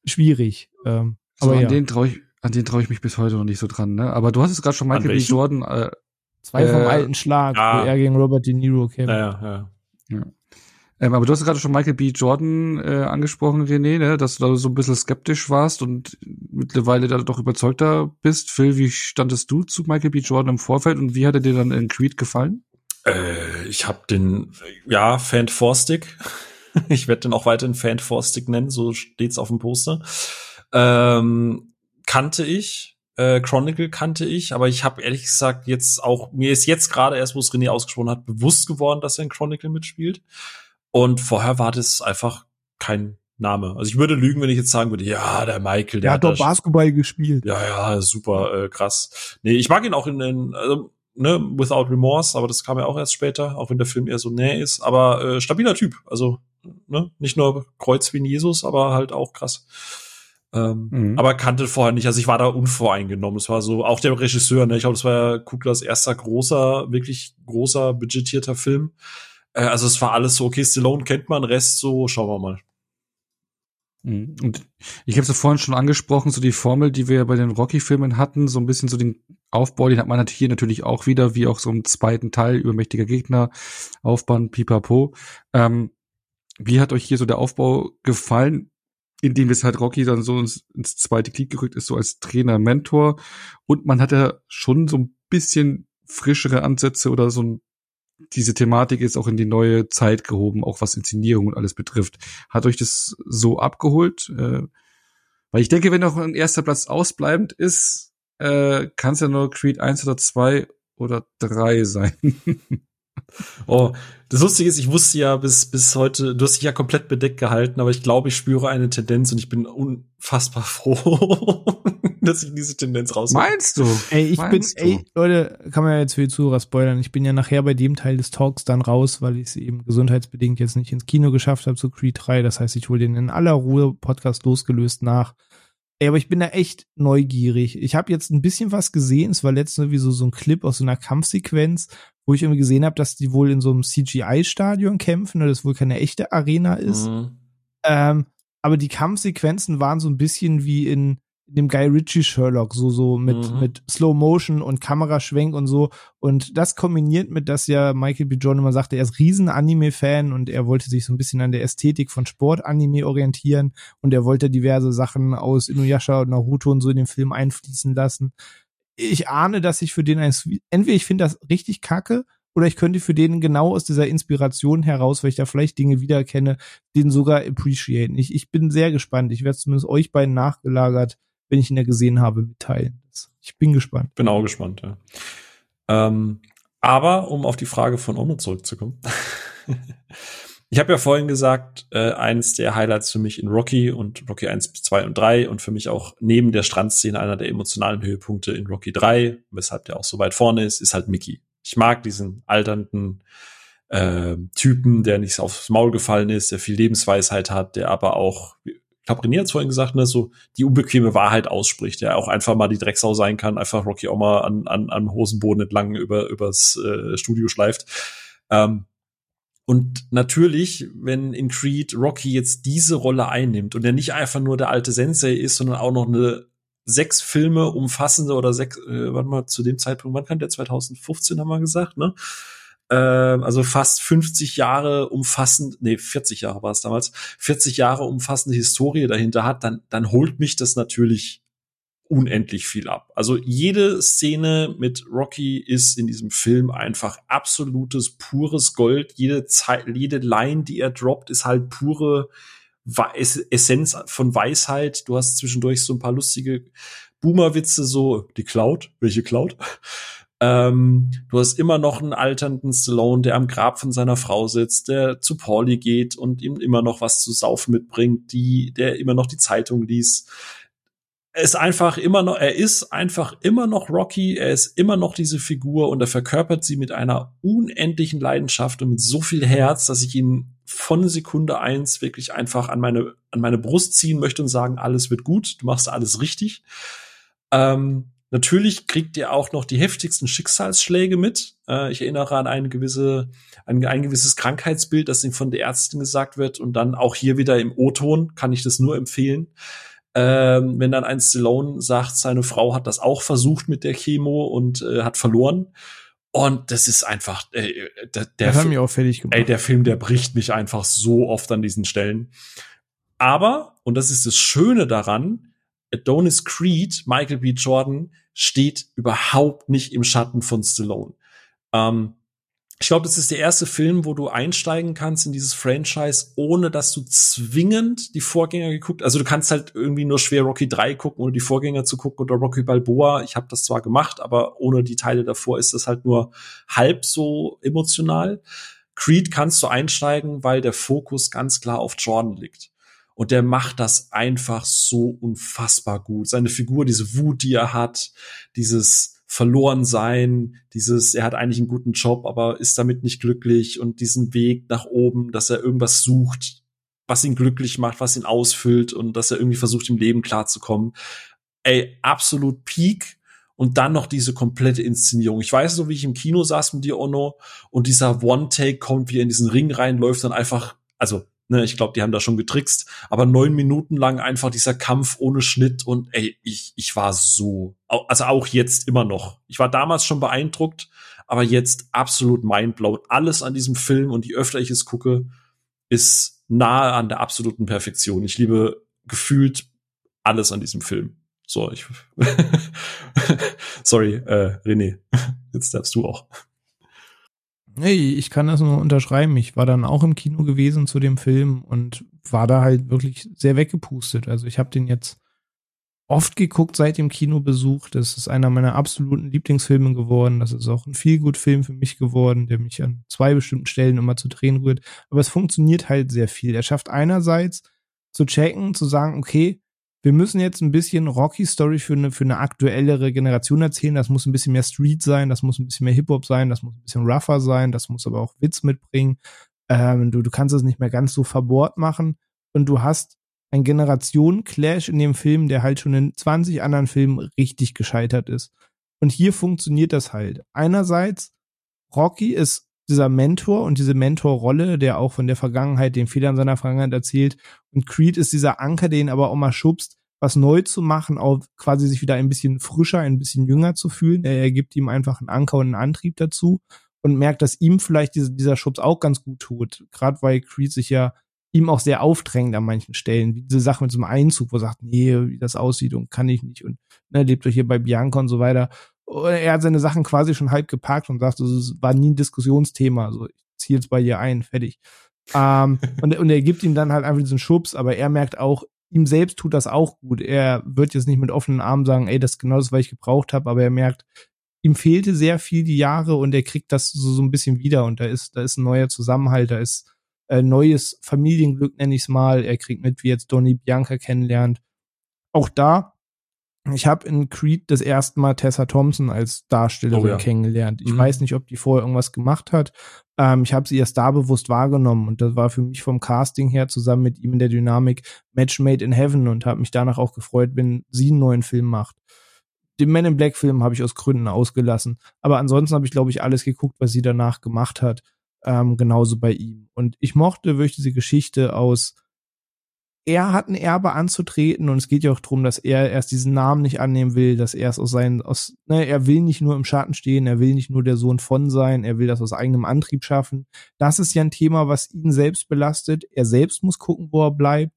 ist schwierig. Ähm, So, aber an ja, den traue ich, an den traue ich mich bis heute noch nicht so dran, ne? Aber du hast es gerade schon Michael B. Jordan, äh, zwei vom äh, alten Schlag, ja. wo er gegen Robert De Niro kämpft. Naja, ja. Ähm, aber du hast gerade schon Michael B. Jordan äh, angesprochen, René, ne? Dass du da so ein bisschen skeptisch warst und mittlerweile da doch überzeugter bist. Phil, wie standest du zu Michael B. Jordan im Vorfeld und wie hat er dir dann in Creed gefallen? Äh, ich habe den, ja, Fan Stick. ich werde den auch weiterhin Fan Stick nennen, so steht's auf dem Poster. Ähm, kannte ich, äh, Chronicle kannte ich, aber ich habe ehrlich gesagt jetzt auch, mir ist jetzt gerade erst, wo es René ausgesprochen hat, bewusst geworden, dass er in Chronicle mitspielt. Und vorher war das einfach kein Name. Also ich würde lügen, wenn ich jetzt sagen würde, ja, der Michael, der Der hat doch Basketball gespielt. ja, ja, super äh, krass. Nee, ich mag ihn auch in den, also, ne, Without Remorse, aber das kam ja auch erst später, auch wenn der Film eher so näher ist. Aber äh, stabiler Typ. Also, ne, nicht nur Kreuz wie ein Jesus, aber halt auch krass. Ähm, Mhm. Aber kannte vorher nicht, also ich war da unvoreingenommen. Es war so, auch der Regisseur, ne, ich glaube, das war ja Kuglers erster großer, wirklich großer, budgetierter Film. Äh, also es war alles so, okay, Stallone kennt man, Rest so, schauen wir mal. Mhm. Und ich habe es ja vorhin schon angesprochen, so die Formel, die wir bei den Rocky-Filmen hatten, so ein bisschen so den Aufbau, den hat man hier natürlich auch wieder, wie auch so im zweiten Teil, übermächtiger Gegner, Aufbauen, pipapo. Ähm, wie hat euch hier so der Aufbau gefallen, indem es halt Rocky dann so ins, ins zweite Glied gerückt ist, so als Trainer, Mentor und man hat ja schon so ein bisschen frischere Ansätze oder so ein diese Thematik ist auch in die neue Zeit gehoben, auch was Inszenierung und alles betrifft. Hat euch das so abgeholt? Äh, weil ich denke, wenn noch ein erster Platz ausbleibend ist, äh, kann es ja nur Creed 1 oder 2 oder 3 sein. Oh, das Lustige ist, ich wusste ja bis, bis heute, du hast dich ja komplett bedeckt gehalten, aber ich glaube, ich spüre eine Tendenz und ich bin unfassbar froh, dass ich diese Tendenz raus. Meinst du? Ey, ich bin, Meinst du? ey, Leute, kann man ja jetzt für die Zuhörer spoilern. Ich bin ja nachher bei dem Teil des Talks dann raus, weil ich es eben gesundheitsbedingt jetzt nicht ins Kino geschafft habe zu Creed 3. Das heißt, ich hole den in aller Ruhe Podcast losgelöst nach. Ey, aber ich bin da echt neugierig. Ich habe jetzt ein bisschen was gesehen. Es war letztens wie so, so ein Clip aus so einer Kampfsequenz, wo ich irgendwie gesehen habe, dass die wohl in so einem CGI-Stadion kämpfen oder das wohl keine echte Arena ist. Mhm. Ähm, aber die Kampfsequenzen waren so ein bisschen wie in dem Guy Ritchie Sherlock, so, so mit, Mhm. mit Slow Motion und Kameraschwenk und so. Und das kombiniert mit, dass ja Michael B. Jordan immer sagte, er ist riesen Anime-Fan und er wollte sich so ein bisschen an der Ästhetik von Sport-Anime orientieren und er wollte diverse Sachen aus Inuyasha und Naruto und so in den Film einfließen lassen. Ich ahne, dass ich für den ein, entweder ich finde das richtig kacke oder ich könnte für den genau aus dieser Inspiration heraus, weil ich da vielleicht Dinge wiedererkenne, den sogar appreciaten. Ich, ich bin sehr gespannt. Ich werde zumindest euch beiden nachgelagert, wenn ich ihn ja gesehen habe, mitteilen. Ich bin gespannt. Bin auch gespannt, ja. Ähm, aber um auf die Frage von Ono zurückzukommen. ich habe ja vorhin gesagt, äh, eins der Highlights für mich in Rocky und Rocky 1, 2 und 3 und für mich auch neben der Strandszene einer der emotionalen Höhepunkte in Rocky 3, weshalb der auch so weit vorne ist, ist halt Mickey. Ich mag diesen alternden äh, Typen, der nicht aufs Maul gefallen ist, der viel Lebensweisheit hat, der aber auch, ich glaube, René hat vorhin gesagt, ne, so die unbequeme Wahrheit ausspricht, der auch einfach mal die Drecksau sein kann, einfach Rocky auch mal an, an, am Hosenboden entlang über übers äh, Studio schleift. Ähm, und natürlich, wenn in Creed Rocky jetzt diese Rolle einnimmt und er nicht einfach nur der alte Sensei ist, sondern auch noch eine sechs Filme umfassende oder sechs, äh, warte mal, zu dem Zeitpunkt, wann kam der? 2015 haben wir gesagt, ne? Ähm, also fast 50 Jahre umfassend, nee, 40 Jahre war es damals, 40 Jahre umfassende Historie dahinter hat, dann, dann holt mich das natürlich unendlich viel ab. Also jede Szene mit Rocky ist in diesem Film einfach absolutes, pures Gold. Jede Zeit, jede Line, die er droppt, ist halt pure Essenz von Weisheit. Du hast zwischendurch so ein paar lustige Boomer-Witze, so die Cloud, welche Cloud? Ähm, du hast immer noch einen alternden Stallone, der am Grab von seiner Frau sitzt, der zu Pauli geht und ihm immer noch was zu saufen mitbringt, die, der immer noch die Zeitung liest er ist einfach immer noch, er ist einfach immer noch Rocky, er ist immer noch diese Figur und er verkörpert sie mit einer unendlichen Leidenschaft und mit so viel Herz, dass ich ihn von Sekunde eins wirklich einfach an meine, an meine Brust ziehen möchte und sagen, alles wird gut, du machst alles richtig. Ähm, natürlich kriegt ihr auch noch die heftigsten Schicksalsschläge mit. Äh, ich erinnere an eine gewisse, an ein gewisses Krankheitsbild, das ihm von der Ärztin gesagt wird und dann auch hier wieder im O-Ton kann ich das nur empfehlen ähm, wenn dann ein Stallone sagt, seine Frau hat das auch versucht mit der Chemo und äh, hat verloren. Und das ist einfach, äh, der, der auch fertig gemacht. Ey, der Film, der bricht mich einfach so oft an diesen Stellen. Aber, und das ist das Schöne daran, Adonis Creed, Michael B. Jordan, steht überhaupt nicht im Schatten von Stallone. Ähm, ich glaube, das ist der erste Film, wo du einsteigen kannst in dieses Franchise, ohne dass du zwingend die Vorgänger geguckt. Also du kannst halt irgendwie nur schwer Rocky 3 gucken, ohne die Vorgänger zu gucken oder Rocky Balboa. Ich habe das zwar gemacht, aber ohne die Teile davor ist das halt nur halb so emotional. Creed kannst du einsteigen, weil der Fokus ganz klar auf Jordan liegt. Und der macht das einfach so unfassbar gut. Seine Figur, diese Wut, die er hat, dieses verloren sein, dieses, er hat eigentlich einen guten Job, aber ist damit nicht glücklich und diesen Weg nach oben, dass er irgendwas sucht, was ihn glücklich macht, was ihn ausfüllt und dass er irgendwie versucht, im Leben klarzukommen. Ey, absolut Peak. Und dann noch diese komplette Inszenierung. Ich weiß so, wie ich im Kino saß mit dir, Ono, und dieser One-Take kommt, wie er in diesen Ring reinläuft, dann einfach, also Ne, ich glaube, die haben da schon getrickst. Aber neun Minuten lang einfach dieser Kampf ohne Schnitt und ey, ich, ich war so, also auch jetzt immer noch. Ich war damals schon beeindruckt, aber jetzt absolut mindblown. Alles an diesem Film und je öfter ich es gucke, ist nahe an der absoluten Perfektion. Ich liebe gefühlt alles an diesem Film. So, ich sorry, äh, René, jetzt darfst du auch. Hey, ich kann das nur unterschreiben. Ich war dann auch im Kino gewesen zu dem Film und war da halt wirklich sehr weggepustet. Also ich habe den jetzt oft geguckt seit dem Kinobesuch. Das ist einer meiner absoluten Lieblingsfilme geworden. Das ist auch ein viel gut Film für mich geworden, der mich an zwei bestimmten Stellen immer zu drehen rührt. Aber es funktioniert halt sehr viel. Er schafft einerseits zu checken, zu sagen, okay, wir müssen jetzt ein bisschen Rocky-Story für eine, für eine aktuellere Generation erzählen. Das muss ein bisschen mehr Street sein, das muss ein bisschen mehr Hip-Hop sein, das muss ein bisschen rougher sein, das muss aber auch Witz mitbringen. Ähm, du, du kannst es nicht mehr ganz so verbohrt machen. Und du hast ein Generationen-Clash in dem Film, der halt schon in 20 anderen Filmen richtig gescheitert ist. Und hier funktioniert das halt. Einerseits, Rocky ist dieser Mentor und diese Mentorrolle, der auch von der Vergangenheit, den Fehlern seiner Vergangenheit erzählt. Und Creed ist dieser Anker, den aber auch mal schubst, was neu zu machen, auch quasi sich wieder ein bisschen frischer, ein bisschen jünger zu fühlen. Er, gibt ihm einfach einen Anker und einen Antrieb dazu und merkt, dass ihm vielleicht diese, dieser Schubs auch ganz gut tut. Gerade weil Creed sich ja ihm auch sehr aufdrängt an manchen Stellen, wie diese Sache mit so einem Einzug, wo er sagt, nee, wie das aussieht und kann ich nicht und ne, lebt euch hier bei Bianca und so weiter er hat seine Sachen quasi schon halb geparkt und sagt, es war nie ein Diskussionsthema. So, ich ziehe jetzt bei ihr ein, fertig. ähm, und, und er gibt ihm dann halt einfach diesen Schubs, aber er merkt auch, ihm selbst tut das auch gut. Er wird jetzt nicht mit offenen Armen sagen, ey, das ist genau das, was ich gebraucht habe, aber er merkt, ihm fehlte sehr viel die Jahre und er kriegt das so, so ein bisschen wieder und da ist, da ist ein neuer Zusammenhalt, da ist äh, neues Familienglück, nenne ich es mal. Er kriegt mit, wie jetzt Donny Bianca kennenlernt. Auch da ich habe in Creed das erste Mal Tessa Thompson als Darstellerin oh, ja. kennengelernt. Ich mhm. weiß nicht, ob die vorher irgendwas gemacht hat. Ähm, ich habe sie erst da bewusst wahrgenommen und das war für mich vom Casting her zusammen mit ihm in der Dynamik Match Made in Heaven und habe mich danach auch gefreut, wenn sie einen neuen Film macht. Den Men in Black Film habe ich aus Gründen ausgelassen, aber ansonsten habe ich glaube ich alles geguckt, was sie danach gemacht hat. Ähm, genauso bei ihm. Und ich mochte wirklich diese Geschichte aus er hat ein Erbe anzutreten und es geht ja auch darum, dass er erst diesen Namen nicht annehmen will, dass er es aus seinen, aus, ne, er will nicht nur im Schatten stehen, er will nicht nur der Sohn von sein, er will das aus eigenem Antrieb schaffen. Das ist ja ein Thema, was ihn selbst belastet. Er selbst muss gucken, wo er bleibt.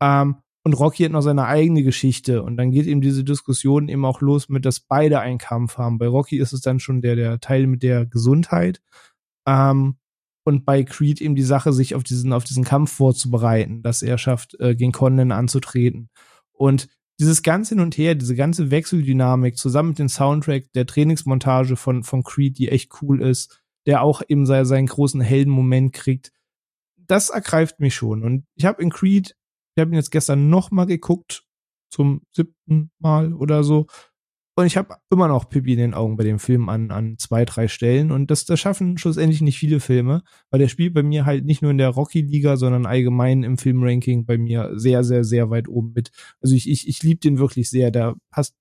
Ähm, und Rocky hat noch seine eigene Geschichte und dann geht eben diese Diskussion eben auch los mit, dass beide einen Kampf haben. Bei Rocky ist es dann schon der, der Teil mit der Gesundheit. Ähm, und bei Creed eben die Sache, sich auf diesen, auf diesen Kampf vorzubereiten, dass er schafft, äh, gegen Conan anzutreten. Und dieses ganze hin und her, diese ganze Wechseldynamik zusammen mit dem Soundtrack, der Trainingsmontage von, von Creed, die echt cool ist, der auch eben seinen, seinen großen Heldenmoment kriegt, das ergreift mich schon. Und ich habe in Creed, ich habe ihn jetzt gestern noch mal geguckt, zum siebten Mal oder so. Und ich habe immer noch Pippi in den Augen bei dem Film an, an zwei, drei Stellen. Und das, das schaffen schlussendlich nicht viele Filme, weil der spielt bei mir halt nicht nur in der Rocky-Liga, sondern allgemein im Filmranking bei mir sehr, sehr, sehr weit oben mit. Also ich, ich, ich liebe den wirklich sehr. Da passt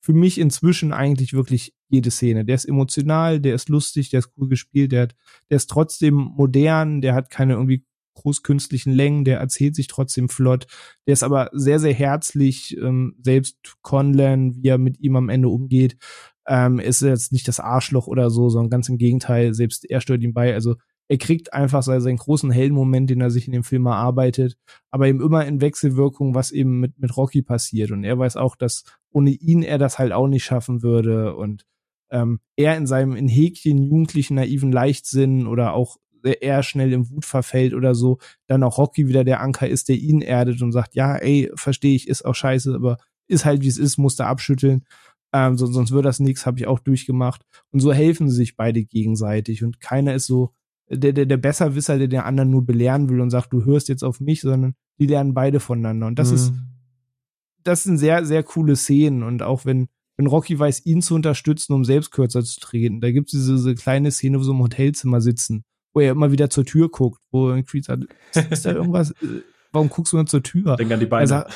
für mich inzwischen eigentlich wirklich jede Szene. Der ist emotional, der ist lustig, der ist cool gespielt, der hat, der ist trotzdem modern, der hat keine irgendwie großkünstlichen Längen, der erzählt sich trotzdem flott, der ist aber sehr, sehr herzlich, ähm, selbst Conlan, wie er mit ihm am Ende umgeht, ähm, ist jetzt nicht das Arschloch oder so, sondern ganz im Gegenteil, selbst er stört ihm bei, also er kriegt einfach seinen großen Heldenmoment, den er sich in dem Film erarbeitet, aber eben immer in Wechselwirkung, was eben mit, mit Rocky passiert. Und er weiß auch, dass ohne ihn er das halt auch nicht schaffen würde. Und ähm, er in seinem in Häkchen jugendlichen, naiven Leichtsinn oder auch er schnell im Wut verfällt oder so, dann auch Rocky wieder der Anker ist, der ihn erdet und sagt, ja, ey, verstehe ich, ist auch scheiße, aber ist halt wie es ist, muss da abschütteln. Ähm, sonst, sonst wird das nichts, habe ich auch durchgemacht. Und so helfen sie sich beide gegenseitig und keiner ist so der, der, der Besserwisser, der den anderen nur belehren will und sagt, du hörst jetzt auf mich, sondern die lernen beide voneinander. Und das mhm. ist, das sind sehr, sehr coole Szenen. Und auch wenn, wenn Rocky weiß, ihn zu unterstützen, um selbst kürzer zu treten, da gibt es diese, diese kleine Szene, wo sie im Hotelzimmer sitzen wo er immer wieder zur Tür guckt, wo Creed sagt, ist da irgendwas, warum guckst du nur zur Tür? Denk an die Beine. Sagt,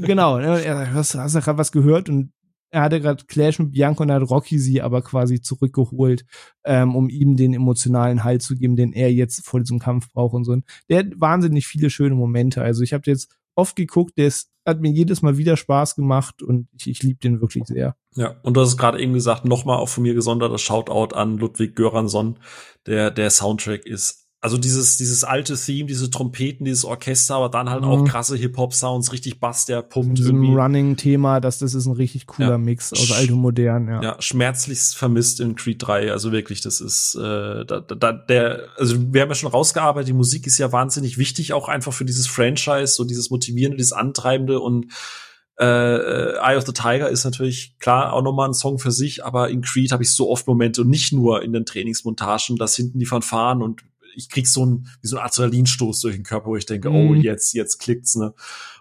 genau, ne, er sagt, hast, hast du gerade was gehört? Und er hatte gerade Clash mit Bianca und hat Rocky sie aber quasi zurückgeholt, ähm, um ihm den emotionalen Halt zu geben, den er jetzt vor diesem Kampf braucht und so. Der hat wahnsinnig viele schöne Momente. Also ich habe jetzt oft geguckt, der ist, hat mir jedes Mal wieder Spaß gemacht und ich, ich liebe den wirklich sehr. Ja, und du hast gerade eben gesagt, nochmal auch von mir gesonderter Shoutout an Ludwig Göransson. Der, der Soundtrack ist also dieses, dieses alte Theme, diese Trompeten, dieses Orchester, aber dann halt mhm. auch krasse Hip-Hop-Sounds, richtig Bass, der pumpt irgendwie. Running-Thema, das, das ist ein richtig cooler ja. Mix aus alt und modern, ja. Ja, schmerzlichst vermisst in Creed 3, also wirklich, das ist, äh, da, da, der, also wir haben ja schon rausgearbeitet, die Musik ist ja wahnsinnig wichtig, auch einfach für dieses Franchise, so dieses Motivierende, dieses Antreibende und äh, Eye of the Tiger ist natürlich klar auch nochmal ein Song für sich, aber in Creed habe ich so oft Momente und nicht nur in den Trainingsmontagen, dass hinten die Fanfaren und ich krieg so ein wie so ein Adrenalinstoß durch den Körper, wo ich denke, oh, mhm. oh jetzt jetzt klickt's ne.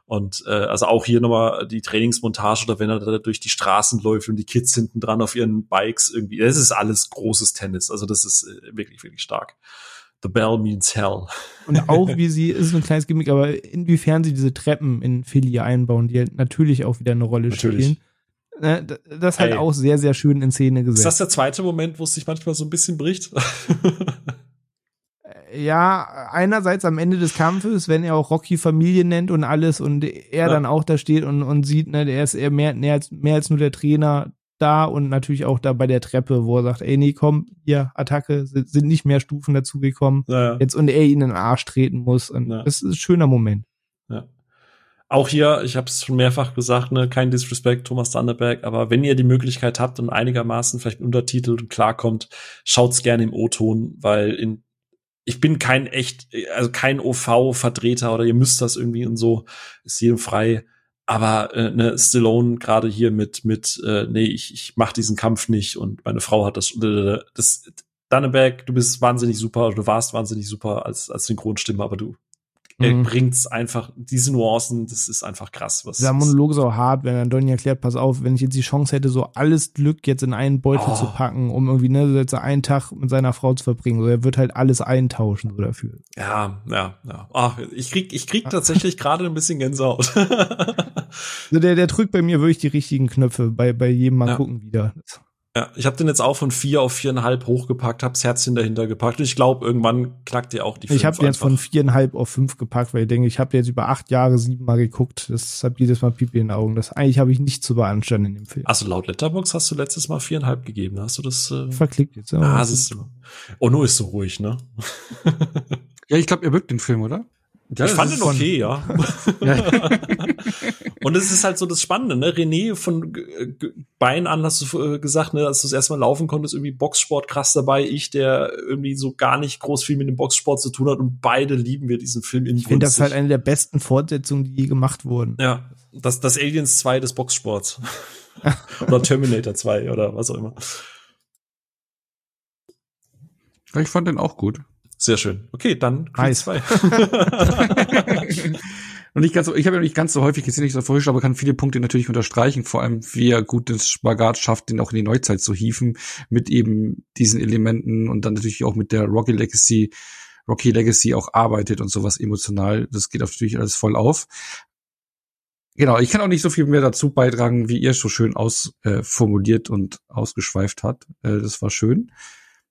Und äh, also auch hier nochmal die Trainingsmontage oder wenn er da durch die Straßen läuft und die Kids hinten dran auf ihren Bikes irgendwie, das ist alles großes Tennis. Also das ist äh, wirklich wirklich stark. The Bell means hell. Und auch wie sie, ist ein kleines Gimmick, aber inwiefern sie diese Treppen in Philly einbauen, die natürlich auch wieder eine Rolle natürlich. spielen. Ne, das halt Ey. auch sehr, sehr schön in Szene gesetzt. Ist das der zweite Moment, wo es sich manchmal so ein bisschen bricht? ja, einerseits am Ende des Kampfes, wenn er auch Rocky Familie nennt und alles und er ja. dann auch da steht und, und sieht, ne, er ist eher mehr, mehr, als, mehr als nur der Trainer da und natürlich auch da bei der Treppe, wo er sagt, ey, nee, komm, hier, Attacke, sind, sind nicht mehr Stufen dazugekommen. Ja. Jetzt und er ihn in den Arsch treten muss. Und ja. das ist ein schöner Moment. Ja. Auch hier, ich habe es schon mehrfach gesagt, ne, kein Disrespect, Thomas Danneberg, aber wenn ihr die Möglichkeit habt und einigermaßen vielleicht untertitelt und klarkommt, schaut's gerne im O-Ton, weil in ich bin kein echt, also kein OV-Vertreter oder ihr müsst das irgendwie und so, ist jedem frei. Aber äh, ne, Stallone gerade hier mit mit äh, nee, ich ich mach diesen Kampf nicht und meine Frau hat das das Danneberg, du bist wahnsinnig super, du warst wahnsinnig super als als Synchronstimme, aber du er mhm. bringt's einfach, diese Nuancen, das ist einfach krass. Was Der Monolog ist auch hart, wenn dann Donny erklärt, pass auf, wenn ich jetzt die Chance hätte, so alles Glück jetzt in einen Beutel oh. zu packen, um irgendwie, ne, jetzt einen Tag mit seiner Frau zu verbringen, so, er wird halt alles eintauschen, so dafür. Ja, ja, ja. Ach, ich krieg, ich krieg tatsächlich gerade ein bisschen Gänsehaut. also der, der drückt bei mir wirklich die richtigen Knöpfe, bei, bei jedem Mal ja. gucken wieder. Ja, ich habe den jetzt auch von vier auf viereinhalb hochgepackt, hab's Herzchen dahinter gepackt. Und ich glaube, irgendwann knackt ihr auch die fünf Ich habe den jetzt von viereinhalb auf fünf gepackt, weil ich denke, ich habe jetzt über acht Jahre siebenmal geguckt. Das hat jedes Mal Pipi in den Augen. Das eigentlich habe ich nicht zu beanstanden in dem Film. Also laut Letterbox hast du letztes Mal viereinhalb gegeben. Hast du das? Äh Verklickt jetzt. Ja, ah, das ist. Oh, nur ist so ruhig, ne? ja, ich glaube, ihr mögt den Film, oder? Ja, ich fand den okay, ja. und es ist halt so das Spannende, ne? René von Bein an hast du äh, gesagt, ne, als du das erste Mal laufen konntest, irgendwie Boxsport krass dabei. Ich, der irgendwie so gar nicht groß viel mit dem Boxsport zu tun hat und beide lieben wir diesen Film in Ich finde das halt eine der besten Fortsetzungen, die je gemacht wurden. Ja, das, das Aliens 2 des Boxsports. oder Terminator 2 oder was auch immer. Ich fand den auch gut. Sehr schön. Okay, dann Creed 2. noch nicht ganz so, ich habe ja nicht ganz so häufig gesehen, nicht so vorher, aber kann viele Punkte natürlich unterstreichen, vor allem wie er gut den Spagat schafft, den auch in die Neuzeit zu hieven, mit eben diesen Elementen und dann natürlich auch mit der Rocky Legacy, Rocky Legacy auch arbeitet und sowas emotional. Das geht natürlich alles voll auf. Genau, ich kann auch nicht so viel mehr dazu beitragen, wie ihr so schön ausformuliert äh, und ausgeschweift hat. Äh, das war schön.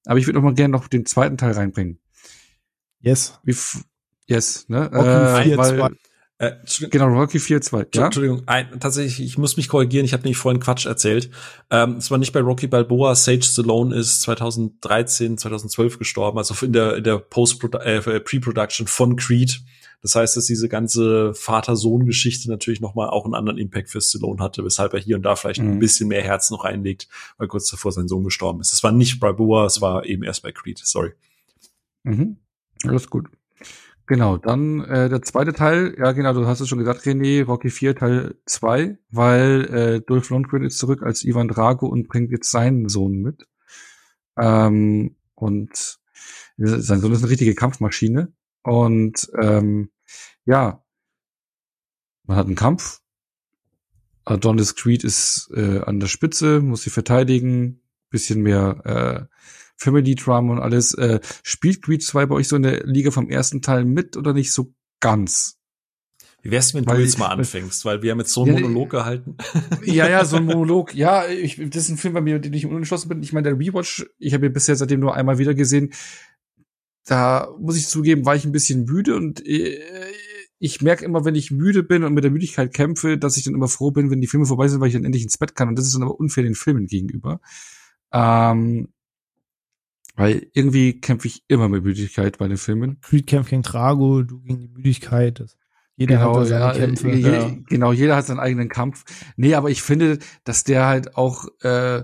Aber ich würde noch mal gerne noch den zweiten Teil reinbringen. Yes. Wie yes, ne? Rocky äh, 4, weil, äh, genau, Rocky 4, 2. Ja? Entschuldigung, ein, tatsächlich, ich muss mich korrigieren, ich habe nämlich vorhin Quatsch erzählt. Ähm, es war nicht bei Rocky Balboa, Sage Stallone ist 2013, 2012 gestorben, also in der, in der Post äh, Pre-Production von Creed. Das heißt, dass diese ganze Vater-Sohn-Geschichte natürlich noch mal auch einen anderen Impact für Stallone hatte, weshalb er hier und da vielleicht mhm. ein bisschen mehr Herz noch einlegt, weil kurz davor sein Sohn gestorben ist. Das war nicht bei Boa, es war eben erst bei Creed. Sorry. Mhm. Alles gut. Genau, dann äh, der zweite Teil, ja genau, du hast es schon gesagt, René, Rocky 4 Teil 2, weil äh, Dolph Lundgren ist zurück als Ivan Drago und bringt jetzt seinen Sohn mit. Ähm, und sein Sohn ist eine richtige Kampfmaschine. Und ähm, ja, man hat einen Kampf. Adonis Creed ist äh, an der Spitze, muss sie verteidigen, bisschen mehr äh, Family Drama und alles. Äh, spielt Creed 2 bei euch so in der Liga vom ersten Teil mit oder nicht so ganz? Wie wär's, wenn weil, du jetzt mal anfängst? Weil wir haben jetzt so einen ja, Monolog gehalten. Ja, ja, so ein Monolog. Ja, ich, das ist ein Film, bei mir, den ich unentschlossen bin. Ich meine, der Rewatch, ich habe ihn bisher seitdem nur einmal wieder gesehen da muss ich zugeben, war ich ein bisschen müde und äh, ich merke immer, wenn ich müde bin und mit der Müdigkeit kämpfe, dass ich dann immer froh bin, wenn die Filme vorbei sind, weil ich dann endlich ins Bett kann. Und das ist dann aber unfair den Filmen gegenüber. Ähm, weil irgendwie kämpfe ich immer mit Müdigkeit bei den Filmen. Creed kämpft gegen Trago, du gegen die Müdigkeit. jeder genau, hat seine ja, Kämpfe. Je, ja. Genau, jeder hat seinen eigenen Kampf. Nee, aber ich finde, dass der halt auch äh,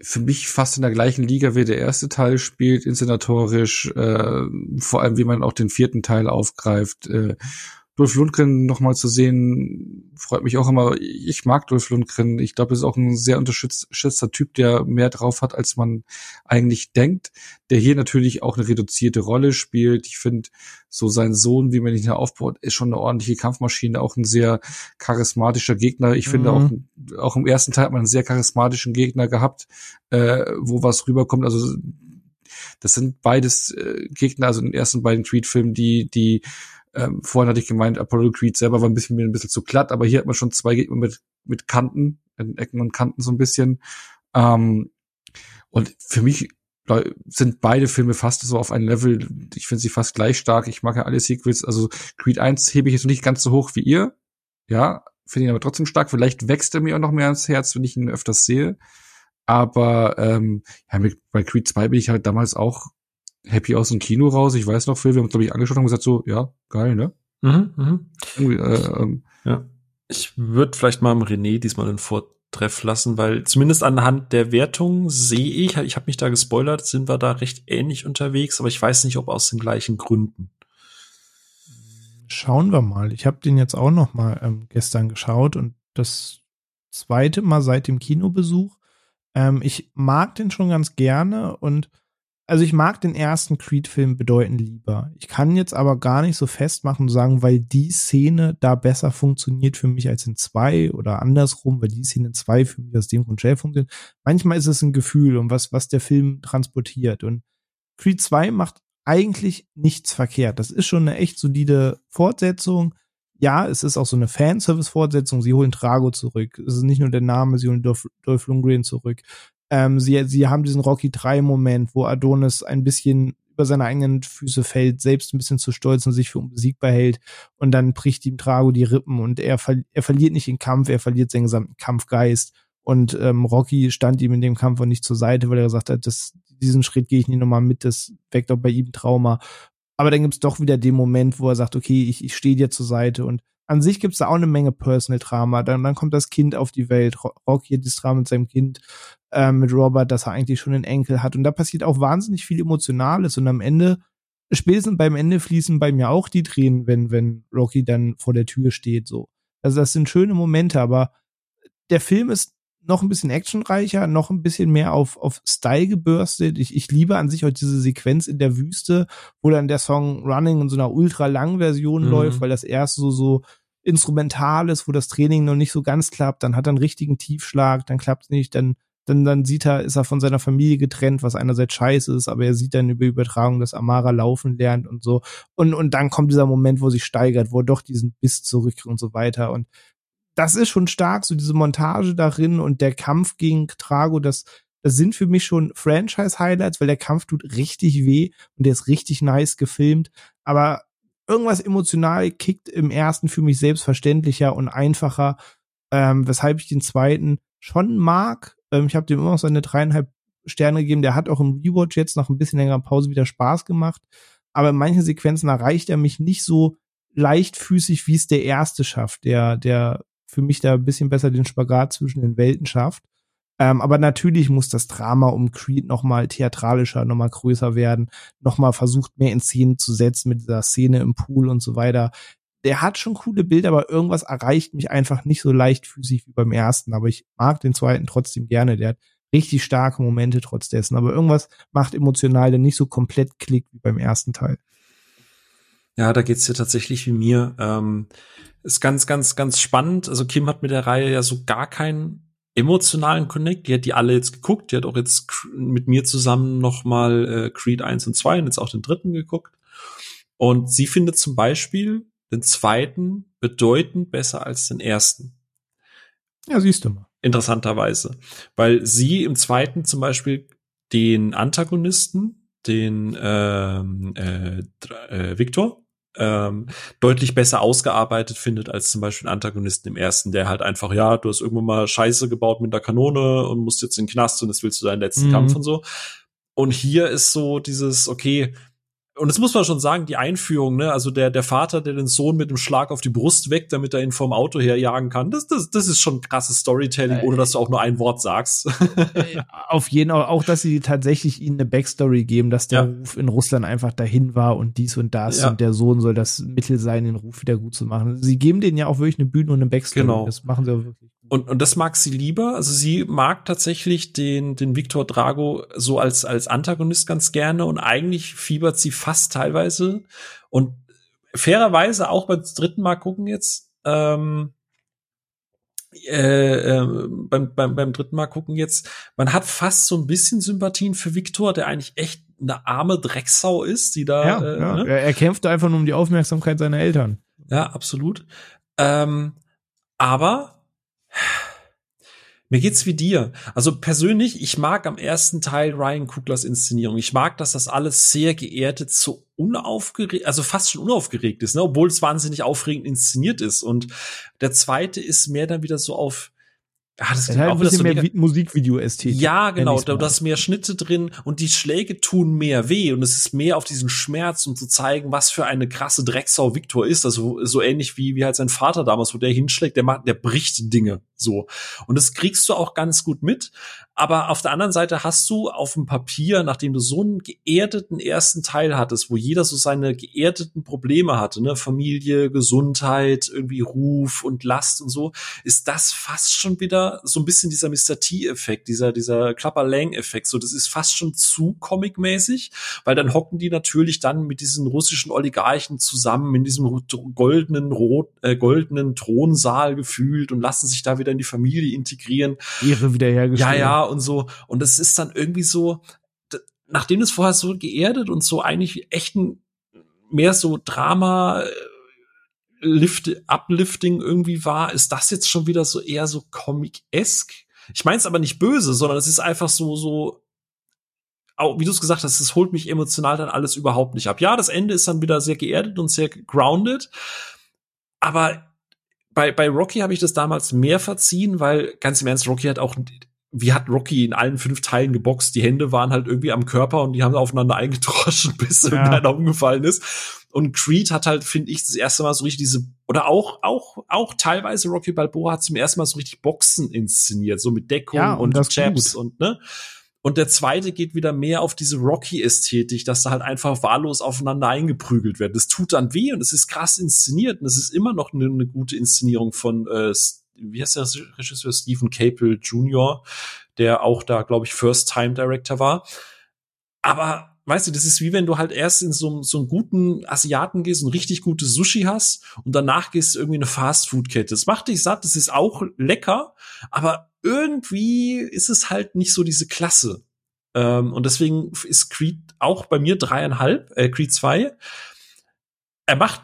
für mich fast in der gleichen Liga wie der erste Teil spielt, inszenatorisch, äh, vor allem wie man auch den vierten Teil aufgreift. Äh, Dolph Lundgren nochmal zu sehen, freut mich auch immer. Ich mag Dolph Lundgren. Ich glaube, er ist auch ein sehr unterschätzter Typ, der mehr drauf hat, als man eigentlich denkt. Der hier natürlich auch eine reduzierte Rolle spielt. Ich finde, so sein Sohn, wie man ihn hier aufbaut, ist schon eine ordentliche Kampfmaschine, auch ein sehr charismatischer Gegner. Ich finde mhm. auch, auch im ersten Teil hat man einen sehr charismatischen Gegner gehabt, äh, wo was rüberkommt. Also das sind beides äh, Gegner, also in den ersten beiden Creed-Filmen, die, die ähm, vorhin hatte ich gemeint, Apollo Creed selber war ein bisschen, mir ein bisschen zu glatt, aber hier hat man schon zwei Gegner mit, mit Kanten, in Ecken und Kanten so ein bisschen. Ähm, und für mich sind beide Filme fast so auf ein Level, ich finde sie fast gleich stark. Ich mag ja alle Sequels, also Creed 1 hebe ich jetzt nicht ganz so hoch wie ihr. Ja, finde ihn aber trotzdem stark. Vielleicht wächst er mir auch noch mehr ans Herz, wenn ich ihn öfters sehe. Aber ähm, ja, bei Creed 2 bin ich halt damals auch happy aus dem Kino raus. Ich weiß noch, Phil, wir haben uns, glaube ich, angeschaut und gesagt so, ja, geil, ne? Mhm, mhm. Irgendwie, äh, ähm, ja. Ich würde vielleicht mal im René diesmal einen Vortreff lassen, weil zumindest anhand der Wertung sehe ich, ich habe mich da gespoilert, sind wir da recht ähnlich unterwegs, aber ich weiß nicht, ob aus den gleichen Gründen. Schauen wir mal. Ich habe den jetzt auch noch mal ähm, gestern geschaut und das zweite Mal seit dem Kinobesuch. Ähm, ich mag den schon ganz gerne und also ich mag den ersten Creed-Film bedeutend lieber. Ich kann jetzt aber gar nicht so festmachen und sagen, weil die Szene da besser funktioniert für mich als in zwei oder andersrum, weil die Szene in zwei für mich aus dem Grund schnell funktioniert. Manchmal ist es ein Gefühl und was, was der Film transportiert. Und Creed 2 macht eigentlich nichts verkehrt. Das ist schon eine echt solide Fortsetzung. Ja, es ist auch so eine Fanservice-Fortsetzung. Sie holen Trago zurück. Es ist nicht nur der Name, sie holen Dolph, Dolph Lundgren zurück. Ähm, sie, sie haben diesen Rocky 3 Moment, wo Adonis ein bisschen über seine eigenen Füße fällt, selbst ein bisschen zu stolz und sich für unbesiegbar hält und dann bricht ihm Trago die Rippen und er, er verliert nicht den Kampf, er verliert seinen gesamten Kampfgeist und ähm, Rocky stand ihm in dem Kampf auch nicht zur Seite, weil er gesagt hat, das, diesen Schritt gehe ich nicht nochmal mit, das weckt auch bei ihm Trauma. Aber dann gibt's doch wieder den Moment, wo er sagt, okay, ich, ich stehe dir zur Seite und an sich gibt's da auch eine Menge Personal Drama. Dann, dann kommt das Kind auf die Welt. Rocky hat das Drama mit seinem Kind, äh, mit Robert, dass er eigentlich schon einen Enkel hat. Und da passiert auch wahnsinnig viel Emotionales. Und am Ende, spätestens beim Ende fließen bei mir auch die Tränen, wenn, wenn Rocky dann vor der Tür steht, so. Also das sind schöne Momente, aber der Film ist noch ein bisschen actionreicher, noch ein bisschen mehr auf, auf Style gebürstet. Ich, ich liebe an sich auch diese Sequenz in der Wüste, wo dann der Song Running in so einer ultra langen Version mhm. läuft, weil das erst so, so instrumental ist, wo das Training noch nicht so ganz klappt, dann hat er einen richtigen Tiefschlag, dann klappt es nicht, dann, dann, dann sieht er, ist er von seiner Familie getrennt, was einerseits scheiße ist, aber er sieht dann über Übertragung, dass Amara laufen lernt und so. Und, und dann kommt dieser Moment, wo sich steigert, wo er doch diesen Biss zurück und so weiter. Und das ist schon stark, so diese Montage darin und der Kampf gegen Trago, das, das sind für mich schon Franchise-Highlights, weil der Kampf tut richtig weh und der ist richtig nice gefilmt. Aber irgendwas emotional kickt im ersten für mich selbstverständlicher und einfacher, ähm, weshalb ich den zweiten schon mag. Ähm, ich habe dem immer noch seine dreieinhalb Sterne gegeben. Der hat auch im Rewatch jetzt nach ein bisschen längerer Pause wieder Spaß gemacht. Aber in manchen Sequenzen erreicht er mich nicht so leichtfüßig, wie es der erste schafft, der, der für mich da ein bisschen besser den Spagat zwischen den Welten schafft. Ähm, aber natürlich muss das Drama um Creed nochmal theatralischer, nochmal größer werden, nochmal versucht, mehr in Szenen zu setzen mit dieser Szene im Pool und so weiter. Der hat schon coole Bilder, aber irgendwas erreicht mich einfach nicht so leichtfüßig wie beim ersten. Aber ich mag den zweiten trotzdem gerne. Der hat richtig starke Momente trotz dessen. Aber irgendwas macht emotional dann nicht so komplett Klick wie beim ersten Teil. Ja, da geht's dir tatsächlich wie mir. Ähm, ist ganz, ganz, ganz spannend. Also Kim hat mit der Reihe ja so gar keinen emotionalen Connect. Die hat die alle jetzt geguckt. Die hat auch jetzt mit mir zusammen noch mal äh, Creed 1 und 2 und jetzt auch den dritten geguckt. Und sie findet zum Beispiel den zweiten bedeutend besser als den ersten. Ja, siehst du mal. Interessanterweise. Weil sie im zweiten zum Beispiel den Antagonisten, den ähm, äh, äh, Victor, ähm, deutlich besser ausgearbeitet findet als zum Beispiel Antagonisten im ersten, der halt einfach, ja, du hast irgendwann mal Scheiße gebaut mit der Kanone und musst jetzt in den Knast und das willst du deinen letzten mhm. Kampf und so. Und hier ist so dieses, okay, und das muss man schon sagen, die Einführung, ne, also der, der Vater, der den Sohn mit dem Schlag auf die Brust weckt, damit er ihn vom Auto herjagen kann, das, das, das ist schon krasses Storytelling, ohne dass du auch nur ein Wort sagst. Äh, auf jeden Fall, auch, dass sie tatsächlich ihnen eine Backstory geben, dass der ja. Ruf in Russland einfach dahin war und dies und das ja. und der Sohn soll das Mittel sein, den Ruf wieder gut zu machen. Sie geben denen ja auch wirklich eine Bühne und eine Backstory. Genau. Das machen sie auch wirklich. Und, und das mag sie lieber. Also sie mag tatsächlich den, den Victor Drago so als, als Antagonist ganz gerne und eigentlich fiebert sie fast teilweise und fairerweise auch beim dritten Mal gucken jetzt, ähm, äh, äh, beim, beim, beim dritten Mal gucken jetzt, man hat fast so ein bisschen Sympathien für Victor, der eigentlich echt eine arme Drecksau ist, die da. Ja, äh, ja. Ne? Er kämpft einfach nur um die Aufmerksamkeit seiner Eltern. Ja, absolut. Ähm, aber mir geht's wie dir. Also persönlich, ich mag am ersten Teil Ryan Kuglers Inszenierung. Ich mag, dass das alles sehr geerdet, so unaufgeregt, also fast schon unaufgeregt ist, ne? obwohl es wahnsinnig aufregend inszeniert ist. Und der zweite ist mehr dann wieder so auf ja, das ist halt auch ein bisschen mehr Musikvideo-Ästhetik. Ja, genau. Da, da ist mehr Schnitte drin und die Schläge tun mehr weh und es ist mehr auf diesen Schmerz, um zu zeigen, was für eine krasse Drecksau Victor ist. Also so ähnlich wie, wie halt sein Vater damals, wo der hinschlägt, der macht, der bricht Dinge so. Und das kriegst du auch ganz gut mit. Aber auf der anderen Seite hast du auf dem Papier, nachdem du so einen geerdeten ersten Teil hattest, wo jeder so seine geerdeten Probleme hatte, ne, Familie, Gesundheit, irgendwie Ruf und Last und so, ist das fast schon wieder so ein bisschen dieser Mr. T-Effekt, dieser, dieser Klapper-Lang-Effekt. So, das ist fast schon zu comic-mäßig, weil dann hocken die natürlich dann mit diesen russischen Oligarchen zusammen in diesem goldenen, rot, äh, goldenen Thronsaal gefühlt und lassen sich da wieder in die Familie integrieren. Ihre wiederhergestellt. Ja, ja, und so. Und es ist dann irgendwie so, nachdem es vorher so geerdet und so eigentlich echt ein, mehr so Drama, äh, Lift, Uplifting irgendwie war, ist das jetzt schon wieder so eher so Comic-esque. Ich meine es aber nicht böse, sondern es ist einfach so, so, wie du es gesagt hast, es holt mich emotional dann alles überhaupt nicht ab. Ja, das Ende ist dann wieder sehr geerdet und sehr grounded, aber bei, bei Rocky habe ich das damals mehr verziehen, weil ganz im Ernst, Rocky hat auch wie hat Rocky in allen fünf Teilen geboxt? Die Hände waren halt irgendwie am Körper und die haben aufeinander eingedroschen, bis ja. irgendeiner umgefallen ist. Und Creed hat halt, finde ich, das erste Mal so richtig diese, oder auch, auch, auch teilweise Rocky Balboa hat zum ersten Mal so richtig Boxen inszeniert, so mit Deckung ja, und, und Jabs und, ne? Und der zweite geht wieder mehr auf diese Rocky-Ästhetik, dass da halt einfach wahllos aufeinander eingeprügelt wird. Das tut dann weh und es ist krass inszeniert und es ist immer noch eine, eine gute Inszenierung von äh, wie heißt der Regisseur Stephen Capel Jr., der auch da, glaube ich, First-Time-Director war. Aber weißt du, das ist wie wenn du halt erst in so, so einen guten Asiaten gehst und richtig gutes Sushi hast und danach gehst du irgendwie in eine Fast-Food-Kette. Das macht dich satt, das ist auch lecker, aber irgendwie ist es halt nicht so diese Klasse. Ähm, und deswegen ist Creed auch bei mir dreieinhalb, äh, Creed 2. Er macht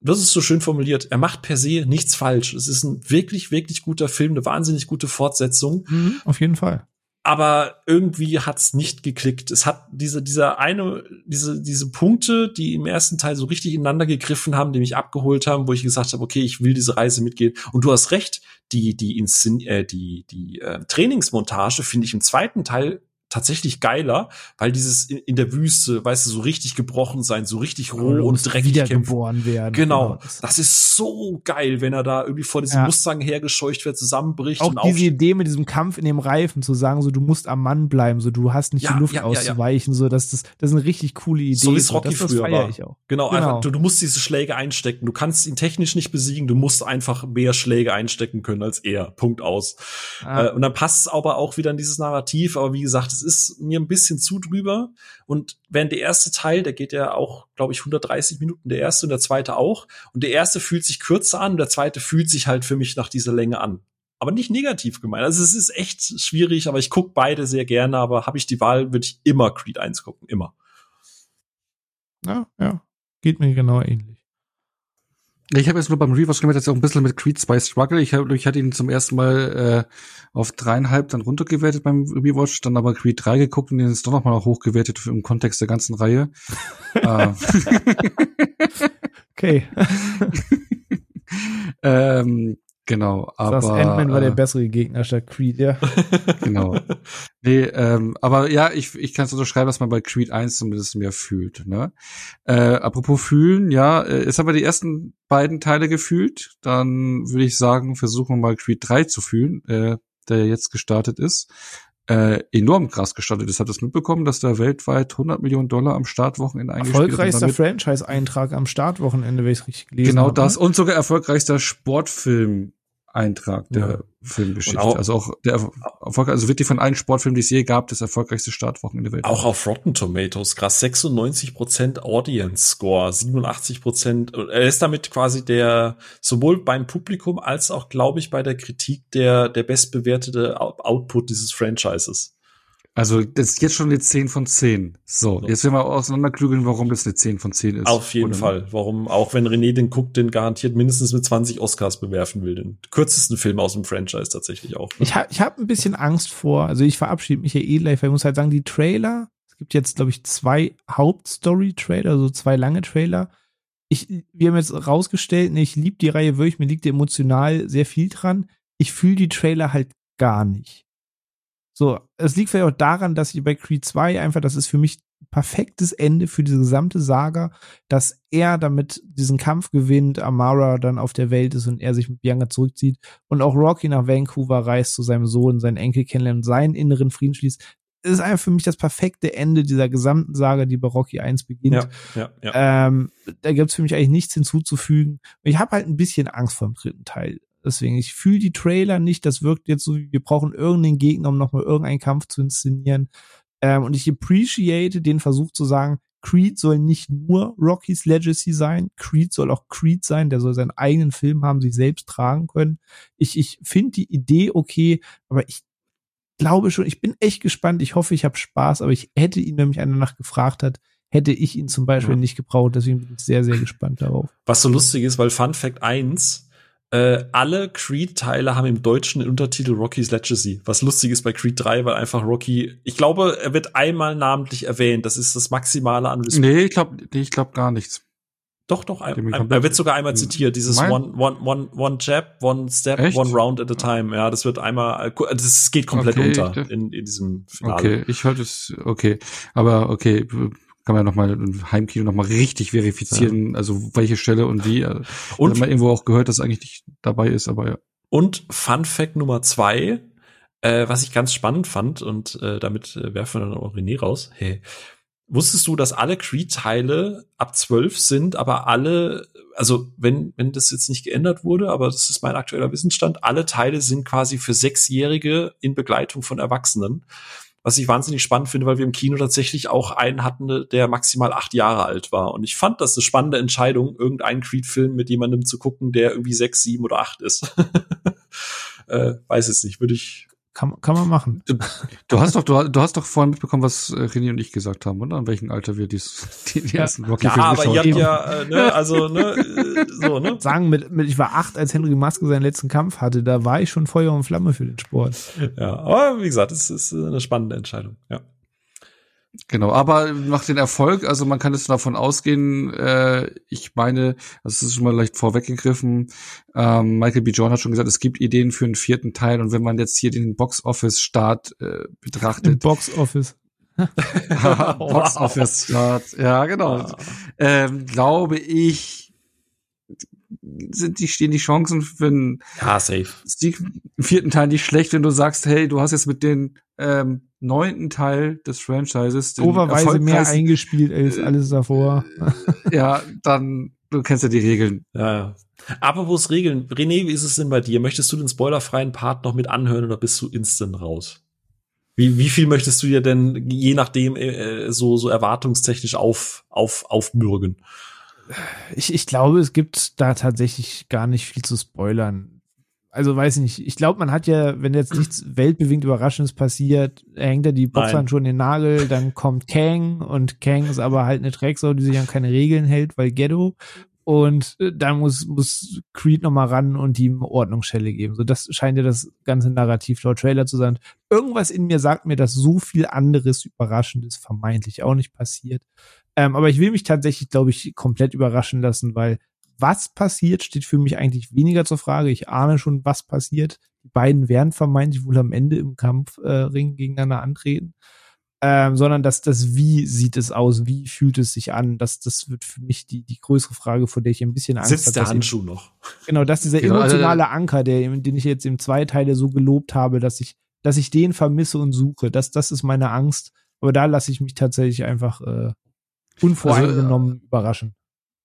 das ist so schön formuliert. Er macht per se nichts falsch. Es ist ein wirklich, wirklich guter Film, eine wahnsinnig gute Fortsetzung. Mhm, auf jeden Fall. Aber irgendwie hat's nicht geklickt. Es hat diese, dieser eine, diese, diese Punkte, die im ersten Teil so richtig ineinander gegriffen haben, die mich abgeholt haben, wo ich gesagt habe, okay, ich will diese Reise mitgehen. Und du hast recht, die, die, Inszen äh, die, die äh, Trainingsmontage finde ich im zweiten Teil tatsächlich geiler, weil dieses in, in, der Wüste, weißt du, so richtig gebrochen sein, so richtig roh und, und dreckig wiedergeboren werden. Genau. genau. Das ist so geil, wenn er da irgendwie vor diesem ja. Mustang hergescheucht wird, zusammenbricht. Auch und diese Idee mit diesem Kampf in dem Reifen zu sagen, so du musst am Mann bleiben, so du hast nicht ja, die Luft ja, auszuweichen, so das, das, das ist eine richtig coole Idee. So wie es Rocky so, das, früher war. Ich auch. Genau, genau. Einfach, du, du musst diese Schläge einstecken. Du kannst ihn technisch nicht besiegen, du musst einfach mehr Schläge einstecken können als er. Punkt aus. Ah. Äh, und dann passt es aber auch wieder in dieses Narrativ, aber wie gesagt, es ist mir ein bisschen bisschen zu drüber. Und während der erste Teil, der geht ja auch, glaube ich, 130 Minuten, der erste und der zweite auch. Und der erste fühlt sich kürzer an, der zweite fühlt sich halt für mich nach dieser Länge an. Aber nicht negativ gemeint. Also es ist echt schwierig, aber ich gucke beide sehr gerne, aber habe ich die Wahl, würde ich immer Creed 1 gucken, immer. Ja, ja. Geht mir genau ähnlich. Ich habe jetzt nur beim Rewatch gemerkt, dass ich auch ein bisschen mit Creed 2 struggle. Ich, hab, ich hatte ihn zum ersten Mal äh, auf dreieinhalb dann runtergewertet beim Rewatch, dann aber Creed 3 geguckt und den ist doch nochmal hochgewertet im Kontext der ganzen Reihe. Ah. okay. ähm, Genau, aber das Ant-Man war der äh, bessere Gegner statt Creed, ja. genau. Nee, ähm, aber ja, ich, ich kann es unterschreiben, dass man bei Creed 1 zumindest mehr fühlt. Ne? Äh, apropos fühlen, ja, äh, ist aber die ersten beiden Teile gefühlt. Dann würde ich sagen, versuchen wir mal Creed 3 zu fühlen, äh, der jetzt gestartet ist. Äh, enorm krass gestartet ist. Hat das mitbekommen, dass da weltweit 100 Millionen Dollar am Startwochenende eingespielt Erfolgreichster Franchise-Eintrag am Startwochenende, wenn ich richtig gelesen genau habe. Genau das und sogar erfolgreichster Sportfilm Eintrag der ja. Filmgeschichte. Auch, also auch der Erfolg, also wirklich von allen Sportfilmen, die es je gab, das erfolgreichste Startwochenende der Welt. Auch auf Rotten Tomatoes, krass, 96% Audience Score, 87% Er ist damit quasi der, sowohl beim Publikum als auch, glaube ich, bei der Kritik der, der bestbewertete Output dieses Franchises. Also das ist jetzt schon eine 10 von 10. So, jetzt werden wir auseinanderklügeln, warum das eine 10 von 10 ist. Auf jeden Fall. Warum, auch wenn René den guckt, den garantiert mindestens mit 20 Oscars bewerfen will. Den kürzesten Film aus dem Franchise tatsächlich auch. Ne? Ich habe ich hab ein bisschen Angst vor, also ich verabschiede mich ja eh live, weil ich muss halt sagen, die Trailer, es gibt jetzt, glaube ich, zwei Hauptstory-Trailer, also zwei lange Trailer. Ich, wir haben jetzt rausgestellt, ne, ich liebe die Reihe wirklich, mir liegt emotional sehr viel dran. Ich fühle die Trailer halt gar nicht. So, es liegt vielleicht auch daran, dass ich bei Creed 2 einfach, das ist für mich perfektes Ende für diese gesamte Saga, dass er damit diesen Kampf gewinnt, Amara dann auf der Welt ist und er sich mit Bianca zurückzieht und auch Rocky nach Vancouver reist zu seinem Sohn, seinen Enkel kennenlernt und seinen inneren Frieden schließt. Das ist einfach für mich das perfekte Ende dieser gesamten Saga, die bei Rocky 1 beginnt. Ja, ja, ja. Ähm, da gibt's für mich eigentlich nichts hinzuzufügen. Ich habe halt ein bisschen Angst vor dem dritten Teil. Deswegen, ich fühle die Trailer nicht. Das wirkt jetzt so, wie wir brauchen irgendeinen Gegner, um nochmal irgendeinen Kampf zu inszenieren. Ähm, und ich appreciate den Versuch zu sagen, Creed soll nicht nur Rocky's Legacy sein, Creed soll auch Creed sein, der soll seinen eigenen Film haben, sich selbst tragen können. Ich, ich finde die Idee okay, aber ich glaube schon, ich bin echt gespannt. Ich hoffe, ich habe Spaß, aber ich hätte ihn, wenn mich einer nach gefragt hat, hätte ich ihn zum Beispiel ja. nicht gebraucht. Deswegen bin ich sehr, sehr gespannt darauf. Was so lustig ist, weil Fun Fact 1 äh, alle Creed-Teile haben im Deutschen den Untertitel Rocky's Legacy. Was lustig ist bei Creed 3, weil einfach Rocky, ich glaube, er wird einmal namentlich erwähnt. Das ist das Maximale an Respekt. Nee, ich glaube nee, ich glaub gar nichts. Doch, doch, ein, ein, er wird sogar einmal zitiert, dieses one, one, one, one jab, one step, Echt? one round at a time. Ja, das wird einmal, das geht komplett okay, unter in, in diesem Finale. Okay, ich höre das, okay. Aber okay, kann man ja nochmal im Heimkino nochmal richtig verifizieren, ja. also welche Stelle und wie. Und also man irgendwo auch gehört, dass es eigentlich nicht dabei ist, aber ja. Und Fun Fact Nummer zwei, äh, was ich ganz spannend fand, und äh, damit äh, werfen wir dann auch René raus, hey, wusstest du, dass alle Creed-Teile ab zwölf sind, aber alle, also wenn, wenn das jetzt nicht geändert wurde, aber das ist mein aktueller Wissensstand, alle Teile sind quasi für Sechsjährige in Begleitung von Erwachsenen. Was ich wahnsinnig spannend finde, weil wir im Kino tatsächlich auch einen hatten, der maximal acht Jahre alt war. Und ich fand das eine spannende Entscheidung, irgendeinen Creed-Film mit jemandem zu gucken, der irgendwie sechs, sieben oder acht ist. äh, weiß es nicht, würde ich, kann, kann man machen. Du, du hast doch, du, du, hast doch vorhin mitbekommen, was äh, René und ich gesagt haben, oder? An welchem Alter wir dies, die, die ersten rocky Ja, aber ihr habt ja, äh, ne, also, ne, äh, so, ne? Sagen, mit, mit, ich war acht, als Henry Maske seinen letzten Kampf hatte, da war ich schon Feuer und Flamme für den Sport. Ja, aber wie gesagt, es ist eine spannende Entscheidung, ja. Genau, aber nach den Erfolg, also man kann jetzt davon ausgehen, äh, ich meine, das ist schon mal leicht vorweggegriffen, ähm, Michael B. Jordan hat schon gesagt, es gibt Ideen für einen vierten Teil und wenn man jetzt hier den Box-Office-Start äh, betrachtet. Im Box-Office. Box-Office-Start, ja genau. Ähm, glaube ich, sind die, stehen die Chancen für einen ja, safe. vierten Teil nicht schlecht, wenn du sagst, hey, du hast jetzt mit den ähm, neunten Teil des Franchises. Overweise mehr eingespielt als alles davor. Äh, ja, dann, du kennst ja die Regeln. Ja, ja. Apropos Regeln. René, wie ist es denn bei dir? Möchtest du den spoilerfreien Part noch mit anhören oder bist du instant raus? Wie, wie viel möchtest du dir denn je nachdem äh, so, so erwartungstechnisch auf, auf, aufbürgen? Ich, ich glaube, es gibt da tatsächlich gar nicht viel zu spoilern also weiß ich nicht, ich glaube, man hat ja, wenn jetzt nichts weltbewegend Überraschendes passiert, hängt er die Boxhand schon den Nagel, dann kommt Kang und Kang ist aber halt eine Drecksau, die sich an keine Regeln hält, weil Ghetto. Und äh, dann muss, muss Creed nochmal ran und ihm Ordnungsschelle geben. So, das scheint ja das ganze Narrativ laut Trailer zu sein. Irgendwas in mir sagt mir, dass so viel anderes Überraschendes vermeintlich auch nicht passiert. Ähm, aber ich will mich tatsächlich, glaube ich, komplett überraschen lassen, weil was passiert, steht für mich eigentlich weniger zur Frage. Ich ahne schon, was passiert. Die beiden werden vermeintlich wohl am Ende im Kampfring äh, gegeneinander antreten. Ähm, sondern dass das Wie sieht es aus, wie fühlt es sich an, das, das wird für mich die, die größere Frage, vor der ich ein bisschen Angst habe. Sitzt der Handschuh noch? Genau, dass dieser genau, also emotionale Anker, der, den ich jetzt im Zweiteile so gelobt habe, dass ich, dass ich den vermisse und suche, das, das ist meine Angst. Aber da lasse ich mich tatsächlich einfach äh, unvoreingenommen also, überraschen.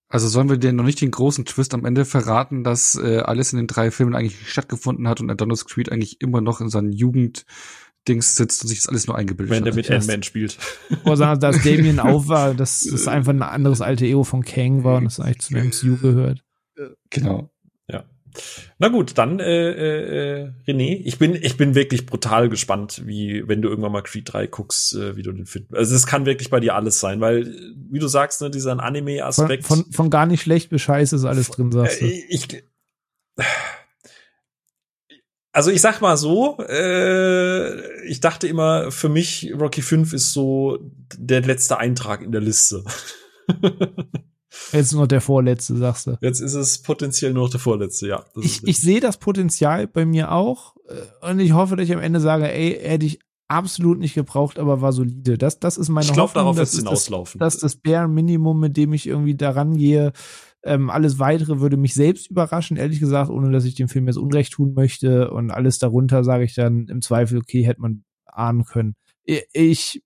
Also sollen wir dir noch nicht den großen Twist am Ende verraten, dass äh, alles in den drei Filmen eigentlich stattgefunden hat und Adonis Creed eigentlich immer noch in seinen Jugenddings sitzt und sich das alles nur eingebildet Wenn hat. Wenn der mit Ant-Man spielt. Oder sagen, dass Damien auf war, dass das einfach ein anderes alte Ego von Kang war und das eigentlich zu dem MCU gehört. Genau. Na gut, dann äh, äh, René, ich bin ich bin wirklich brutal gespannt, wie wenn du irgendwann mal Creed 3 guckst, äh, wie du den findest. Also es kann wirklich bei dir alles sein, weil wie du sagst, ne, dieser Anime Aspekt von, von, von gar nicht schlecht bis scheiße ist alles drin, sagst du. Äh, ich, also ich sag mal so, äh, ich dachte immer, für mich Rocky 5 ist so der letzte Eintrag in der Liste. Jetzt nur noch der vorletzte, sagst du. Jetzt ist es potenziell nur noch der vorletzte, ja. Ich, ich sehe das Potenzial bei mir auch äh, und ich hoffe, dass ich am Ende sage, ey, hätte ich absolut nicht gebraucht, aber war solide. Das, das ist meine ich glaub, Hoffnung. Darauf das ist hinauslaufen. Das, das ist das Bare Minimum, mit dem ich irgendwie daran gehe. Ähm, alles weitere würde mich selbst überraschen, ehrlich gesagt, ohne dass ich dem Film jetzt Unrecht tun möchte. Und alles darunter sage ich dann im Zweifel, okay, hätte man ahnen können. Ich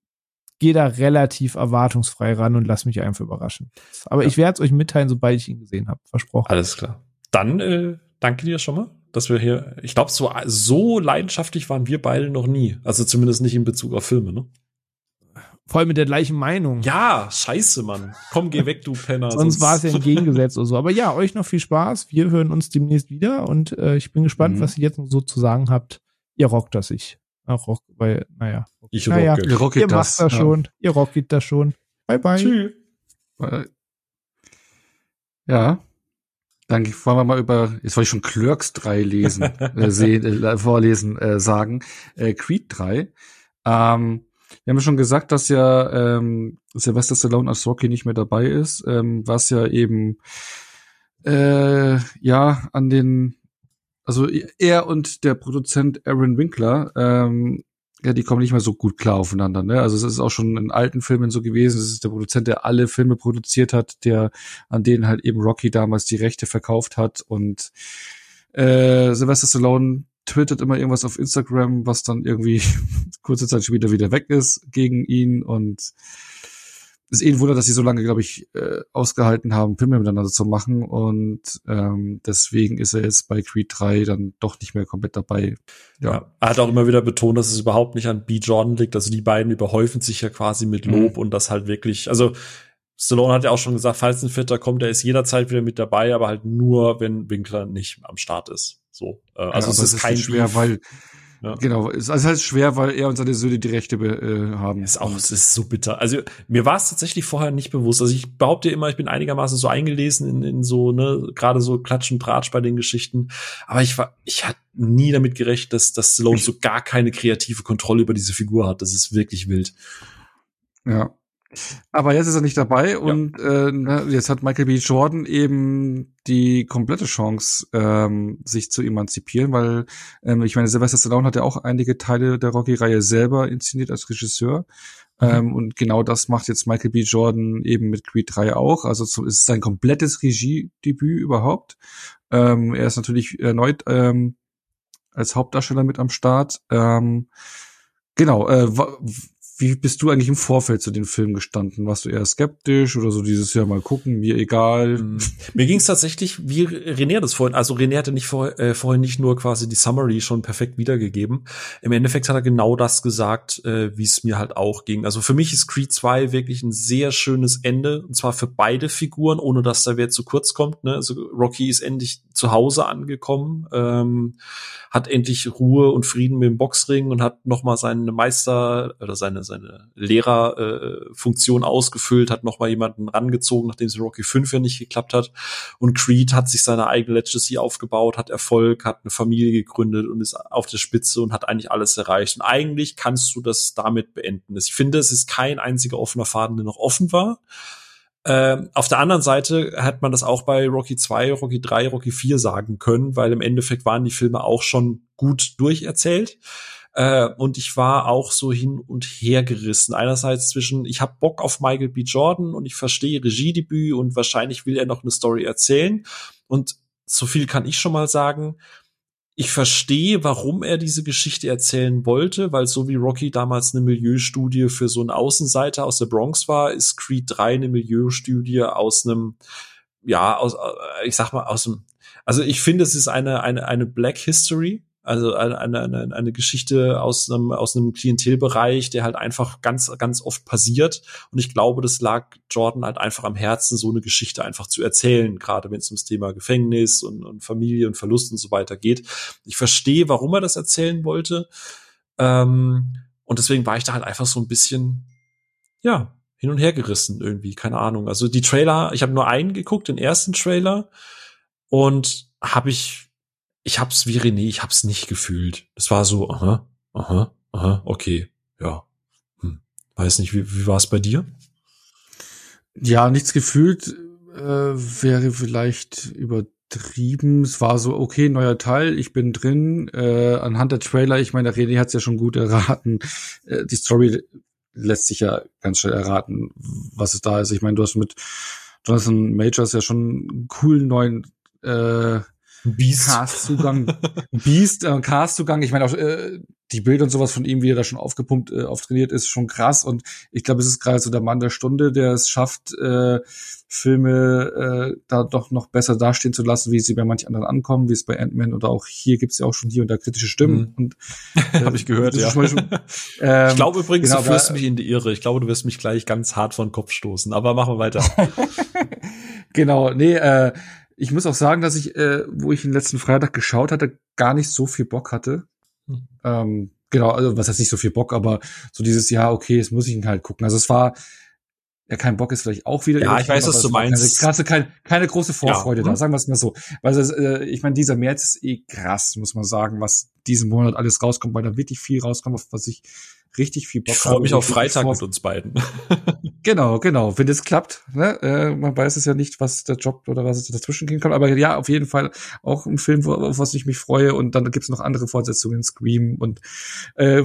gehe da relativ erwartungsfrei ran und lass mich einfach überraschen. Aber ja. ich werde es euch mitteilen, sobald ich ihn gesehen habe. Versprochen. Alles klar. Dann äh, danke dir schon mal, dass wir hier, ich glaube, so, so leidenschaftlich waren wir beide noch nie. Also zumindest nicht in Bezug auf Filme, ne? Voll mit der gleichen Meinung. Ja, scheiße, Mann. Komm, geh weg, du Penner. sonst war es ja entgegengesetzt oder so. Aber ja, euch noch viel Spaß. Wir hören uns demnächst wieder und äh, ich bin gespannt, mhm. was ihr jetzt noch so zu sagen habt. Ihr rockt das ich. Ach, rock, weil, naja. Ich naja, rocke. Ihr, ihr macht das, das schon. Ja. Ihr rocket das schon. Bye, bye. Tschüss. Ja. Dann wollen wir mal über, jetzt wollte ich schon Clerks 3 lesen, äh, sehen, äh, vorlesen, äh, sagen. Äh, Creed 3. Ähm, wir haben ja schon gesagt, dass ja ähm, Sylvester Stallone als Rocky nicht mehr dabei ist, ähm, was ja eben äh, ja an den also er und der Produzent Aaron Winkler, ähm, ja, die kommen nicht mehr so gut klar aufeinander. Ne? Also es ist auch schon in alten Filmen so gewesen. Es ist der Produzent, der alle Filme produziert hat, der an denen halt eben Rocky damals die Rechte verkauft hat. Und äh, Sylvester Stallone twittert immer irgendwas auf Instagram, was dann irgendwie kurze Zeit später wieder weg ist gegen ihn. Und ist eh ein Wunder, dass sie so lange, glaube ich, äh, ausgehalten haben, Filme miteinander zu machen. Und ähm, deswegen ist er jetzt bei Creed 3 dann doch nicht mehr komplett dabei. Ja. ja. Er hat auch immer wieder betont, dass es überhaupt nicht an B. Jordan liegt. Also die beiden überhäufen sich ja quasi mit Lob mhm. und das halt wirklich, also Stallone hat ja auch schon gesagt, falls ein Vierter kommt, er ist jederzeit wieder mit dabei, aber halt nur, wenn Winkler nicht am Start ist. So, äh, also ja, es ist kein schwer, weil ja. Genau, es ist halt schwer, weil er und seine Söhne die Rechte äh, haben. Ist auch, es ist so bitter. Also mir war es tatsächlich vorher nicht bewusst. Also ich behaupte immer, ich bin einigermaßen so eingelesen in, in so ne, gerade so Klatsch und Tratsch bei den Geschichten. Aber ich war, ich hatte nie damit gerechnet, dass, dass Stallone so gar keine kreative Kontrolle über diese Figur hat. Das ist wirklich wild. Ja, aber jetzt ist er nicht dabei ja. und äh, ne, jetzt hat Michael B. Jordan eben die komplette Chance, ähm, sich zu emanzipieren, weil ähm, ich meine, Sylvester Stallone hat ja auch einige Teile der Rocky-Reihe selber inszeniert als Regisseur. Mhm. Ähm, und genau das macht jetzt Michael B. Jordan eben mit Creed 3 auch. Also es ist sein komplettes Regiedebüt überhaupt. Ähm, er ist natürlich erneut ähm, als Hauptdarsteller mit am Start. Ähm, genau, äh, wie bist du eigentlich im Vorfeld zu den Filmen gestanden? Warst du eher skeptisch oder so dieses Jahr mal gucken, mir egal? Mhm. Mir ging es tatsächlich, wie René das vorhin, also René hatte nicht vor, äh, vorhin nicht nur quasi die Summary schon perfekt wiedergegeben. Im Endeffekt hat er genau das gesagt, äh, wie es mir halt auch ging. Also für mich ist Creed 2 wirklich ein sehr schönes Ende, und zwar für beide Figuren, ohne dass da wer zu kurz kommt. Ne? Also Rocky ist endlich zu Hause angekommen, ähm, hat endlich Ruhe und Frieden mit dem Boxring und hat nochmal seine Meister oder seine seine Lehrerfunktion äh, ausgefüllt, hat nochmal jemanden rangezogen, nachdem es in Rocky 5 ja nicht geklappt hat. Und Creed hat sich seine eigene Legacy aufgebaut, hat Erfolg, hat eine Familie gegründet und ist auf der Spitze und hat eigentlich alles erreicht. Und eigentlich kannst du das damit beenden. Ich finde, es ist kein einziger offener Faden, der noch offen war. Ähm, auf der anderen Seite hat man das auch bei Rocky 2, Rocky 3, Rocky 4 sagen können, weil im Endeffekt waren die Filme auch schon gut durcherzählt. Äh, und ich war auch so hin und her gerissen. Einerseits zwischen, ich habe Bock auf Michael B. Jordan und ich verstehe Regiedebüt und wahrscheinlich will er noch eine Story erzählen. Und so viel kann ich schon mal sagen. Ich verstehe, warum er diese Geschichte erzählen wollte, weil so wie Rocky damals eine Milieustudie für so einen Außenseiter aus der Bronx war, ist Creed 3 eine Milieustudie aus einem, ja, aus, äh, ich sag mal, aus dem, also ich finde, es ist eine, eine, eine Black History, also eine, eine, eine Geschichte aus einem, aus einem Klientelbereich, der halt einfach ganz, ganz oft passiert. Und ich glaube, das lag Jordan halt einfach am Herzen, so eine Geschichte einfach zu erzählen, gerade wenn es ums Thema Gefängnis und, und Familie und Verlust und so weiter geht. Ich verstehe, warum er das erzählen wollte. Ähm, und deswegen war ich da halt einfach so ein bisschen, ja, hin und her gerissen irgendwie, keine Ahnung. Also die Trailer, ich habe nur einen geguckt, den ersten Trailer, und habe ich ich hab's wie René, ich hab's nicht gefühlt. Es war so, aha, aha, aha, okay, ja. Hm. Weiß nicht, wie, wie war es bei dir? Ja, nichts gefühlt äh, wäre vielleicht übertrieben. Es war so, okay, neuer Teil, ich bin drin. Äh, anhand der Trailer, ich meine, René hat's ja schon gut erraten. Äh, die Story lässt sich ja ganz schnell erraten, was es da ist. Ich meine, du hast mit Jonathan Majors ja schon einen coolen neuen äh, Beast. Cast-Zugang. Beast, äh, Cast-Zugang. Ich meine auch äh, die Bilder und sowas von ihm, wie er da schon aufgepumpt, äh, auftrainiert ist, schon krass. Und ich glaube, es ist gerade so der Mann der Stunde, der es schafft, äh, Filme äh, da doch noch besser dastehen zu lassen, wie sie bei manchen anderen ankommen, wie es bei Ant-Man oder auch hier gibt's ja auch schon hier und da kritische Stimmen. Mhm. Und äh, habe ich gehört, ja. Schon, ähm, ich glaube übrigens, genau, du führst mich in die Irre. Ich glaube, du wirst mich gleich ganz hart vor den Kopf stoßen. Aber machen wir weiter. genau, nee, äh, ich muss auch sagen, dass ich, äh, wo ich den letzten Freitag geschaut hatte, gar nicht so viel Bock hatte. Mhm. Ähm, genau, also was heißt nicht so viel Bock, aber so dieses Jahr, okay, jetzt muss ich ihn halt gucken. Also es war, ja, kein Bock ist vielleicht auch wieder. Ja, ich weiß, was du meinst. Keine, keine, keine große Vorfreude ja. da, hm. sagen wir es mal so. Weil äh, ich meine, dieser März ist eh krass, muss man sagen, was diesen Monat alles rauskommt, weil da wirklich viel rauskommt, was ich richtig viel Bock Ich freue mich auf Freitag mit uns beiden. genau, genau. Wenn es klappt, ne? äh, man weiß es ja nicht, was der Job oder was dazwischen gehen kann. Aber ja, auf jeden Fall auch ein Film, auf was ich mich freue. Und dann gibt's noch andere Fortsetzungen, Scream und äh,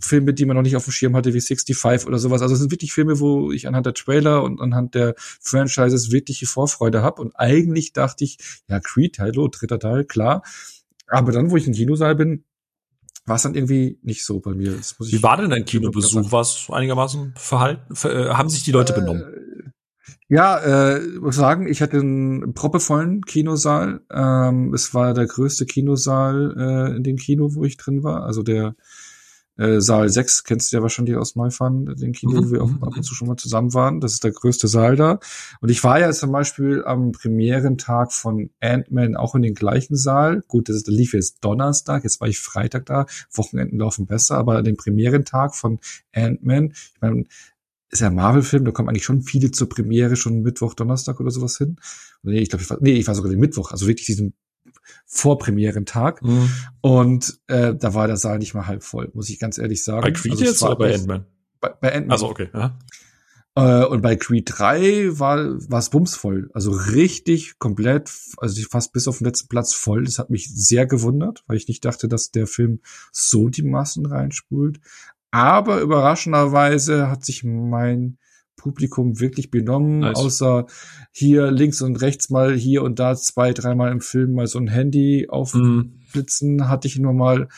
Filme, die man noch nicht auf dem Schirm hatte, wie 65 oder sowas. Also es sind wirklich Filme, wo ich anhand der Trailer und anhand der Franchises wirkliche Vorfreude habe. Und eigentlich dachte ich, ja, Creed, hallo, dritter Teil, klar. Aber dann, wo ich im Kinosaal bin, war es dann irgendwie nicht so bei mir. Wie war denn dein Kinobesuch? War es einigermaßen verhalten? Äh, haben sich die Leute benommen? Ja, äh, muss sagen, ich hatte einen proppevollen Kinosaal. Ähm, es war der größte Kinosaal äh, in dem Kino, wo ich drin war. Also der äh, Saal 6 kennst du ja wahrscheinlich aus Neufahren, den Kino, wo wir auch ab und zu schon mal zusammen waren. Das ist der größte Saal da. Und ich war ja zum Beispiel am Premierentag von Ant-Man auch in den gleichen Saal. Gut, das, das lief jetzt Donnerstag, jetzt war ich Freitag da. Wochenenden laufen besser, aber den Premierentag von Ant-Man, ich meine, ist ja ein Marvel-Film, da kommen eigentlich schon viele zur Premiere schon Mittwoch, Donnerstag oder sowas hin. Nee, ich glaube, ich war, nee, ich war sogar den Mittwoch, also wirklich diesen Vorpremierentag. Mhm. Und äh, da war der Saal nicht mal halb voll, muss ich ganz ehrlich sagen. Bei Creed also, jetzt oder bei Ant-Man? Bei, bei Ant-Man. Also okay, ja. Äh, und bei Creed 3 war war es bumsvoll. Also richtig komplett, also fast bis auf den letzten Platz voll. Das hat mich sehr gewundert, weil ich nicht dachte, dass der Film so die Massen reinspult. Aber überraschenderweise hat sich mein Publikum wirklich benommen, nice. außer hier links und rechts mal hier und da zwei, dreimal im Film mal so ein Handy aufblitzen, mm. hatte ich nur mal,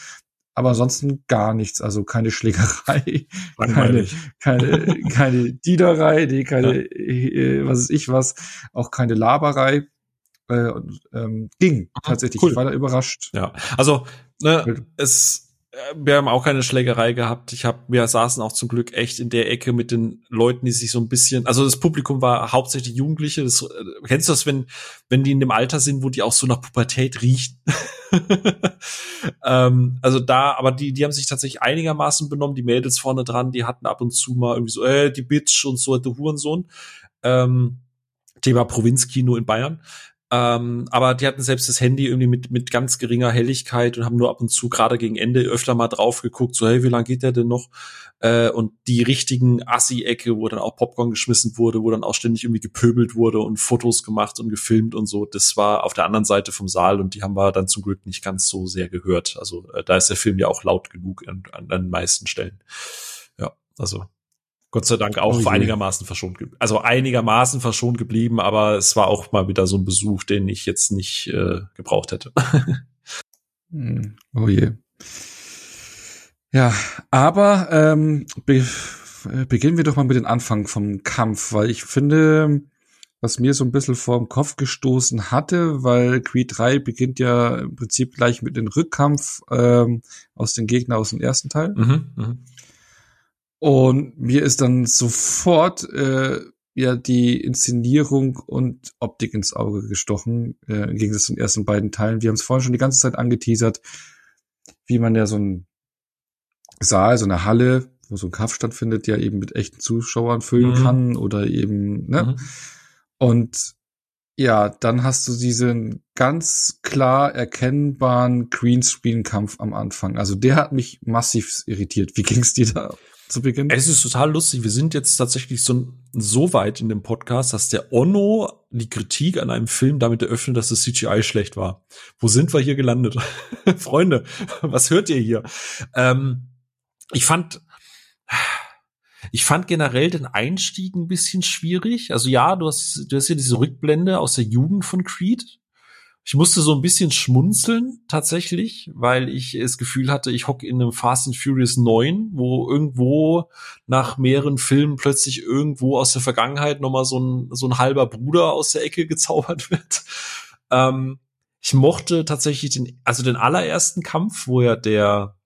aber ansonsten gar nichts, also keine Schlägerei, keine, keine, keine Diederei, nee, keine, ja. äh, was ist ich was, auch keine Laberei. Äh, ähm, ging tatsächlich. Cool. Ich war da überrascht. Ja, also ne, es wir haben auch keine Schlägerei gehabt. Ich habe, wir saßen auch zum Glück echt in der Ecke mit den Leuten, die sich so ein bisschen, also das Publikum war hauptsächlich Jugendliche. Das, äh, kennst du das, wenn, wenn die in dem Alter sind, wo die auch so nach Pubertät riechen? ähm, also da, aber die, die haben sich tatsächlich einigermaßen benommen. Die Mädels vorne dran, die hatten ab und zu mal irgendwie so, äh, die Bitch und so, der Hurensohn. Ähm, Thema Provinzkino in Bayern. Ähm, aber die hatten selbst das Handy irgendwie mit, mit ganz geringer Helligkeit und haben nur ab und zu gerade gegen Ende öfter mal drauf geguckt, so hey, wie lange geht der denn noch? Äh, und die richtigen Assi-Ecke, wo dann auch Popcorn geschmissen wurde, wo dann auch ständig irgendwie gepöbelt wurde und Fotos gemacht und gefilmt und so, das war auf der anderen Seite vom Saal und die haben wir dann zum Glück nicht ganz so sehr gehört. Also äh, da ist der Film ja auch laut genug an, den meisten Stellen. Ja, also Gott sei Dank auch oh einigermaßen verschont, also einigermaßen verschont geblieben, aber es war auch mal wieder so ein Besuch, den ich jetzt nicht äh, gebraucht hätte. Hm. oh je. Ja, aber ähm, be beginnen wir doch mal mit dem Anfang vom Kampf, weil ich finde, was mir so ein bisschen vor dem Kopf gestoßen hatte, weil Creed 3 beginnt ja im Prinzip gleich mit dem Rückkampf ähm, aus den Gegnern aus dem ersten Teil. Mhm, mh. Und mir ist dann sofort äh, ja die Inszenierung und Optik ins Auge gestochen, äh, im Gegensatz zu den ersten beiden Teilen. Wir haben es vorhin schon die ganze Zeit angeteasert, wie man ja so ein Saal, so eine Halle, wo so ein Kampf stattfindet, ja eben mit echten Zuschauern füllen mhm. kann oder eben, ne? Mhm. Und ja, dann hast du diesen ganz klar erkennbaren Greenscreen-Kampf am Anfang. Also der hat mich massiv irritiert. Wie ging's dir da? Zu Beginn? Es ist total lustig. Wir sind jetzt tatsächlich so, so weit in dem Podcast, dass der Onno die Kritik an einem Film damit eröffnet, dass das CGI schlecht war. Wo sind wir hier gelandet? Freunde, was hört ihr hier? Ähm, ich fand, ich fand generell den Einstieg ein bisschen schwierig. Also ja, du hast, du hast ja diese Rückblende aus der Jugend von Creed. Ich musste so ein bisschen schmunzeln tatsächlich, weil ich das Gefühl hatte, ich hocke in einem Fast and Furious 9, wo irgendwo nach mehreren Filmen plötzlich irgendwo aus der Vergangenheit nochmal so ein, so ein halber Bruder aus der Ecke gezaubert wird. Ähm, ich mochte tatsächlich den, also den allerersten Kampf, wo ja der,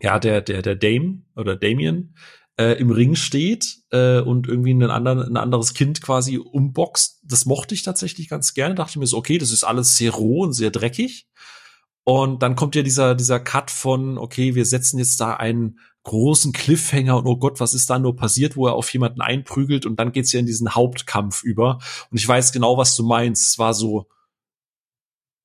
ja, der, der, der Dame oder Damien äh, im Ring steht äh, und irgendwie einen anderen, ein anderes Kind quasi umboxt. Das mochte ich tatsächlich ganz gerne. Dachte mir so, okay, das ist alles sehr roh und sehr dreckig. Und dann kommt ja dieser, dieser Cut von, okay, wir setzen jetzt da einen großen Cliffhanger und oh Gott, was ist da nur passiert, wo er auf jemanden einprügelt und dann geht's ja in diesen Hauptkampf über. Und ich weiß genau, was du meinst. Es war so,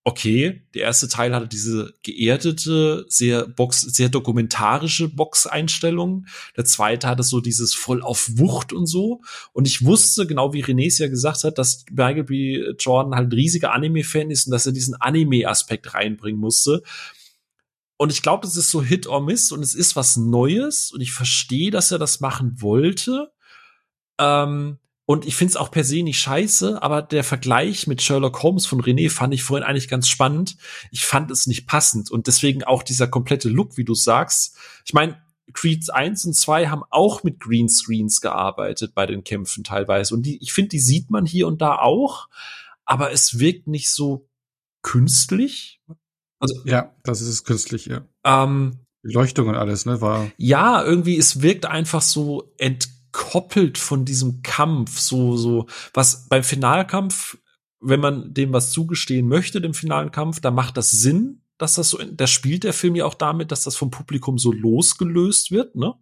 okay, der erste Teil hatte diese geerdete, sehr Box, sehr dokumentarische Box-Einstellung. Der zweite hatte so dieses voll auf Wucht und so. Und ich wusste, genau wie René ja gesagt hat, dass Michael B. Jordan halt ein riesiger Anime-Fan ist und dass er diesen Anime-Aspekt reinbringen musste. Und ich glaube, das ist so Hit or Miss und es ist was Neues und ich verstehe, dass er das machen wollte. Ähm, Und ich finde es auch per se nicht scheiße, aber der Vergleich mit Sherlock Holmes von René fand ich vorhin eigentlich ganz spannend. Ich fand es nicht passend und deswegen auch dieser komplette Look, wie du sagst. Ich meine, Creed 1 und 2 haben auch mit Greenscreens gearbeitet bei den Kämpfen teilweise. Und die, ich finde, die sieht man hier und da auch, aber es wirkt nicht so künstlich. Also, ja, das ist es künstlich, ja. Ähm, Leuchtung und alles, ne, war. Ja, irgendwie, es wirkt einfach so entkoppelt von diesem Kampf, so, so, was beim Finalkampf, wenn man dem was zugestehen möchte, dem finalen Kampf, da macht das Sinn, dass das so, da spielt der Film ja auch damit, dass das vom Publikum so losgelöst wird, ne?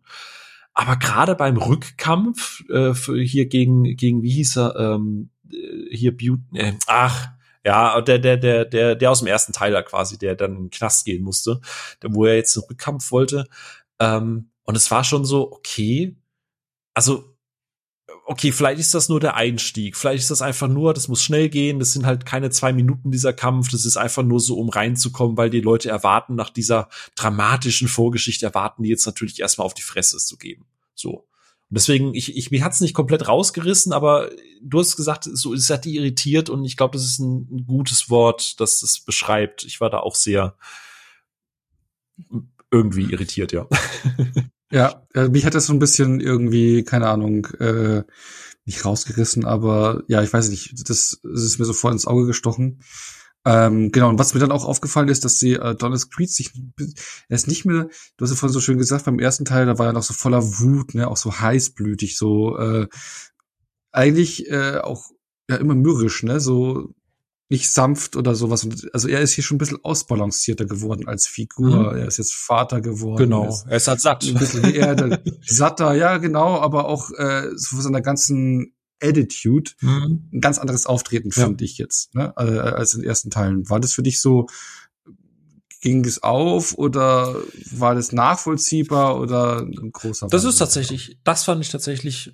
Aber gerade beim Rückkampf äh, hier gegen gegen wie hieß er ähm, äh, hier Beauty, äh, ach ja, der, der, der, der, der aus dem ersten Teil da quasi, der dann in den Knast gehen musste, wo er jetzt einen Rückkampf wollte. Ähm, und es war schon so, okay, also okay, vielleicht ist das nur der Einstieg, vielleicht ist das einfach nur, das muss schnell gehen, das sind halt keine zwei Minuten dieser Kampf, das ist einfach nur so, um reinzukommen, weil die Leute erwarten, nach dieser dramatischen Vorgeschichte erwarten die jetzt natürlich erstmal auf die Fresse zu geben. So. Deswegen, ich, ich, mir hat's nicht komplett rausgerissen, aber du hast gesagt, so es hat die irritiert und ich glaube, das ist ein, ein gutes Wort, das es beschreibt. Ich war da auch sehr irgendwie irritiert, ja. Ja, äh, mich hat das so ein bisschen irgendwie, keine Ahnung, äh, nicht rausgerissen, aber ja, ich weiß nicht, das, das ist mir sofort ins Auge gestochen. Ähm, genau, und was mir dann auch aufgefallen ist, dass sie äh, Donis Creed sich, er ist nicht mehr, du hast ja vorhin so schön gesagt, beim ersten Teil, da war er noch so voller Wut, ne, auch so heißblütig, so äh, eigentlich äh, auch ja immer mürrisch, ne, so nicht sanft oder sowas. Also er ist hier schon ein bisschen ausbalancierter geworden als Figur. Mhm. Er ist jetzt Vater geworden. Genau. Er ist halt satt. Ein bisschen wie er, satter, ja, genau, aber auch äh, so von seiner ganzen Attitude mhm. ein ganz anderes Auftreten, ja. finde ich jetzt, ne, äh, als in den ersten Teilen. War das für dich so, ging es auf oder war das nachvollziehbar oder ein großer Das ist tatsächlich, das fand ich tatsächlich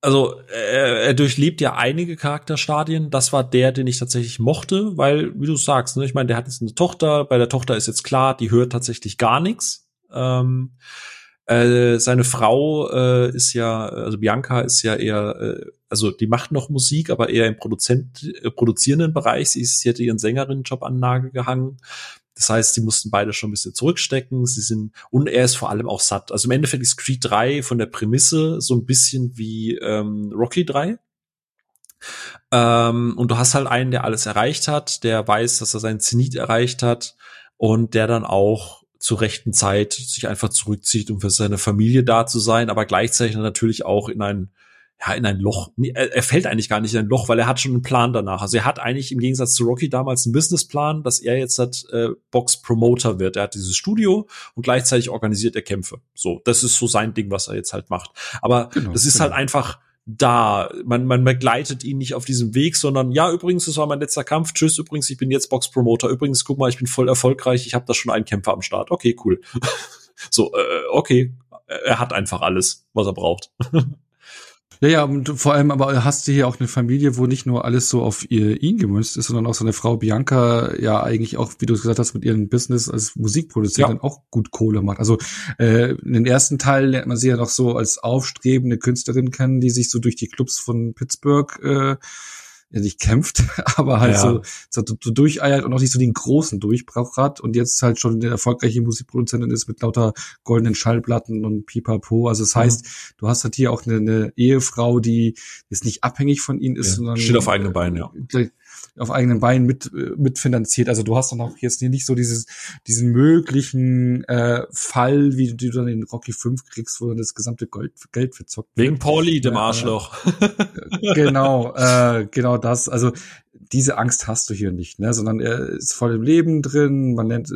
also er, er durchlebt ja einige Charakterstadien. Das war der, den ich tatsächlich mochte, weil, wie du sagst, ne, ich meine, der hat jetzt eine Tochter. Bei der Tochter ist jetzt klar, die hört tatsächlich gar nichts. Ähm, äh, seine Frau äh, ist ja, also Bianca ist ja eher, äh, also die macht noch Musik, aber eher im Produzent, äh, produzierenden Bereich. Sie, ist, sie hatte ihren Sängerinnenjob an Nagel gehangen. Das heißt, sie mussten beide schon ein bisschen zurückstecken. Sie sind, und er ist vor allem auch satt. Also im Endeffekt ist Creed 3 von der Prämisse so ein bisschen wie ähm, Rocky 3. Ähm, und du hast halt einen, der alles erreicht hat, der weiß, dass er seinen Zenit erreicht hat und der dann auch zur rechten Zeit sich einfach zurückzieht, um für seine Familie da zu sein, aber gleichzeitig natürlich auch in ein ja, in ein Loch. Er, fällt eigentlich gar nicht in ein Loch, weil er hat schon einen Plan danach. Also er hat eigentlich im Gegensatz zu Rocky damals einen Businessplan, dass er jetzt hat, äh, Box Promoter wird. Er hat dieses Studio und gleichzeitig organisiert er Kämpfe. So, das ist so sein Ding, was er jetzt halt macht. Aber genau, das ist genau. halt einfach da. Man, man begleitet ihn nicht auf diesem Weg, sondern ja, übrigens, das war mein letzter Kampf. Tschüss, übrigens, ich bin jetzt Box Promoter. Übrigens, guck mal, ich bin voll erfolgreich. Ich habe da schon einen Kämpfer am Start. Okay, cool. so, äh, okay. Er hat einfach alles, was er braucht. Ja, ja, und vor allem aber hast du hier auch eine Familie, wo nicht nur alles so auf ihr, ihn gemünzt ist, sondern auch seine Frau Bianca ja eigentlich auch, wie du gesagt hast, mit ihrem Business als Musikproduzentin ja. auch gut Kohle macht. Also äh, in den ersten Teil lernt man sie ja noch so als aufstrebende Künstlerin kennen, die sich so durch die Clubs von Pittsburgh äh, ja nicht kämpft, aber halt ja. so, so, so durcheiert und auch nicht so den großen Durchbruch hat und jetzt halt schon eine erfolgreiche Musikproduzentin ist mit lauter goldenen Schallplatten und pipapo. Also das heißt, mhm. du hast halt hier auch eine, eine Ehefrau, die jetzt nicht abhängig von ihnen ist, ja. sondern steht auf eigenen Beinen, ja auf eigenen Beinen mit äh, mitfinanziert. Also du hast dann auch jetzt nicht so dieses diesen möglichen äh, Fall, wie du dann in Rocky 5 kriegst, wo dann das gesamte Gold, Geld verzockt Wegen Pauli, dem Arschloch. Äh, genau, äh, genau das. Also diese Angst hast du hier nicht, ne? sondern er ist voll im Leben drin. Man nennt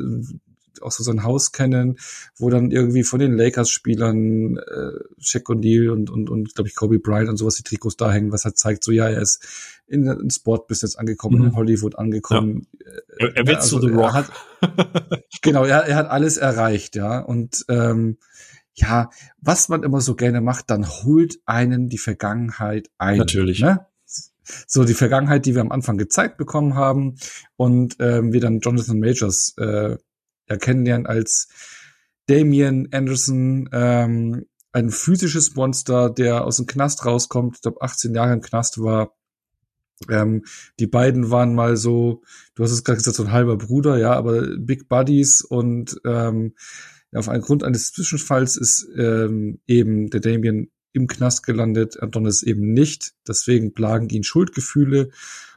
auch so sein Haus kennen, wo dann irgendwie von den Lakers-Spielern äh, Shaq O'Neal und, und, und glaube ich, Kobe Bryant und sowas die Trikots da hängen, was halt zeigt, so ja, er ist in den Sportbusiness angekommen, mhm. in Hollywood angekommen. Ja. Er, er wird also, zu The Rock. Hat, genau, er, er hat alles erreicht, ja. Und ähm, ja, was man immer so gerne macht, dann holt einen die Vergangenheit ein. Natürlich. Ne? So die Vergangenheit, die wir am Anfang gezeigt bekommen haben und ähm, wir dann Jonathan Majors äh, ja, kennenlernen als Damien Anderson, ähm, ein physisches Monster, der aus dem Knast rauskommt, ich glaube 18 Jahre im Knast war. Ähm, die beiden waren mal so, du hast es gerade gesagt, so ein halber Bruder, ja, aber Big Buddies und ähm, auf einen Grund eines Zwischenfalls ist ähm, eben der Damien im Knast gelandet, Adonis eben nicht. Deswegen plagen ihn Schuldgefühle.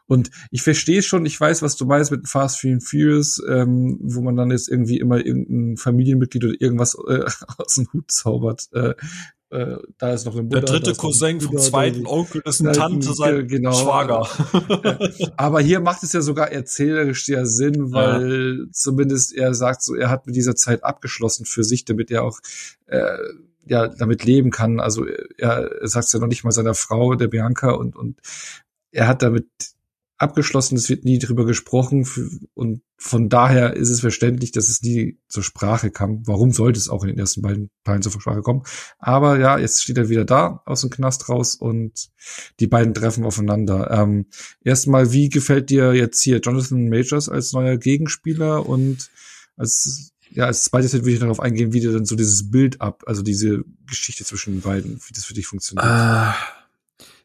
Und ich verstehe schon, ich weiß, was du meinst mit Fast and Furious, ähm, wo man dann jetzt irgendwie immer irgendein Familienmitglied oder irgendwas äh, aus dem Hut zaubert. Äh, äh, da ist noch eine Mutter. Der dritte Cousin vom zweiten Onkel ist eine Tante, sein genau, Schwager. Aber hier macht es ja sogar erzählerisch ja Sinn, weil ja. zumindest er sagt so, er hat mit dieser Zeit abgeschlossen für sich, damit er auch äh, ja damit leben kann. Also er, er sagt es ja noch nicht mal seiner Frau, der Bianca, und, und er hat damit abgeschlossen, es wird nie drüber gesprochen und von daher ist es verständlich, dass es nie zur Sprache kam. Warum sollte es auch in den ersten beiden Teilen zur Sprache kommen? Aber ja, jetzt steht er wieder da aus dem Knast raus und die beiden treffen aufeinander. Ähm, erstmal, wie gefällt dir jetzt hier Jonathan Majors als neuer Gegenspieler und als ja, als zweites würde ich darauf eingehen, wie dir dann so dieses Bild ab, also diese Geschichte zwischen den beiden, wie das für dich funktioniert. Uh,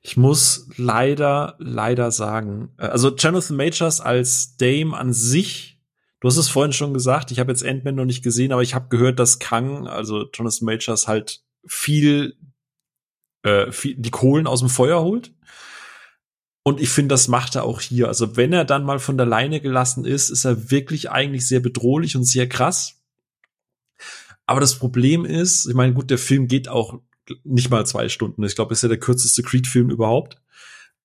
ich muss leider, leider sagen, äh, also Jonathan Majors als Dame an sich, du hast es vorhin schon gesagt, ich habe jetzt Ant-Man noch nicht gesehen, aber ich habe gehört, dass Kang, also Jonathan Majors halt viel, äh, viel die Kohlen aus dem Feuer holt. Und ich finde, das macht er auch hier. Also wenn er dann mal von der Leine gelassen ist, ist er wirklich eigentlich sehr bedrohlich und sehr krass. Aber das Problem ist, ich meine, gut, der Film geht auch nicht mal zwei Stunden. Ich glaube, ist ja der kürzeste Creed-Film überhaupt.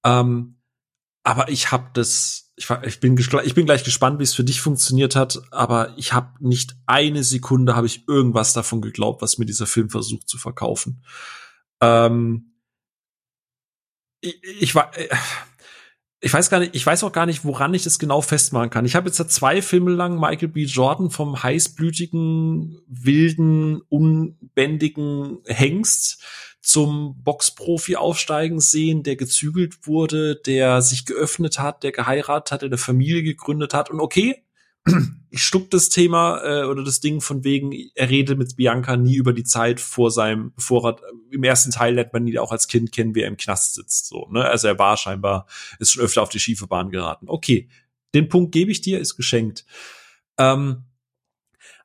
Ähm, aber ich habe das, ich, ich, bin ich bin gleich gespannt, wie es für dich funktioniert hat. Aber ich habe nicht eine Sekunde habe ich irgendwas davon geglaubt, was mir dieser Film versucht zu verkaufen. Ähm, ich, ich war, äh, ich weiß gar nicht, ich weiß auch gar nicht, woran ich das genau festmachen kann. Ich habe jetzt zwei Filme lang Michael B. Jordan vom heißblütigen, wilden, unbändigen Hengst zum Boxprofi aufsteigen sehen, der gezügelt wurde, der sich geöffnet hat, der geheiratet hat, der eine Familie gegründet hat. Und okay, ich stuck das Thema äh, oder das Ding von wegen, er redet mit Bianca nie über die Zeit vor seinem, er, im ersten Teil lernt man ihn auch als Kind kennen, wie er im Knast sitzt, so, ne? Also er war scheinbar, ist schon öfter auf die schiefe Bahn geraten. Okay, den Punkt gebe ich dir, ist geschenkt. Ähm,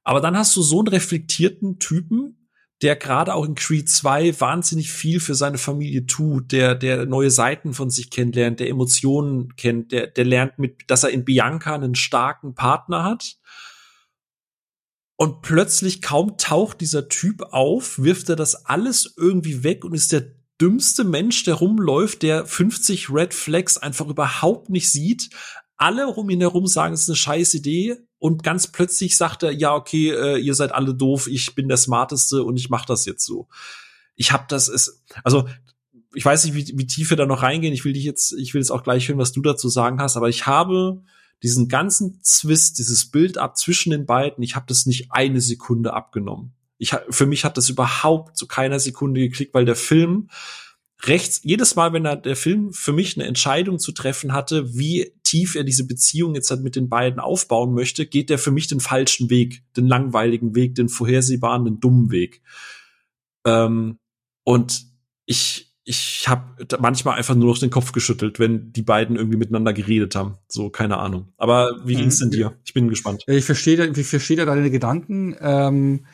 aber dann hast du so einen reflektierten Typen, der gerade auch in Creed 2 wahnsinnig viel für seine Familie tut, der, der neue Seiten von sich kennenlernt, der Emotionen kennt, der, der lernt mit, dass er in Bianca einen starken Partner hat. Und plötzlich kaum taucht dieser Typ auf, wirft er das alles irgendwie weg und ist der dümmste Mensch, der rumläuft, der 50 Red Flags einfach überhaupt nicht sieht. Alle um ihn herum sagen, es ist eine scheiß Idee und ganz plötzlich sagt er, ja, okay, äh, ihr seid alle doof, ich bin der Smarteste und ich mache das jetzt so. Ich habe das ist, also ich weiß nicht, wie, wie tief wir da noch reingehen. Ich will dich jetzt, ich will jetzt auch gleich hören, was du dazu sagen hast, aber ich habe diesen ganzen Zwist, dieses Bild ab zwischen den beiden, ich habe das nicht eine Sekunde abgenommen. Ich, für mich hat das überhaupt zu keiner Sekunde geklickt, weil der Film rechts, jedes Mal, wenn er der Film für mich eine Entscheidung zu treffen hatte, wie tief er diese Beziehung jetzt halt mit den beiden aufbauen möchte, geht der für mich den falschen Weg, den langweiligen Weg, den vorhersehbaren, den dummen Weg. Ähm, und ich, ich habe manchmal einfach nur noch den Kopf geschüttelt, wenn die beiden irgendwie miteinander geredet haben. So, keine Ahnung. Aber wie ging's denn mhm. dir? Ich bin gespannt. Ich verstehe, ich verstehe da deine Gedanken. Ähm,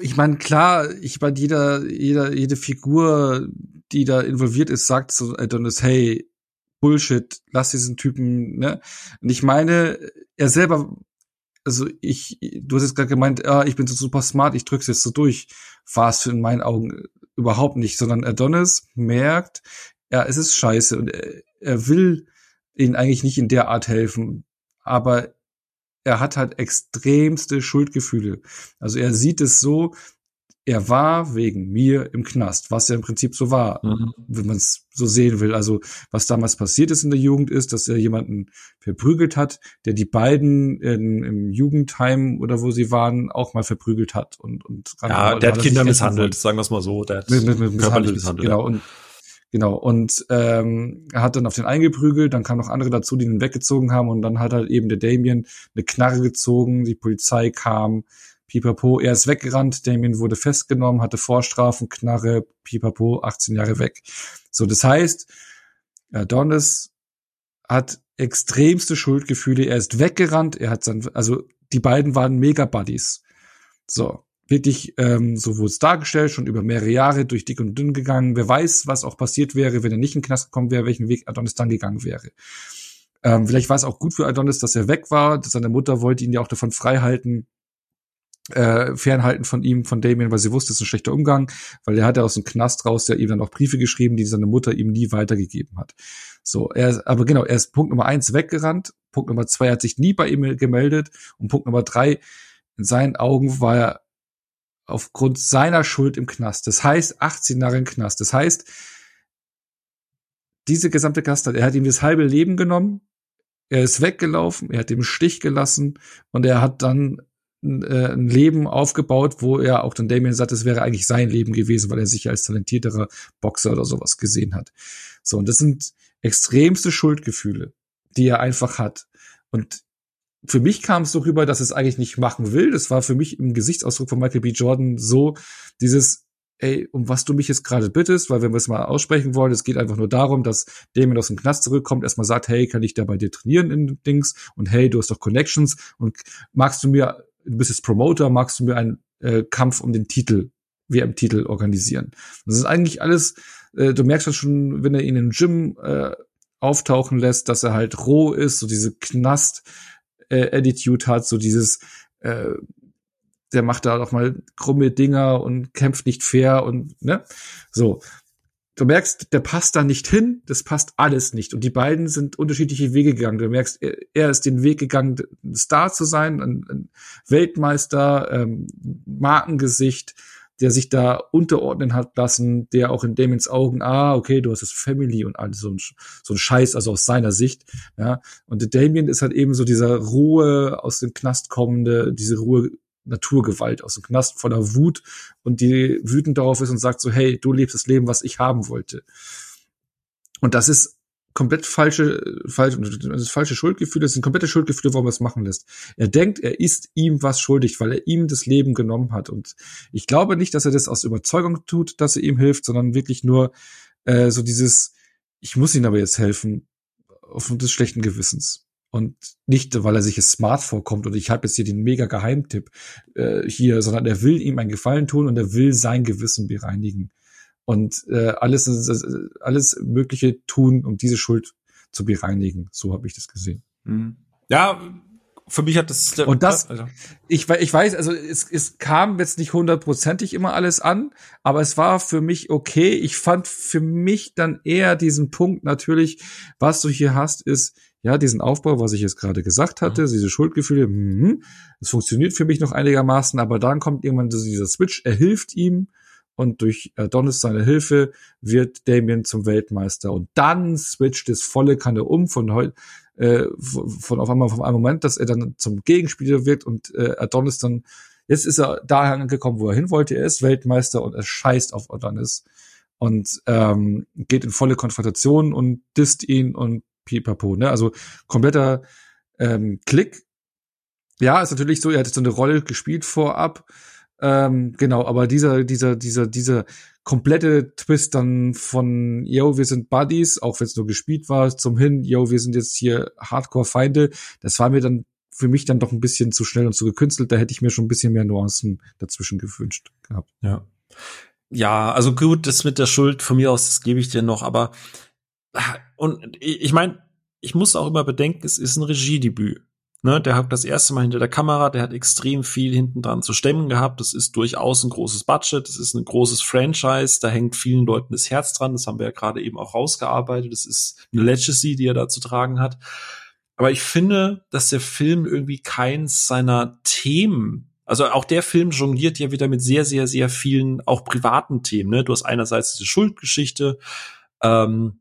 ich meine, klar, ich meine, jeder, jeder, jede Figur, die da involviert ist, sagt so Adonis, hey, Bullshit, lass diesen Typen, ne? Und ich meine, er selber, also ich, du hast jetzt gerade gemeint, ah, ich bin so super smart, ich drück's jetzt so durch. War es in meinen Augen überhaupt nicht, sondern Adonis merkt, ja, es ist scheiße und er, er will ihnen eigentlich nicht in der Art helfen, aber er hat halt extremste Schuldgefühle. Also er sieht es so, er war wegen mir im Knast, was ja im Prinzip so war, mhm. wenn man es so sehen will. Also was damals passiert ist in der Jugend ist, dass er jemanden verprügelt hat, der die beiden in, im Jugendheim oder wo sie waren auch mal verprügelt hat und und ja, der hat Kinder misshandelt, sagen wir es mal so, der hat mit, mit, mit körperlich misshandelt. Genau und Genau, und ähm, er hat dann auf den eingeprügelt, dann kamen noch andere dazu, die ihn weggezogen haben und dann hat halt eben der Damien eine Knarre gezogen, die Polizei kam, pipapo, er ist weggerannt, Damien wurde festgenommen, hatte Vorstrafen, Knarre, pipapo, 18 Jahre weg. So, das heißt, Adonis hat extremste Schuldgefühle, er ist weggerannt, er hat sein, also die beiden waren Mega-Buddies. So, wirklich, ähm, so wurde es dargestellt, schon über mehrere Jahre durch dick und dünn gegangen. Wer weiß, was auch passiert wäre, wenn er nicht in den Knast gekommen wäre, welchen Weg Adonis dann gegangen wäre. Ähm, vielleicht war es auch gut für Adonis, dass er weg war. Seine Mutter wollte ihn ja auch davon frei halten, äh, fernhalten von ihm, von Damien, weil sie wusste, es ist ein schlechter Umgang, weil er hat ja aus dem Knast raus ja ihm dann auch Briefe geschrieben, die seine Mutter ihm nie weitergegeben hat. So, er ist, aber genau, er ist Punkt Nummer eins weggerannt, Punkt Nummer zwei hat sich nie bei ihm gemeldet und Punkt Nummer drei, in seinen Augen war er aufgrund seiner Schuld im Knast. Das heißt, 18 Jahre im Knast. Das heißt, diese gesamte Gastheit, er hat ihm das halbe Leben genommen, er ist weggelaufen, er hat ihm Stich gelassen und er hat dann äh, ein Leben aufgebaut, wo er auch dann Damien sagt, es wäre eigentlich sein Leben gewesen, weil er sich als talentierterer Boxer oder sowas gesehen hat. So, und das sind extremste Schuldgefühle, die er einfach hat. Und für mich kam es so rüber, dass es eigentlich nicht machen will. Das war für mich im Gesichtsausdruck von Michael B. Jordan so dieses, ey, um was du mich jetzt gerade bittest, weil wenn wir es mal aussprechen wollen, es geht einfach nur darum, dass Damien aus dem Knast zurückkommt, erstmal sagt, hey, kann ich da bei dir trainieren in Dings und hey, du hast doch Connections und magst du mir du bist jetzt Promoter, magst du mir einen äh, Kampf um den Titel, WM-Titel organisieren? Das ist eigentlich alles, äh, du merkst halt schon, wenn er ihn im Gym äh, auftauchen lässt, dass er halt roh ist, so diese Knast-Attitude äh, hat, so dieses, äh, der macht da auch mal krumme Dinger und kämpft nicht fair und ne, so du merkst, der passt da nicht hin, das passt alles nicht. Und die beiden sind unterschiedliche Wege gegangen. Du merkst, er, er ist den Weg gegangen, Star zu sein, ein, ein Weltmeister, ähm, Markengesicht, der sich da unterordnen hat lassen, der auch in Damons Augen, ah, okay, du hast das Family und alles so ein, so ein Scheiß, also aus seiner Sicht, ja. Und Damien ist halt eben so dieser Ruhe aus dem Knast kommende, diese Ruhe Naturgewalt aus dem Knast voller Wut und die wütend darauf ist und sagt so, hey, du lebst das Leben, was ich haben wollte. Und das ist komplett falsche, falsche, das falsche Schuldgefühle, das sind komplette Schuldgefühle, warum er es machen lässt. Er denkt, er ist ihm was schuldig, weil er ihm das Leben genommen hat. Und ich glaube nicht, dass er das aus Überzeugung tut, dass er ihm hilft, sondern wirklich nur äh, so dieses, ich muss ihm aber jetzt helfen, aufgrund des schlechten Gewissens. Und nicht, weil er sich es smart vorkommt und ich habe jetzt hier den mega Geheimtipp äh, hier, sondern er will ihm einen Gefallen tun und er will sein Gewissen bereinigen. Und äh, alles, alles Mögliche tun, um diese Schuld zu bereinigen. So habe ich das gesehen. Mhm. Ja, für mich hat das und das also. ich ich weiß also es, es kam jetzt nicht hundertprozentig immer alles an aber es war für mich okay ich fand für mich dann eher diesen Punkt natürlich was du hier hast ist ja, diesen Aufbau, was ich jetzt gerade gesagt hatte, mhm. diese Schuldgefühle, mh, es funktioniert für mich noch einigermaßen, aber dann kommt irgendwann dieser Switch, er hilft ihm und durch Adonis seine Hilfe wird Damien zum Weltmeister und dann switcht es volle Kanne um von heute äh, von auf einmal von einem Moment, dass er dann zum Gegenspieler wird und äh, Adonis dann jetzt ist er da angekommen, wo er hin wollte. Er ist Weltmeister und er scheißt auf Adonis und ähm, geht in volle Konfrontation und disst ihn und pipapo, ne? Also kompletter ähm, Klick. Ja, ist natürlich so, er hat so eine Rolle gespielt vorab. Ähm, genau, aber dieser, dieser, dieser, dieser komplette Twist dann von, yo, wir sind Buddies, auch wenn es nur gespielt war, zum hin, yo, wir sind jetzt hier Hardcore-Feinde, das war mir dann für mich dann doch ein bisschen zu schnell und zu gekünstelt. Da hätte ich mir schon ein bisschen mehr Nuancen dazwischen gewünscht gehabt. Ja. Ja, also gut, das mit der Schuld von mir aus, das gebe ich dir noch, aber und ich meine, ich muss auch immer bedenken, es ist ein Regiedebüt. Ne, der hat das erste Mal hinter der Kamera, der hat extrem viel hinten dran zu stemmen gehabt. Das ist durchaus ein großes Budget, das ist ein großes Franchise, da hängt vielen Leuten das Herz dran. Das haben wir ja gerade eben auch rausgearbeitet. Das ist eine Legacy, die er da zu tragen hat. Aber ich finde, dass der Film irgendwie keins seiner Themen also auch der Film jongliert ja wieder mit sehr, sehr, sehr vielen auch privaten Themen. Ne? Du hast einerseits diese Schuldgeschichte, ähm,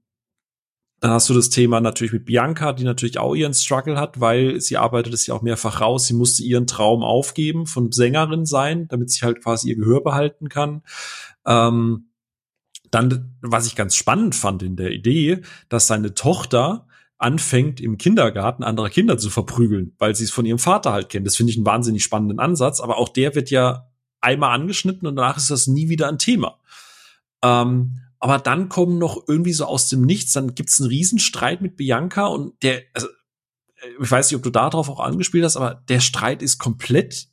dann hast du das Thema natürlich mit Bianca, die natürlich auch ihren Struggle hat, weil sie arbeitet es ja auch mehrfach raus. Sie musste ihren Traum aufgeben von Sängerin sein, damit sie halt quasi ihr Gehör behalten kann. Ähm, dann, was ich ganz spannend fand in der Idee, dass seine Tochter anfängt im Kindergarten andere Kinder zu verprügeln, weil sie es von ihrem Vater halt kennen. Das finde ich einen wahnsinnig spannenden Ansatz, aber auch der wird ja einmal angeschnitten und danach ist das nie wieder ein Thema. Ähm, aber dann kommen noch irgendwie so aus dem Nichts, dann gibt's einen Riesenstreit mit Bianca und der, also, ich weiß nicht, ob du darauf auch angespielt hast, aber der Streit ist komplett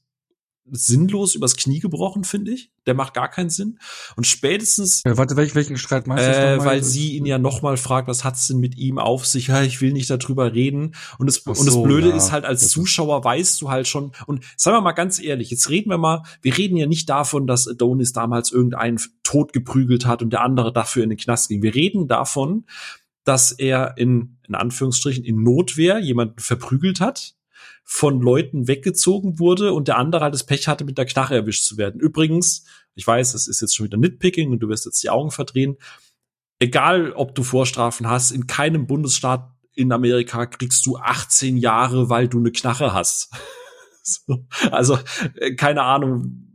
sinnlos übers Knie gebrochen, finde ich. Der macht gar keinen Sinn. Und spätestens. Ja, warte, welch, welchen Streit meinst du? Äh, weil sie ihn ja nochmal fragt, was hat's denn mit ihm auf sich? Ja, ich will nicht darüber reden. Und das, so, und das Blöde ja. ist halt, als Zuschauer weißt du halt schon, und sagen wir mal ganz ehrlich, jetzt reden wir mal, wir reden ja nicht davon, dass Adonis damals irgendeinen tot geprügelt hat und der andere dafür in den Knast ging. Wir reden davon, dass er in, in Anführungsstrichen, in Notwehr jemanden verprügelt hat, von Leuten weggezogen wurde und der andere halt das Pech hatte, mit der Knarre erwischt zu werden. Übrigens, ich weiß, es ist jetzt schon wieder Nitpicking und du wirst jetzt die Augen verdrehen. Egal, ob du Vorstrafen hast, in keinem Bundesstaat in Amerika kriegst du 18 Jahre, weil du eine Knarre hast. so. Also, äh, keine Ahnung,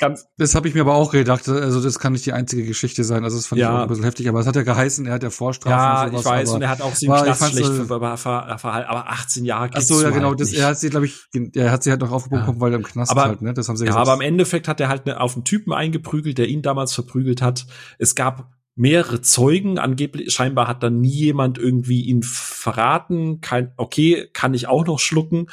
ganz. Das habe ich mir aber auch gedacht. Also das kann nicht die einzige Geschichte sein. Also das fand ja. ich auch ein bisschen heftig. Aber es hat ja geheißen, er hat ja Vorstrafen. Ja, und sowas, ich weiß. Und er hat auch sie im Knast schlecht verhalten. Aber 18 Jahre Ach so, ja genau. Halt das, er hat sie, glaube ich, er hat sie halt noch aufgebunden, ja. weil er im Knast aber, halt. Ne? Das haben sie ja, gesagt. aber im Endeffekt hat er halt ne, auf einen Typen eingeprügelt, der ihn damals verprügelt hat. Es gab mehrere Zeugen. Angeblich, scheinbar hat dann nie jemand irgendwie ihn verraten. Kein, okay, kann ich auch noch schlucken.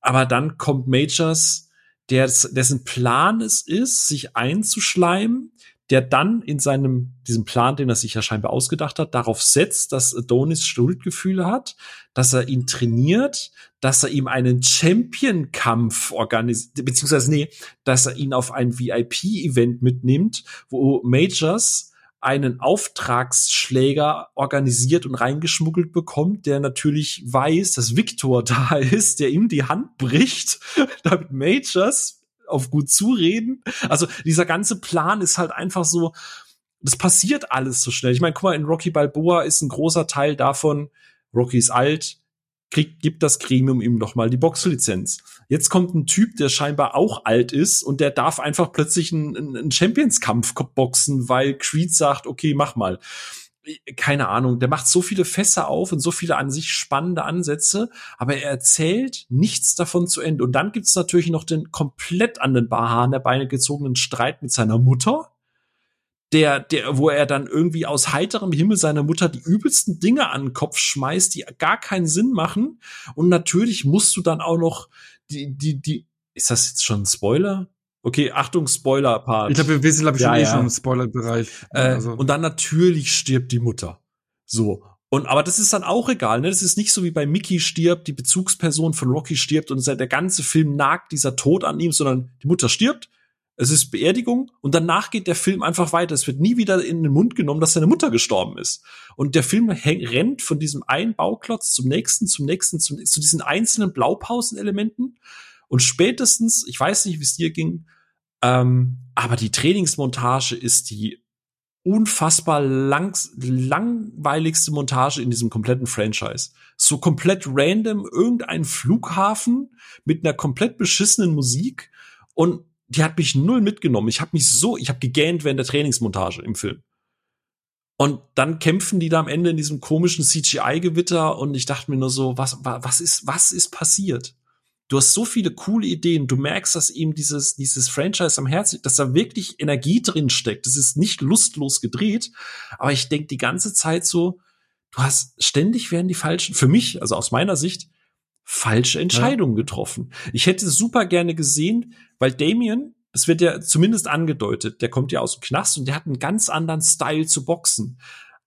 Aber dann kommt Majors der, dessen Plan es ist, sich einzuschleimen, der dann in seinem, diesem Plan, den er sich ja scheinbar ausgedacht hat, darauf setzt, dass Adonis Schuldgefühle hat, dass er ihn trainiert, dass er ihm einen Champion-Kampf organisiert, beziehungsweise nee, dass er ihn auf ein VIP-Event mitnimmt, wo Majors einen Auftragsschläger organisiert und reingeschmuggelt bekommt, der natürlich weiß, dass Victor da ist, der ihm die Hand bricht, damit Majors auf gut zureden. Also dieser ganze Plan ist halt einfach so, das passiert alles so schnell. Ich meine, guck mal, in Rocky Balboa ist ein großer Teil davon, Rocky ist alt, kriegt, gibt das Gremium ihm noch mal die Boxlizenz. Jetzt kommt ein Typ, der scheinbar auch alt ist und der darf einfach plötzlich einen, einen Champions-Kampf boxen, weil Creed sagt, okay, mach mal. Keine Ahnung, der macht so viele Fässer auf und so viele an sich spannende Ansätze, aber er erzählt nichts davon zu Ende. Und dann gibt's natürlich noch den komplett an den Barhahn der Beine gezogenen Streit mit seiner Mutter, der, der, wo er dann irgendwie aus heiterem Himmel seiner Mutter die übelsten Dinge an den Kopf schmeißt, die gar keinen Sinn machen. Und natürlich musst du dann auch noch die, die, die, ist das jetzt schon ein Spoiler? Okay, Achtung, Spoiler-Part. Ich glaube, wir sind, glaube ich, schon ja, eh ja. schon im Spoiler-Bereich. Äh, also. Und dann natürlich stirbt die Mutter. So. Und, aber das ist dann auch egal, ne? Das ist nicht so wie bei Mickey stirbt, die Bezugsperson von Rocky stirbt und der ganze Film nagt dieser Tod an ihm, sondern die Mutter stirbt, es ist Beerdigung und danach geht der Film einfach weiter. Es wird nie wieder in den Mund genommen, dass seine Mutter gestorben ist. Und der Film rennt von diesem einen Bauklotz zum nächsten, zum nächsten, zum, zu diesen einzelnen Blaupausenelementen. Und spätestens, ich weiß nicht, wie es dir ging, ähm, aber die Trainingsmontage ist die unfassbar langs langweiligste Montage in diesem kompletten Franchise. So komplett random irgendein Flughafen mit einer komplett beschissenen Musik und die hat mich null mitgenommen. Ich habe mich so, ich habe gegähnt während der Trainingsmontage im Film. Und dann kämpfen die da am Ende in diesem komischen CGI-Gewitter und ich dachte mir nur so, was, was ist, was ist passiert? Du hast so viele coole Ideen. Du merkst, dass ihm dieses, dieses Franchise am Herzen, dass da wirklich Energie drin steckt. Das ist nicht lustlos gedreht. Aber ich denk die ganze Zeit so, du hast ständig werden die falschen, für mich, also aus meiner Sicht, falsche Entscheidungen ja. getroffen. Ich hätte super gerne gesehen, weil Damien, das wird ja zumindest angedeutet, der kommt ja aus dem Knast und der hat einen ganz anderen Style zu boxen.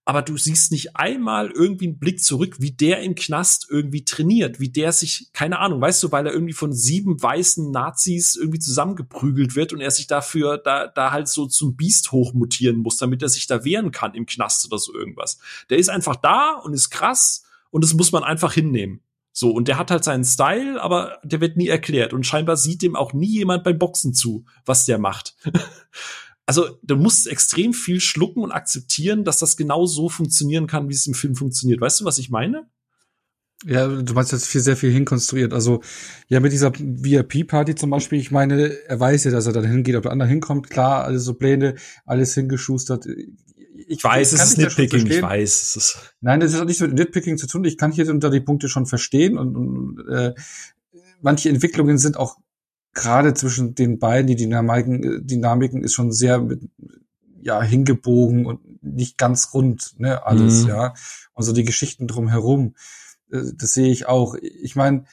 Aber du siehst nicht einmal irgendwie einen Blick zurück, wie der im Knast irgendwie trainiert, wie der sich, keine Ahnung, weißt du, weil er irgendwie von sieben weißen Nazis irgendwie zusammengeprügelt wird und er sich dafür da, da halt so zum Biest hochmutieren muss, damit er sich da wehren kann im Knast oder so irgendwas. Der ist einfach da und ist krass und das muss man einfach hinnehmen. So, und der hat halt seinen Style, aber der wird nie erklärt. Und scheinbar sieht dem auch nie jemand beim Boxen zu, was der macht. also, du musst extrem viel schlucken und akzeptieren, dass das genau so funktionieren kann, wie es im Film funktioniert. Weißt du, was ich meine? Ja, du meinst jetzt viel, sehr viel hinkonstruiert. Also, ja, mit dieser VIP-Party zum Beispiel, ich meine, er weiß ja, dass er dann hingeht, ob der andere hinkommt. Klar, alles so Pläne, alles hingeschustert ich weiß, es ist Nitpicking, ich weiß. Es ist Nein, das hat nichts mit Nitpicking zu tun. Ich kann hier unter die Punkte schon verstehen und, und äh, manche Entwicklungen sind auch gerade zwischen den beiden, die Dynamiken, Dynamiken ist schon sehr mit, ja hingebogen und nicht ganz rund, ne, alles, mhm. ja. Und so die Geschichten drumherum, äh, das sehe ich auch. Ich meine,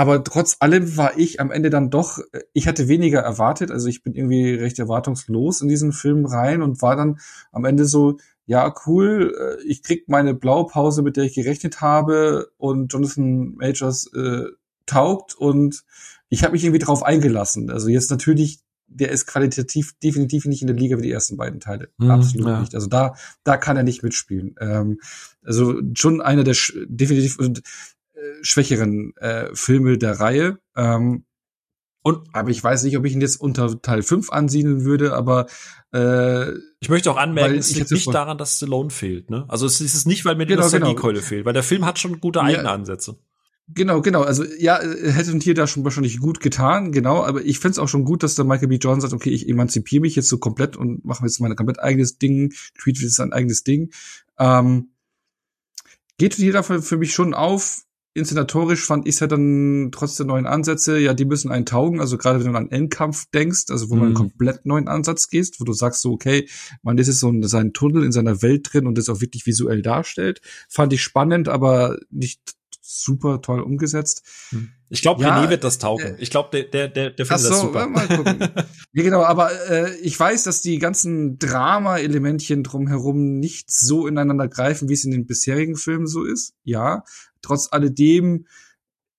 aber trotz allem war ich am Ende dann doch, ich hatte weniger erwartet, also ich bin irgendwie recht erwartungslos in diesen Film rein und war dann am Ende so, ja, cool, äh, ich krieg meine Blaupause, mit der ich gerechnet habe und Jonathan Majors äh, taugt und ich habe mich irgendwie drauf eingelassen. Also jetzt natürlich, der ist qualitativ definitiv nicht in der Liga wie die ersten beiden Teile. Mhm, Absolut ja. nicht. Also da, da kann er nicht mitspielen. Ähm, also schon einer der definitiv äh, schwächeren äh, Filme der Reihe. Ähm, und, aber ich weiß nicht, ob ich ihn jetzt unter Teil 5 ansiedeln würde, aber äh, ich möchte auch anmerken, es liegt nicht daran, dass Stallone fehlt. Ne? Also es ist nicht, weil mir die genau, Nostalgiekeule genau. fehlt, weil der Film hat schon gute eigene ja, Ansätze. Genau, genau. Also ja, hätte hier da schon wahrscheinlich gut getan, genau. Aber ich fände es auch schon gut, dass der Michael B. Jordan sagt, okay, ich emanzipiere mich jetzt so komplett und mache jetzt mein komplett eigenes Ding, Tweet ist ein eigenes Ding. Ähm, geht hier dafür für mich schon auf, inszenatorisch fand ich es ja dann trotz der neuen Ansätze, ja, die müssen einen taugen. Also gerade wenn du an Endkampf denkst, also wo mhm. man einen komplett neuen Ansatz gehst, wo du sagst so, okay, man ist jetzt so in seinem Tunnel in seiner Welt drin und das auch wirklich visuell darstellt, fand ich spannend, aber nicht super toll umgesetzt. Hm. Ich glaube, ja, René wird das taugen. Äh, ich glaube, der, der, der, der findet so, das super. Mal gucken. ja, genau, aber äh, ich weiß, dass die ganzen Drama-Elementchen drumherum nicht so ineinander greifen, wie es in den bisherigen Filmen so ist. Ja, trotz alledem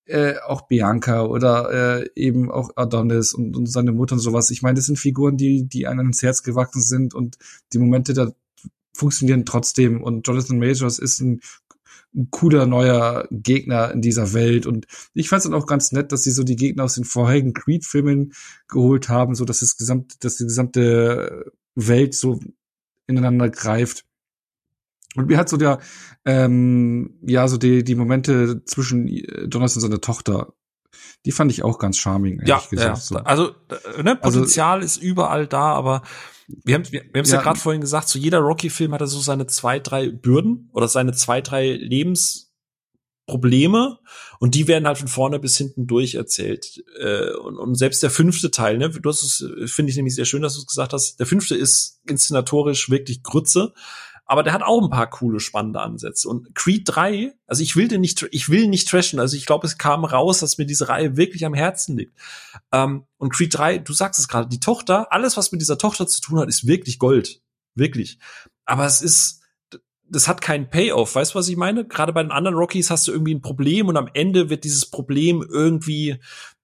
äh, auch Bianca oder äh, eben auch Adonis und, und seine Mutter und sowas. Ich meine, das sind Figuren, die, die einem ins Herz gewachsen sind und die Momente da funktionieren trotzdem. Und Jonathan Majors ist ein ein cooler neuer Gegner in dieser Welt. Und ich fand es dann auch ganz nett, dass sie so die Gegner aus den vorherigen Creed-Filmen geholt haben, so dass das gesamte, dass die gesamte Welt so ineinander greift. Und mir hat so der, ähm, ja, so die, die Momente zwischen Jonas und seiner Tochter die fand ich auch ganz charming. Ja, gesagt, ja. So. also äh, ne, also Potenzial also, ist überall da, aber wir haben wir, wir haben es ja, ja gerade vorhin gesagt, so jeder Rocky-Film hat so seine zwei, drei Bürden oder seine zwei, drei Lebensprobleme und die werden halt von vorne bis hinten durch erzählt. Äh, und, und selbst der fünfte Teil, ne, du hast es, finde ich nämlich sehr schön, dass du es gesagt hast, der fünfte ist inszenatorisch wirklich Grütze aber der hat auch ein paar coole, spannende Ansätze. Und Creed 3, also ich will den nicht, ich will nicht trashen. Also ich glaube, es kam raus, dass mir diese Reihe wirklich am Herzen liegt. Ähm, und Creed 3, du sagst es gerade, die Tochter, alles, was mit dieser Tochter zu tun hat, ist wirklich Gold. Wirklich. Aber es ist, das hat keinen Payoff. Weißt du, was ich meine? Gerade bei den anderen Rockies hast du irgendwie ein Problem und am Ende wird dieses Problem irgendwie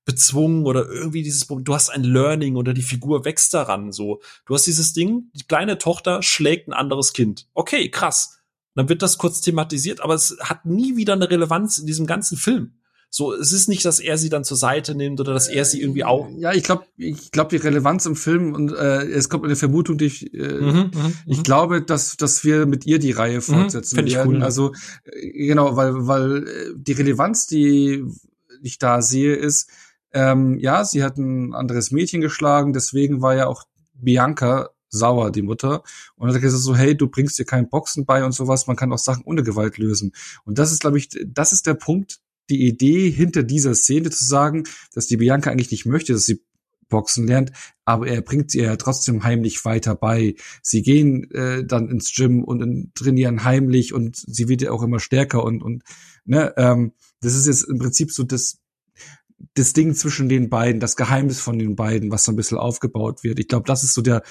bezwungen oder irgendwie dieses. Du hast ein Learning oder die Figur wächst daran. So, du hast dieses Ding. Die kleine Tochter schlägt ein anderes Kind. Okay, krass. Dann wird das kurz thematisiert, aber es hat nie wieder eine Relevanz in diesem ganzen Film. So, es ist nicht, dass er sie dann zur Seite nimmt oder dass er sie irgendwie auch. Ja, ich glaube, ich glaube die Relevanz im Film und äh, es kommt eine Vermutung, die ich, äh, mhm, mhm ich mhm. glaube, dass dass wir mit ihr die Reihe mhm, fortsetzen mhm, werden. Cool, also äh, genau, weil weil äh, die Relevanz, die ich da sehe, ist, ähm, ja, sie hat ein anderes Mädchen geschlagen, deswegen war ja auch Bianca sauer, die Mutter. Und hat gesagt so, hey, du bringst dir kein Boxen bei und sowas, man kann auch Sachen ohne Gewalt lösen. Und das ist, glaube ich, das ist der Punkt, die Idee hinter dieser Szene zu sagen, dass die Bianca eigentlich nicht möchte, dass sie Boxen lernt, aber er bringt sie ja trotzdem heimlich weiter bei. Sie gehen äh, dann ins Gym und in, trainieren heimlich und sie wird ja auch immer stärker und und ne, ähm, das ist jetzt im Prinzip so das das Ding zwischen den beiden, das Geheimnis von den beiden, was so ein bisschen aufgebaut wird. Ich glaube, das ist so der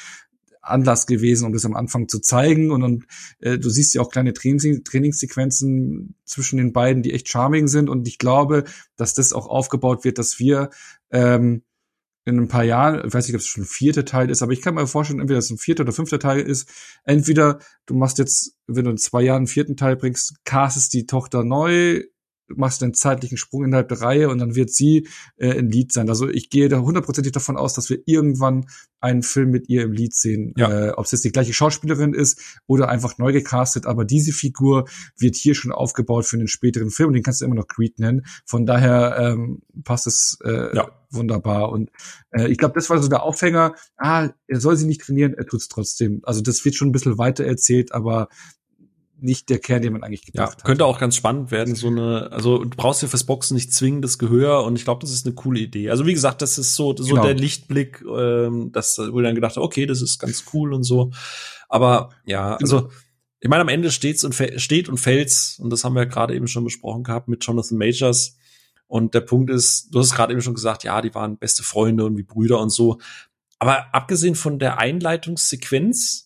Anlass gewesen, um das am Anfang zu zeigen. Und, und äh, du siehst ja auch kleine Trainings Trainingssequenzen zwischen den beiden, die echt charming sind. Und ich glaube, dass das auch aufgebaut wird, dass wir ähm, in ein paar Jahren, ich weiß nicht, ob es schon ein vierter Teil ist, aber ich kann mir vorstellen, entweder es ein vierter oder fünfter Teil ist. Entweder du machst jetzt, wenn du in zwei Jahren einen vierten Teil bringst, castest die Tochter neu, machst einen zeitlichen Sprung innerhalb der Reihe und dann wird sie äh, ein Lied sein. Also ich gehe da hundertprozentig davon aus, dass wir irgendwann einen Film mit ihr im Lied sehen. Ja. Äh, Ob es jetzt die gleiche Schauspielerin ist oder einfach neu gecastet, aber diese Figur wird hier schon aufgebaut für einen späteren Film und den kannst du immer noch Creed nennen. Von daher ähm, passt es äh, ja. wunderbar. Und äh, ich glaube, das war so der Aufhänger. Ah, er soll sie nicht trainieren, er tut's trotzdem. Also das wird schon ein bisschen weiter erzählt, aber nicht der Kern, den man eigentlich gedacht ja, hat. Könnte auch ganz spannend werden, so eine, also du brauchst ja fürs Boxen nicht zwingendes Gehör und ich glaube, das ist eine coole Idee. Also wie gesagt, das ist so, so genau. der Lichtblick, ähm, das, wo ich dann gedacht habe, okay, das ist ganz cool und so. Aber ja, genau. also ich meine, am Ende steht's und steht und fällt's, und das haben wir ja gerade eben schon besprochen gehabt mit Jonathan Majors. Und der Punkt ist, du hast gerade eben schon gesagt, ja, die waren beste Freunde und wie Brüder und so. Aber abgesehen von der Einleitungssequenz,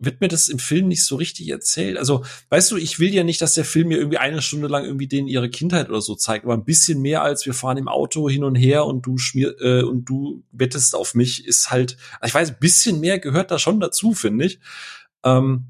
wird mir das im Film nicht so richtig erzählt. Also, weißt du, ich will ja nicht, dass der Film mir irgendwie eine Stunde lang irgendwie denen ihre Kindheit oder so zeigt, aber ein bisschen mehr als wir fahren im Auto hin und her und du schmier äh, und du wettest auf mich ist halt, ich weiß, ein bisschen mehr gehört da schon dazu, finde ich. Ähm,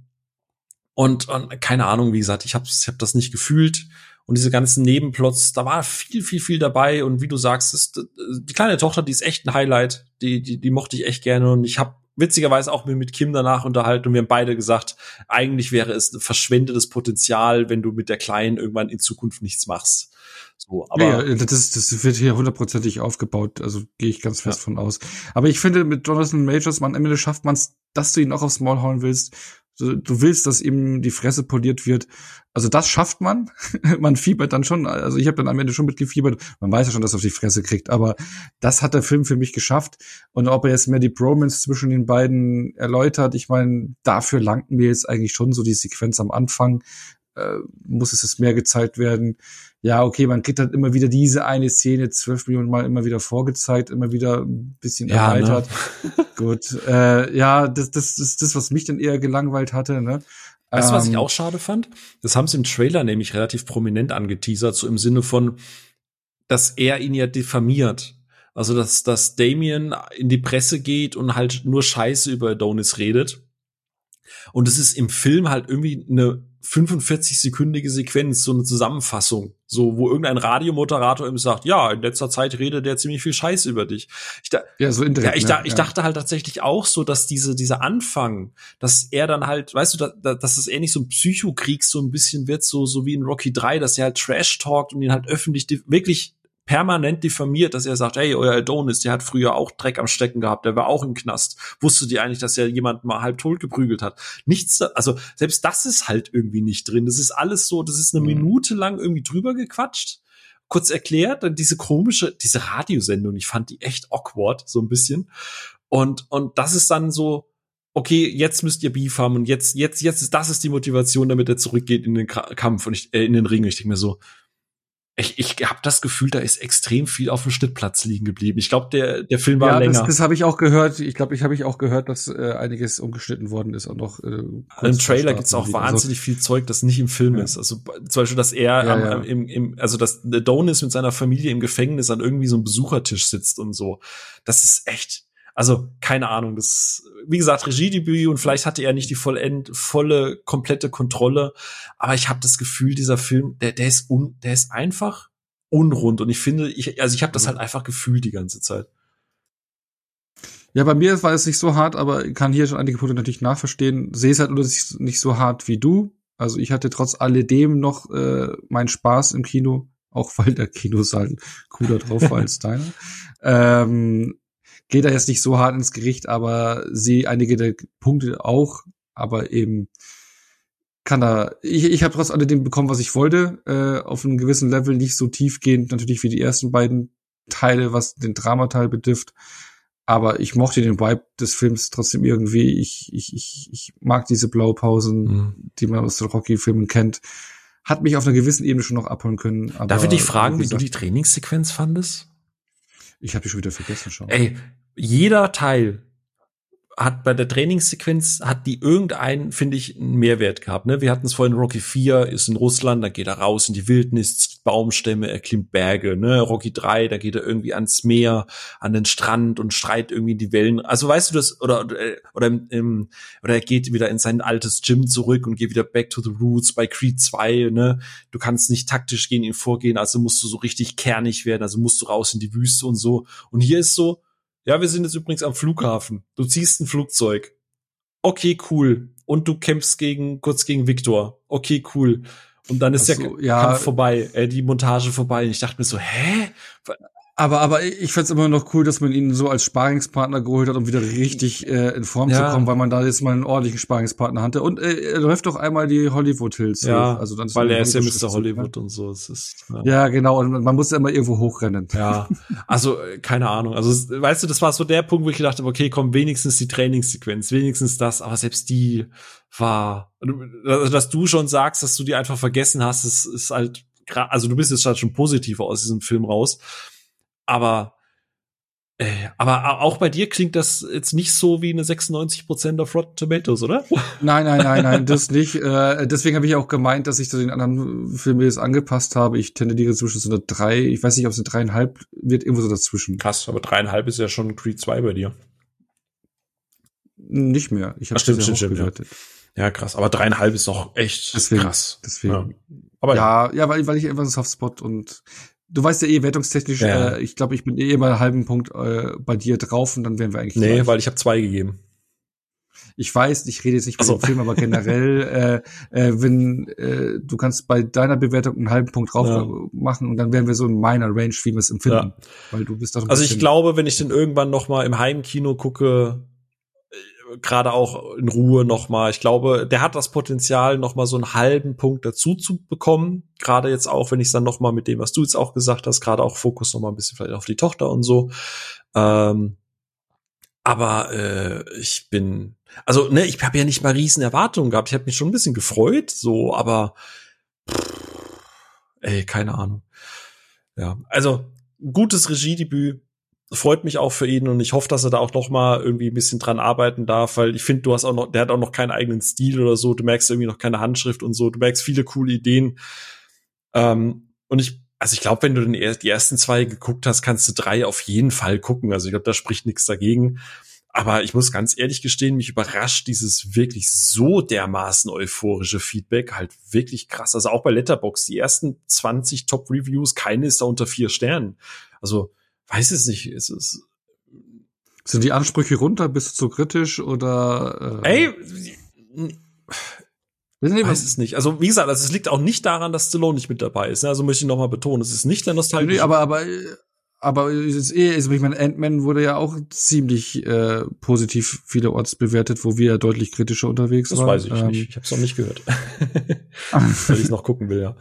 und, und keine Ahnung, wie gesagt, ich habe ich hab das nicht gefühlt und diese ganzen Nebenplots, da war viel, viel, viel dabei und wie du sagst, ist, die kleine Tochter, die ist echt ein Highlight, die, die, die mochte ich echt gerne und ich habe witzigerweise auch mit Kim danach unterhalten und wir haben beide gesagt, eigentlich wäre es verschwendetes Potenzial, wenn du mit der Kleinen irgendwann in Zukunft nichts machst. So, aber ja, das, das wird hier hundertprozentig aufgebaut, also gehe ich ganz fest ja. von aus. Aber ich finde, mit Jonathan Majors, man am Ende schafft man es, dass du ihn auch aufs Maul hauen willst du willst, dass ihm die Fresse poliert wird. Also das schafft man. man fiebert dann schon. Also ich habe dann am Ende schon mitgefiebert. Man weiß ja schon, dass er auf die Fresse kriegt. Aber das hat der Film für mich geschafft. Und ob er jetzt mehr die Bromance zwischen den beiden erläutert, ich meine, dafür langten mir jetzt eigentlich schon so die Sequenz am Anfang. Äh, muss es jetzt mehr gezeigt werden ja, okay, man kriegt halt immer wieder diese eine Szene zwölf Millionen Mal immer wieder vorgezeigt, immer wieder ein bisschen ja, ne? erweitert. Ne? Gut, äh, ja, das, das ist das, was mich dann eher gelangweilt hatte. Ne? Weißt du, was ich ähm, auch schade fand? Das haben sie im Trailer nämlich relativ prominent angeteasert, so im Sinne von, dass er ihn ja diffamiert. Also, dass, dass Damien in die Presse geht und halt nur Scheiße über Adonis redet. Und es ist im Film halt irgendwie eine 45-sekündige Sequenz, so eine Zusammenfassung, so wo irgendein Radiomoderator ihm sagt, ja, in letzter Zeit redet der ziemlich viel Scheiß über dich. Ich ja, so indirekt. Ja, ich, ne? da, ich dachte halt tatsächlich auch so, dass diese dieser Anfang, dass er dann halt, weißt du, da, da, dass es ähnlich so ein Psychokrieg so ein bisschen wird, so so wie in Rocky 3, dass er halt Trash talkt und ihn halt öffentlich wirklich permanent diffamiert, dass er sagt, hey, euer Adonis, der hat früher auch Dreck am Stecken gehabt, der war auch im Knast. Wusstet ihr eigentlich, dass er jemanden mal halb tot geprügelt hat? Nichts, also selbst das ist halt irgendwie nicht drin. Das ist alles so, das ist eine mhm. Minute lang irgendwie drüber gequatscht. Kurz erklärt, dann diese komische, diese Radiosendung, ich fand die echt awkward, so ein bisschen. Und, und das ist dann so, okay, jetzt müsst ihr Beef haben und jetzt, jetzt, jetzt ist, das ist die Motivation, damit er zurückgeht in den Kampf und ich, äh, in den Ring. Ich denke mir so, ich, ich habe das Gefühl, da ist extrem viel auf dem Schnittplatz liegen geblieben. Ich glaube, der, der Film war ja, länger. Das, das habe ich auch gehört. Ich glaube, ich habe ich auch gehört, dass äh, einiges umgeschnitten worden ist und noch. Äh, Im Trailer gibt's auch wahnsinnig also, viel Zeug, das nicht im Film ja. ist. Also zum Beispiel, dass er ja, am, im, im, also dass Donis mit seiner Familie im Gefängnis an irgendwie so einem Besuchertisch sitzt und so. Das ist echt also keine Ahnung, das wie gesagt Regiedebüt und vielleicht hatte er nicht die vollend, volle komplette Kontrolle, aber ich habe das Gefühl, dieser Film, der der ist un, der ist einfach unrund und ich finde, ich also ich habe das halt einfach gefühlt die ganze Zeit. Ja, bei mir war es nicht so hart, aber ich kann hier schon einige Punkte natürlich nachverstehen. Sehe es halt nur nicht so hart wie du. Also ich hatte trotz alledem noch äh, meinen Spaß im Kino, auch weil der Kinosaal cooler drauf war als deiner. Ähm, geht da jetzt nicht so hart ins Gericht, aber sehe einige der Punkte auch, aber eben kann da, ich, ich habe trotz alledem bekommen, was ich wollte, äh, auf einem gewissen Level, nicht so tiefgehend natürlich wie die ersten beiden Teile, was den Dramateil betrifft, aber ich mochte den Vibe des Films trotzdem irgendwie, ich, ich, ich, ich mag diese Blaupausen, mhm. die man aus den Rocky-Filmen kennt, hat mich auf einer gewissen Ebene schon noch abholen können. Aber Darf ich dich fragen, wie, wie du die Trainingssequenz fandest? Ich habe die schon wieder vergessen schon. Ey, jeder Teil hat bei der Trainingssequenz hat die irgendeinen, finde ich, einen Mehrwert gehabt. Ne? Wir hatten es vorhin, Rocky 4 ist in Russland, da geht er raus in die Wildnis, zieht Baumstämme, er klimmt Berge. Ne? Rocky 3, da geht er irgendwie ans Meer, an den Strand und streit irgendwie die Wellen. Also weißt du das, oder, oder, im, oder er geht wieder in sein altes Gym zurück und geht wieder back to the roots bei Creed 2. Ne? Du kannst nicht taktisch gegen ihn vorgehen, also musst du so richtig kernig werden, also musst du raus in die Wüste und so. Und hier ist so, ja, wir sind jetzt übrigens am Flughafen. Du ziehst ein Flugzeug. Okay, cool. Und du kämpfst gegen, kurz gegen Viktor. Okay, cool. Und dann ist so, der ja, Kampf vorbei, äh, die Montage vorbei. Und ich dachte mir so, hä? Aber, aber ich find's immer noch cool, dass man ihn so als Sparingspartner geholt hat, um wieder richtig äh, in Form ja. zu kommen, weil man da jetzt mal einen ordentlichen Sparingspartner hatte. Und äh, er läuft doch einmal die Hollywood Hills. Ja, also dann weil er ist ja Mr. Hollywood und so. Es ist, ja. ja, genau. Und man muss ja immer irgendwo hochrennen. Ja, also äh, keine Ahnung. Also weißt du, das war so der Punkt, wo ich gedacht habe, okay, komm, wenigstens die Trainingssequenz, wenigstens das. Aber selbst die war, also, dass du schon sagst, dass du die einfach vergessen hast, ist, ist halt, also du bist jetzt halt schon positiver aus diesem Film raus aber äh, aber auch bei dir klingt das jetzt nicht so wie eine 96% auf Rotten Tomatoes, oder? Nein, nein, nein, nein, das nicht. Äh, deswegen habe ich auch gemeint, dass ich zu den anderen Filmen jetzt angepasst habe. Ich tendiere zwischen so einer drei, ich weiß nicht, ob es eine dreieinhalb wird, irgendwo so dazwischen. Krass, aber dreieinhalb ist ja schon Creed 2 bei dir. Nicht mehr. Ich habe stimmt, stimmt, stimmt, ja. ja. krass. Aber dreieinhalb ist doch echt deswegen, krass. Deswegen. Ja. Aber ja, ja, weil, weil ich einfach einen Softspot und Du weißt ja eh wertungstechnisch, ja. äh, ich glaube, ich bin eh immer einen halben Punkt äh, bei dir drauf und dann wären wir eigentlich. Nee, gleich. weil ich habe zwei gegeben. Ich weiß, ich rede jetzt nicht von dem Film, aber generell, äh, äh, wenn äh, du kannst bei deiner Bewertung einen halben Punkt drauf ja. machen und dann wären wir so in meiner Range, wie wir es empfinden. Ja. Weil du bist doch Also ich glaube, wenn ich den irgendwann noch mal im Heimkino gucke, gerade auch in Ruhe nochmal. Ich glaube, der hat das Potenzial, nochmal so einen halben Punkt dazu zu bekommen. Gerade jetzt auch, wenn ich dann nochmal mit dem, was du jetzt auch gesagt hast, gerade auch Fokus nochmal ein bisschen vielleicht auf die Tochter und so. Ähm, aber äh, ich bin, also ne, ich habe ja nicht mal riesen Erwartungen gehabt. Ich habe mich schon ein bisschen gefreut, so, aber pff, ey, keine Ahnung. Ja, also gutes Regiedebüt, freut mich auch für ihn und ich hoffe, dass er da auch noch mal irgendwie ein bisschen dran arbeiten darf, weil ich finde, du hast auch noch, der hat auch noch keinen eigenen Stil oder so, du merkst irgendwie noch keine Handschrift und so, du merkst viele coole Ideen. Ähm, und ich, also ich glaube, wenn du den, die ersten zwei geguckt hast, kannst du drei auf jeden Fall gucken. Also ich glaube, da spricht nichts dagegen. Aber ich muss ganz ehrlich gestehen, mich überrascht dieses wirklich so dermaßen euphorische Feedback halt wirklich krass. Also auch bei Letterbox die ersten 20 Top Reviews, keine ist da unter vier Sternen. Also weiß es nicht, ist es sind die Ansprüche runter? Bist du zu kritisch oder? Äh Ey, ich weiß es nicht. Also wie gesagt, also es liegt auch nicht daran, dass Stallone nicht mit dabei ist. Ne? Also möchte ich noch mal betonen, es ist nicht der Nostalgie. Nee, aber aber aber ist eh, also ich meine, Ant-Man wurde ja auch ziemlich äh, positiv vielerorts bewertet, wo wir ja deutlich kritischer unterwegs das waren. Das weiß ich ähm, nicht. Ich habe es noch nicht gehört, weil ich noch gucken will, ja.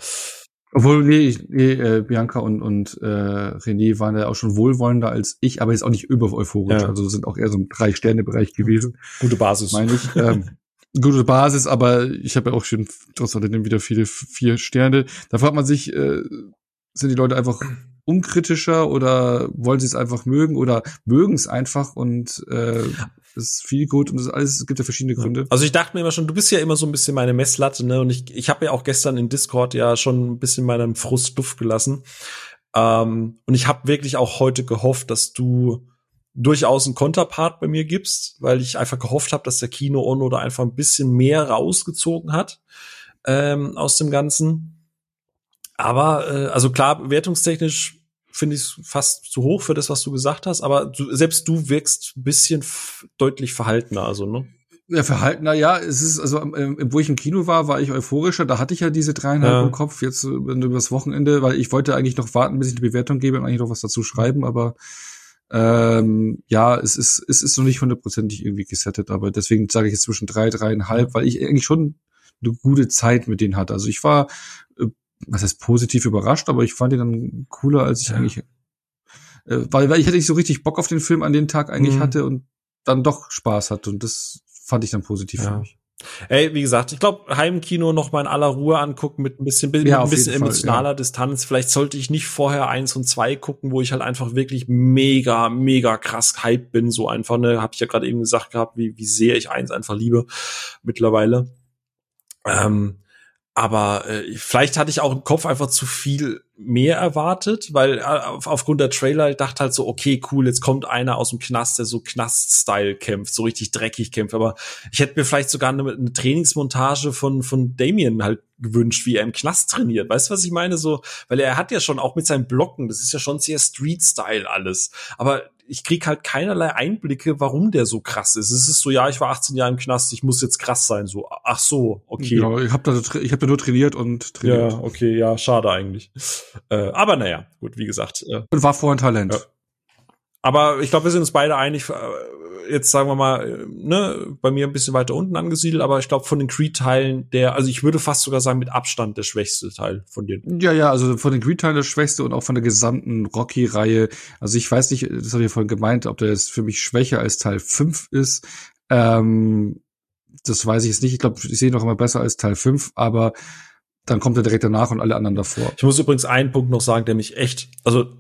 Obwohl, nee, nee äh, Bianca und, und äh, René waren ja auch schon wohlwollender als ich, aber jetzt auch nicht über euphorisch. Ja. Also sind auch eher so ein Drei-Sterne-Bereich gewesen. Gute Basis. Meine ich. Ähm, gute Basis, aber ich habe ja auch schon trotz alledem wieder viele vier Sterne. Da fragt man sich, äh, sind die Leute einfach unkritischer oder wollen sie es einfach mögen oder mögen es einfach und äh, ist viel gut und das alles, es gibt ja verschiedene Gründe. Also ich dachte mir immer schon, du bist ja immer so ein bisschen meine Messlatte, ne? Und ich, ich habe ja auch gestern in Discord ja schon ein bisschen meinen Frust Duft gelassen. Ähm, und ich habe wirklich auch heute gehofft, dass du durchaus einen Konterpart bei mir gibst, weil ich einfach gehofft habe, dass der Kino Ono da einfach ein bisschen mehr rausgezogen hat ähm, aus dem Ganzen. Aber äh, also klar, wertungstechnisch finde ich fast zu hoch für das, was du gesagt hast, aber du, selbst du wirkst ein bisschen deutlich verhaltener, also, ne? Ja, verhaltener, ja, es ist, also, ähm, wo ich im Kino war, war ich euphorischer, da hatte ich ja diese dreieinhalb ja. im Kopf, jetzt äh, übers Wochenende, weil ich wollte eigentlich noch warten, bis ich eine Bewertung gebe und eigentlich noch was dazu schreiben, aber ähm, ja, es ist, es ist noch nicht hundertprozentig irgendwie gesettet, aber deswegen sage ich jetzt zwischen drei, dreieinhalb, weil ich eigentlich schon eine gute Zeit mit denen hatte. Also ich war was heißt positiv überrascht, aber ich fand ihn dann cooler, als ich ja. eigentlich, äh, weil, weil ich hätte nicht so richtig Bock auf den Film an den Tag eigentlich mhm. hatte und dann doch Spaß hatte und das fand ich dann positiv ja. für mich. Ey, wie gesagt, ich glaube, Heimkino noch mal in aller Ruhe angucken mit ein bisschen, mit Ja, ein bisschen jeden Fall, emotionaler ja. Distanz. Vielleicht sollte ich nicht vorher eins und zwei gucken, wo ich halt einfach wirklich mega, mega krass hype bin. So einfach, ne, habe ich ja gerade eben gesagt gehabt, wie, wie sehr ich eins einfach liebe mittlerweile. Ähm, aber äh, vielleicht hatte ich auch im Kopf einfach zu viel mehr erwartet, weil äh, auf, aufgrund der Trailer dachte halt so, okay, cool, jetzt kommt einer aus dem Knast, der so Knast-Style kämpft, so richtig dreckig kämpft. Aber ich hätte mir vielleicht sogar eine, eine Trainingsmontage von von Damien halt gewünscht, wie er im Knast trainiert. Weißt du, was ich meine? So, weil er hat ja schon auch mit seinen Blocken, das ist ja schon sehr Street-Style alles. Aber ich krieg halt keinerlei Einblicke, warum der so krass ist. Es ist so, ja, ich war 18 Jahre im Knast, ich muss jetzt krass sein. So, ach so, okay. Genau, ich habe da, ich hab da nur trainiert und trainiert. Ja, okay, ja, schade eigentlich. Äh, aber naja, gut, wie gesagt. Äh, Und war vorher ein Talent. Ja. Aber ich glaube, wir sind uns beide einig. Äh, jetzt sagen wir mal, äh, ne, bei mir ein bisschen weiter unten angesiedelt, aber ich glaube, von den Creed-Teilen, der, also ich würde fast sogar sagen, mit Abstand der schwächste Teil von denen. Ja, ja, also von den Green-Teilen der Schwächste und auch von der gesamten Rocky-Reihe. Also ich weiß nicht, das habe ich vorhin gemeint, ob der jetzt für mich schwächer als Teil 5 ist. Ähm, das weiß ich jetzt nicht. Ich glaube, ich sehe ihn noch immer besser als Teil 5, aber dann kommt er direkt danach und alle anderen davor. Ich muss übrigens einen Punkt noch sagen, der mich echt, also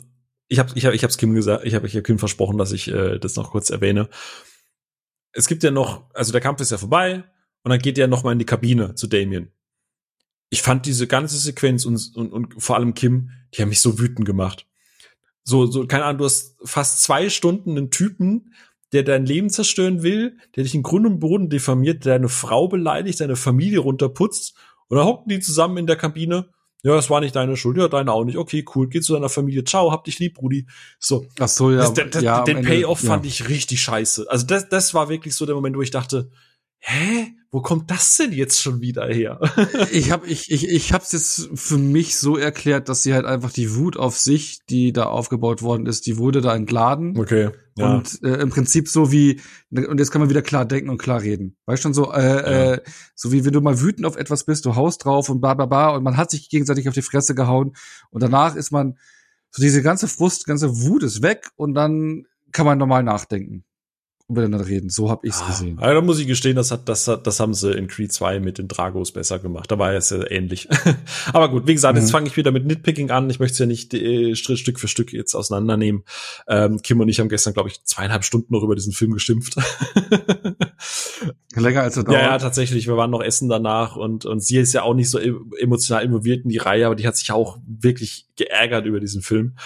ich habe ich hab, ich hab's Kim gesagt, ich habe ich hab Kim versprochen, dass ich äh, das noch kurz erwähne. Es gibt ja noch, also der Kampf ist ja vorbei und dann geht er noch mal in die Kabine zu Damien. Ich fand diese ganze Sequenz und, und, und vor allem Kim, die haben mich so wütend gemacht. So, so, keine Ahnung, du hast fast zwei Stunden einen Typen, der dein Leben zerstören will, der dich in Grund und Boden diffamiert, der deine Frau beleidigt, deine Familie runterputzt und dann hocken die zusammen in der Kabine. Ja, es war nicht deine Schuld, ja, deine auch nicht. Okay, cool, geh zu deiner Familie. Ciao, hab dich lieb, Rudi. So. Ach so, ja. das, das, das, ja, den Ende- Payoff ja. fand ich richtig scheiße. Also das, das war wirklich so der Moment, wo ich dachte, hä? Wo kommt das denn jetzt schon wieder her? Ich habe ich, ich, ich hab's jetzt für mich so erklärt, dass sie halt einfach die Wut auf sich, die da aufgebaut worden ist, die wurde da entladen. Okay. Und äh, im Prinzip so wie, und jetzt kann man wieder klar denken und klar reden. Weißt schon so, äh, Ja. äh, so wie wenn du mal wütend auf etwas bist, du haust drauf und bla bla bla und man hat sich gegenseitig auf die Fresse gehauen und danach ist man, so diese ganze Frust, ganze Wut ist weg und dann kann man normal nachdenken miteinander reden. So habe ich's Ah, gesehen. Also da muss ich gestehen, das hat, das hat, das haben sie in Creed 2 mit den Dragos besser gemacht. Da war es ja ähnlich. Aber gut, wie gesagt, jetzt Mhm. fange ich wieder mit Nitpicking an. Ich möchte es ja nicht äh, Stück für Stück jetzt auseinandernehmen. Ähm, Kim und ich haben gestern, glaube ich, zweieinhalb Stunden noch über diesen Film geschimpft. Länger als er dauert. Ja, ja, tatsächlich. Wir waren noch essen danach und, und sie ist ja auch nicht so e- emotional involviert in die Reihe, aber die hat sich auch wirklich geärgert über diesen Film.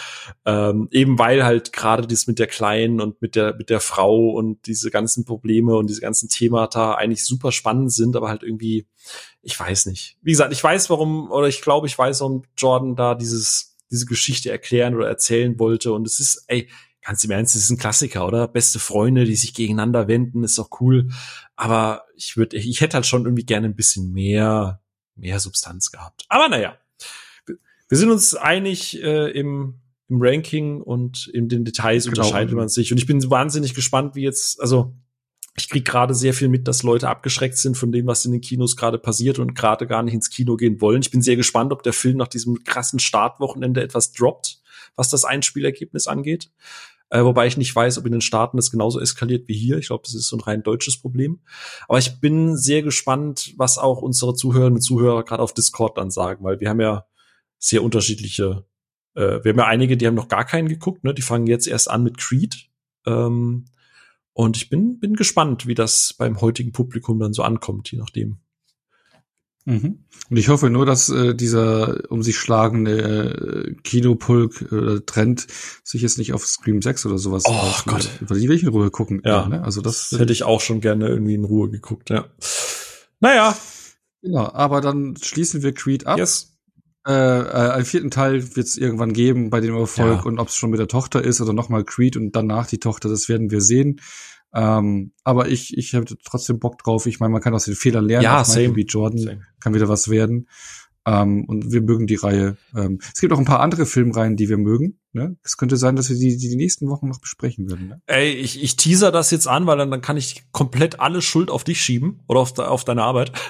Ähm, eben weil halt gerade das mit der Kleinen und mit der, mit der Frau und diese ganzen Probleme und diese ganzen Themata eigentlich super spannend sind, aber halt irgendwie, ich weiß nicht. Wie gesagt, ich weiß, warum, oder ich glaube, ich weiß, warum Jordan da dieses, diese Geschichte erklären oder erzählen wollte. Und es ist, ey, ganz im Ernst, es ist ein Klassiker, oder? Beste Freunde, die sich gegeneinander wenden, ist doch cool. Aber ich würde, ich hätte halt schon irgendwie gerne ein bisschen mehr, mehr Substanz gehabt. Aber naja, wir- sind uns einig äh, im, im Ranking und in den Details Genau. unterscheidet man sich. Und ich bin wahnsinnig gespannt, wie jetzt, also ich krieg gerade sehr viel mit, dass Leute abgeschreckt sind von dem, was in den Kinos gerade passiert und gerade gar nicht ins Kino gehen wollen. Ich bin sehr gespannt, ob der Film nach diesem krassen Startwochenende etwas droppt, was das Einspielergebnis angeht. Äh, wobei ich nicht weiß, ob in den Staaten das genauso eskaliert wie hier. Ich glaube, das ist so ein rein deutsches Problem. Aber ich bin sehr gespannt, was auch unsere Zuhörerinnen und Zuhörer gerade auf Discord dann sagen, weil wir haben ja sehr unterschiedliche, äh, wir haben ja einige, die haben noch gar keinen geguckt, ne? Die fangen jetzt erst an mit Creed. Ähm, und ich bin, bin gespannt, wie das beim heutigen Publikum dann so ankommt, je nachdem. Mhm. Und ich hoffe nur, dass äh, dieser um sich schlagende äh, Kinopulk äh, Trend sich jetzt nicht auf Scream 6 oder sowas Oh. Gott. Weil die will ich in Ruhe gucken. Ja. ne? Also das, Das hätte ich auch schon gerne irgendwie in Ruhe geguckt, ja. Naja, Genau, aber dann schließen wir Creed ab. yes. Äh, äh, einen vierten Teil wird es irgendwann geben bei dem Erfolg Ja. und ob es schon mit der Tochter ist oder nochmal Creed und danach die Tochter, das werden wir sehen. Ähm, aber ich, ich habe trotzdem Bock drauf. Ich meine, man kann aus den Fehlern lernen. Ja, same. B. Jordan Same. kann wieder was werden. Ähm, und wir mögen die Reihe. Ähm, es gibt auch ein paar andere Filmreihen, die wir mögen. Ne? Es könnte sein, dass wir die, die, die nächsten Wochen noch besprechen werden. Ne? Ey, ich, ich teaser das jetzt an, weil dann, dann kann ich komplett alle Schuld auf dich schieben oder auf, de, auf deine Arbeit.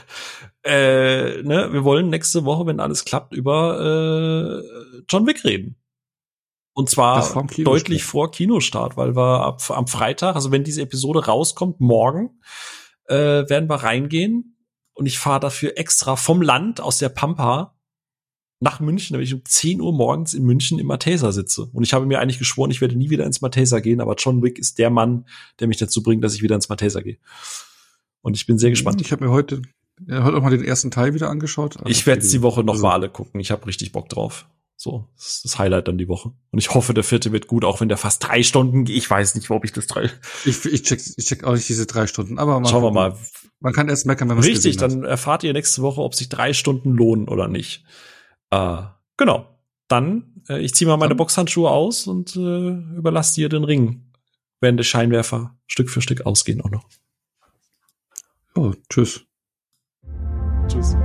Äh, ne, wir wollen nächste Woche, wenn alles klappt, über äh, John Wick reden. Und zwar deutlich vor Kinostart, weil wir ab, am Freitag, also wenn diese Episode rauskommt, morgen, äh, werden wir reingehen und ich fahre dafür extra vom Land aus der Pampa nach München, damit ich um 10 Uhr morgens in München im Matheser sitze. Und ich habe mir eigentlich geschworen, ich werde nie wieder ins Matheser gehen, aber John Wick ist der Mann, der mich dazu bringt, dass ich wieder ins Matheser gehe. Und ich bin sehr gespannt. Ich habe mir heute, ja, heute auch mal den ersten Teil wieder angeschaut. Ich werde es die Woche noch also, mal alle gucken. Ich habe richtig Bock drauf. So, das ist das Highlight dann die Woche. Und ich hoffe, der vierte wird gut, auch wenn der fast drei Stunden geht. Ich weiß nicht, ob ich das drei. Ich, ich, check, ich check auch nicht diese drei Stunden, aber mal Schauen wir mal. Man kann erst meckern, wenn man Richtig, dann erfahrt ihr nächste Woche, ob sich drei Stunden lohnen oder nicht. Äh, genau. Dann, äh, ich ziehe mal meine Boxhandschuhe aus und äh, überlasse dir den Ring, wenn die Scheinwerfer Stück für Stück ausgehen auch noch. Oh, tschüss. Tschüss.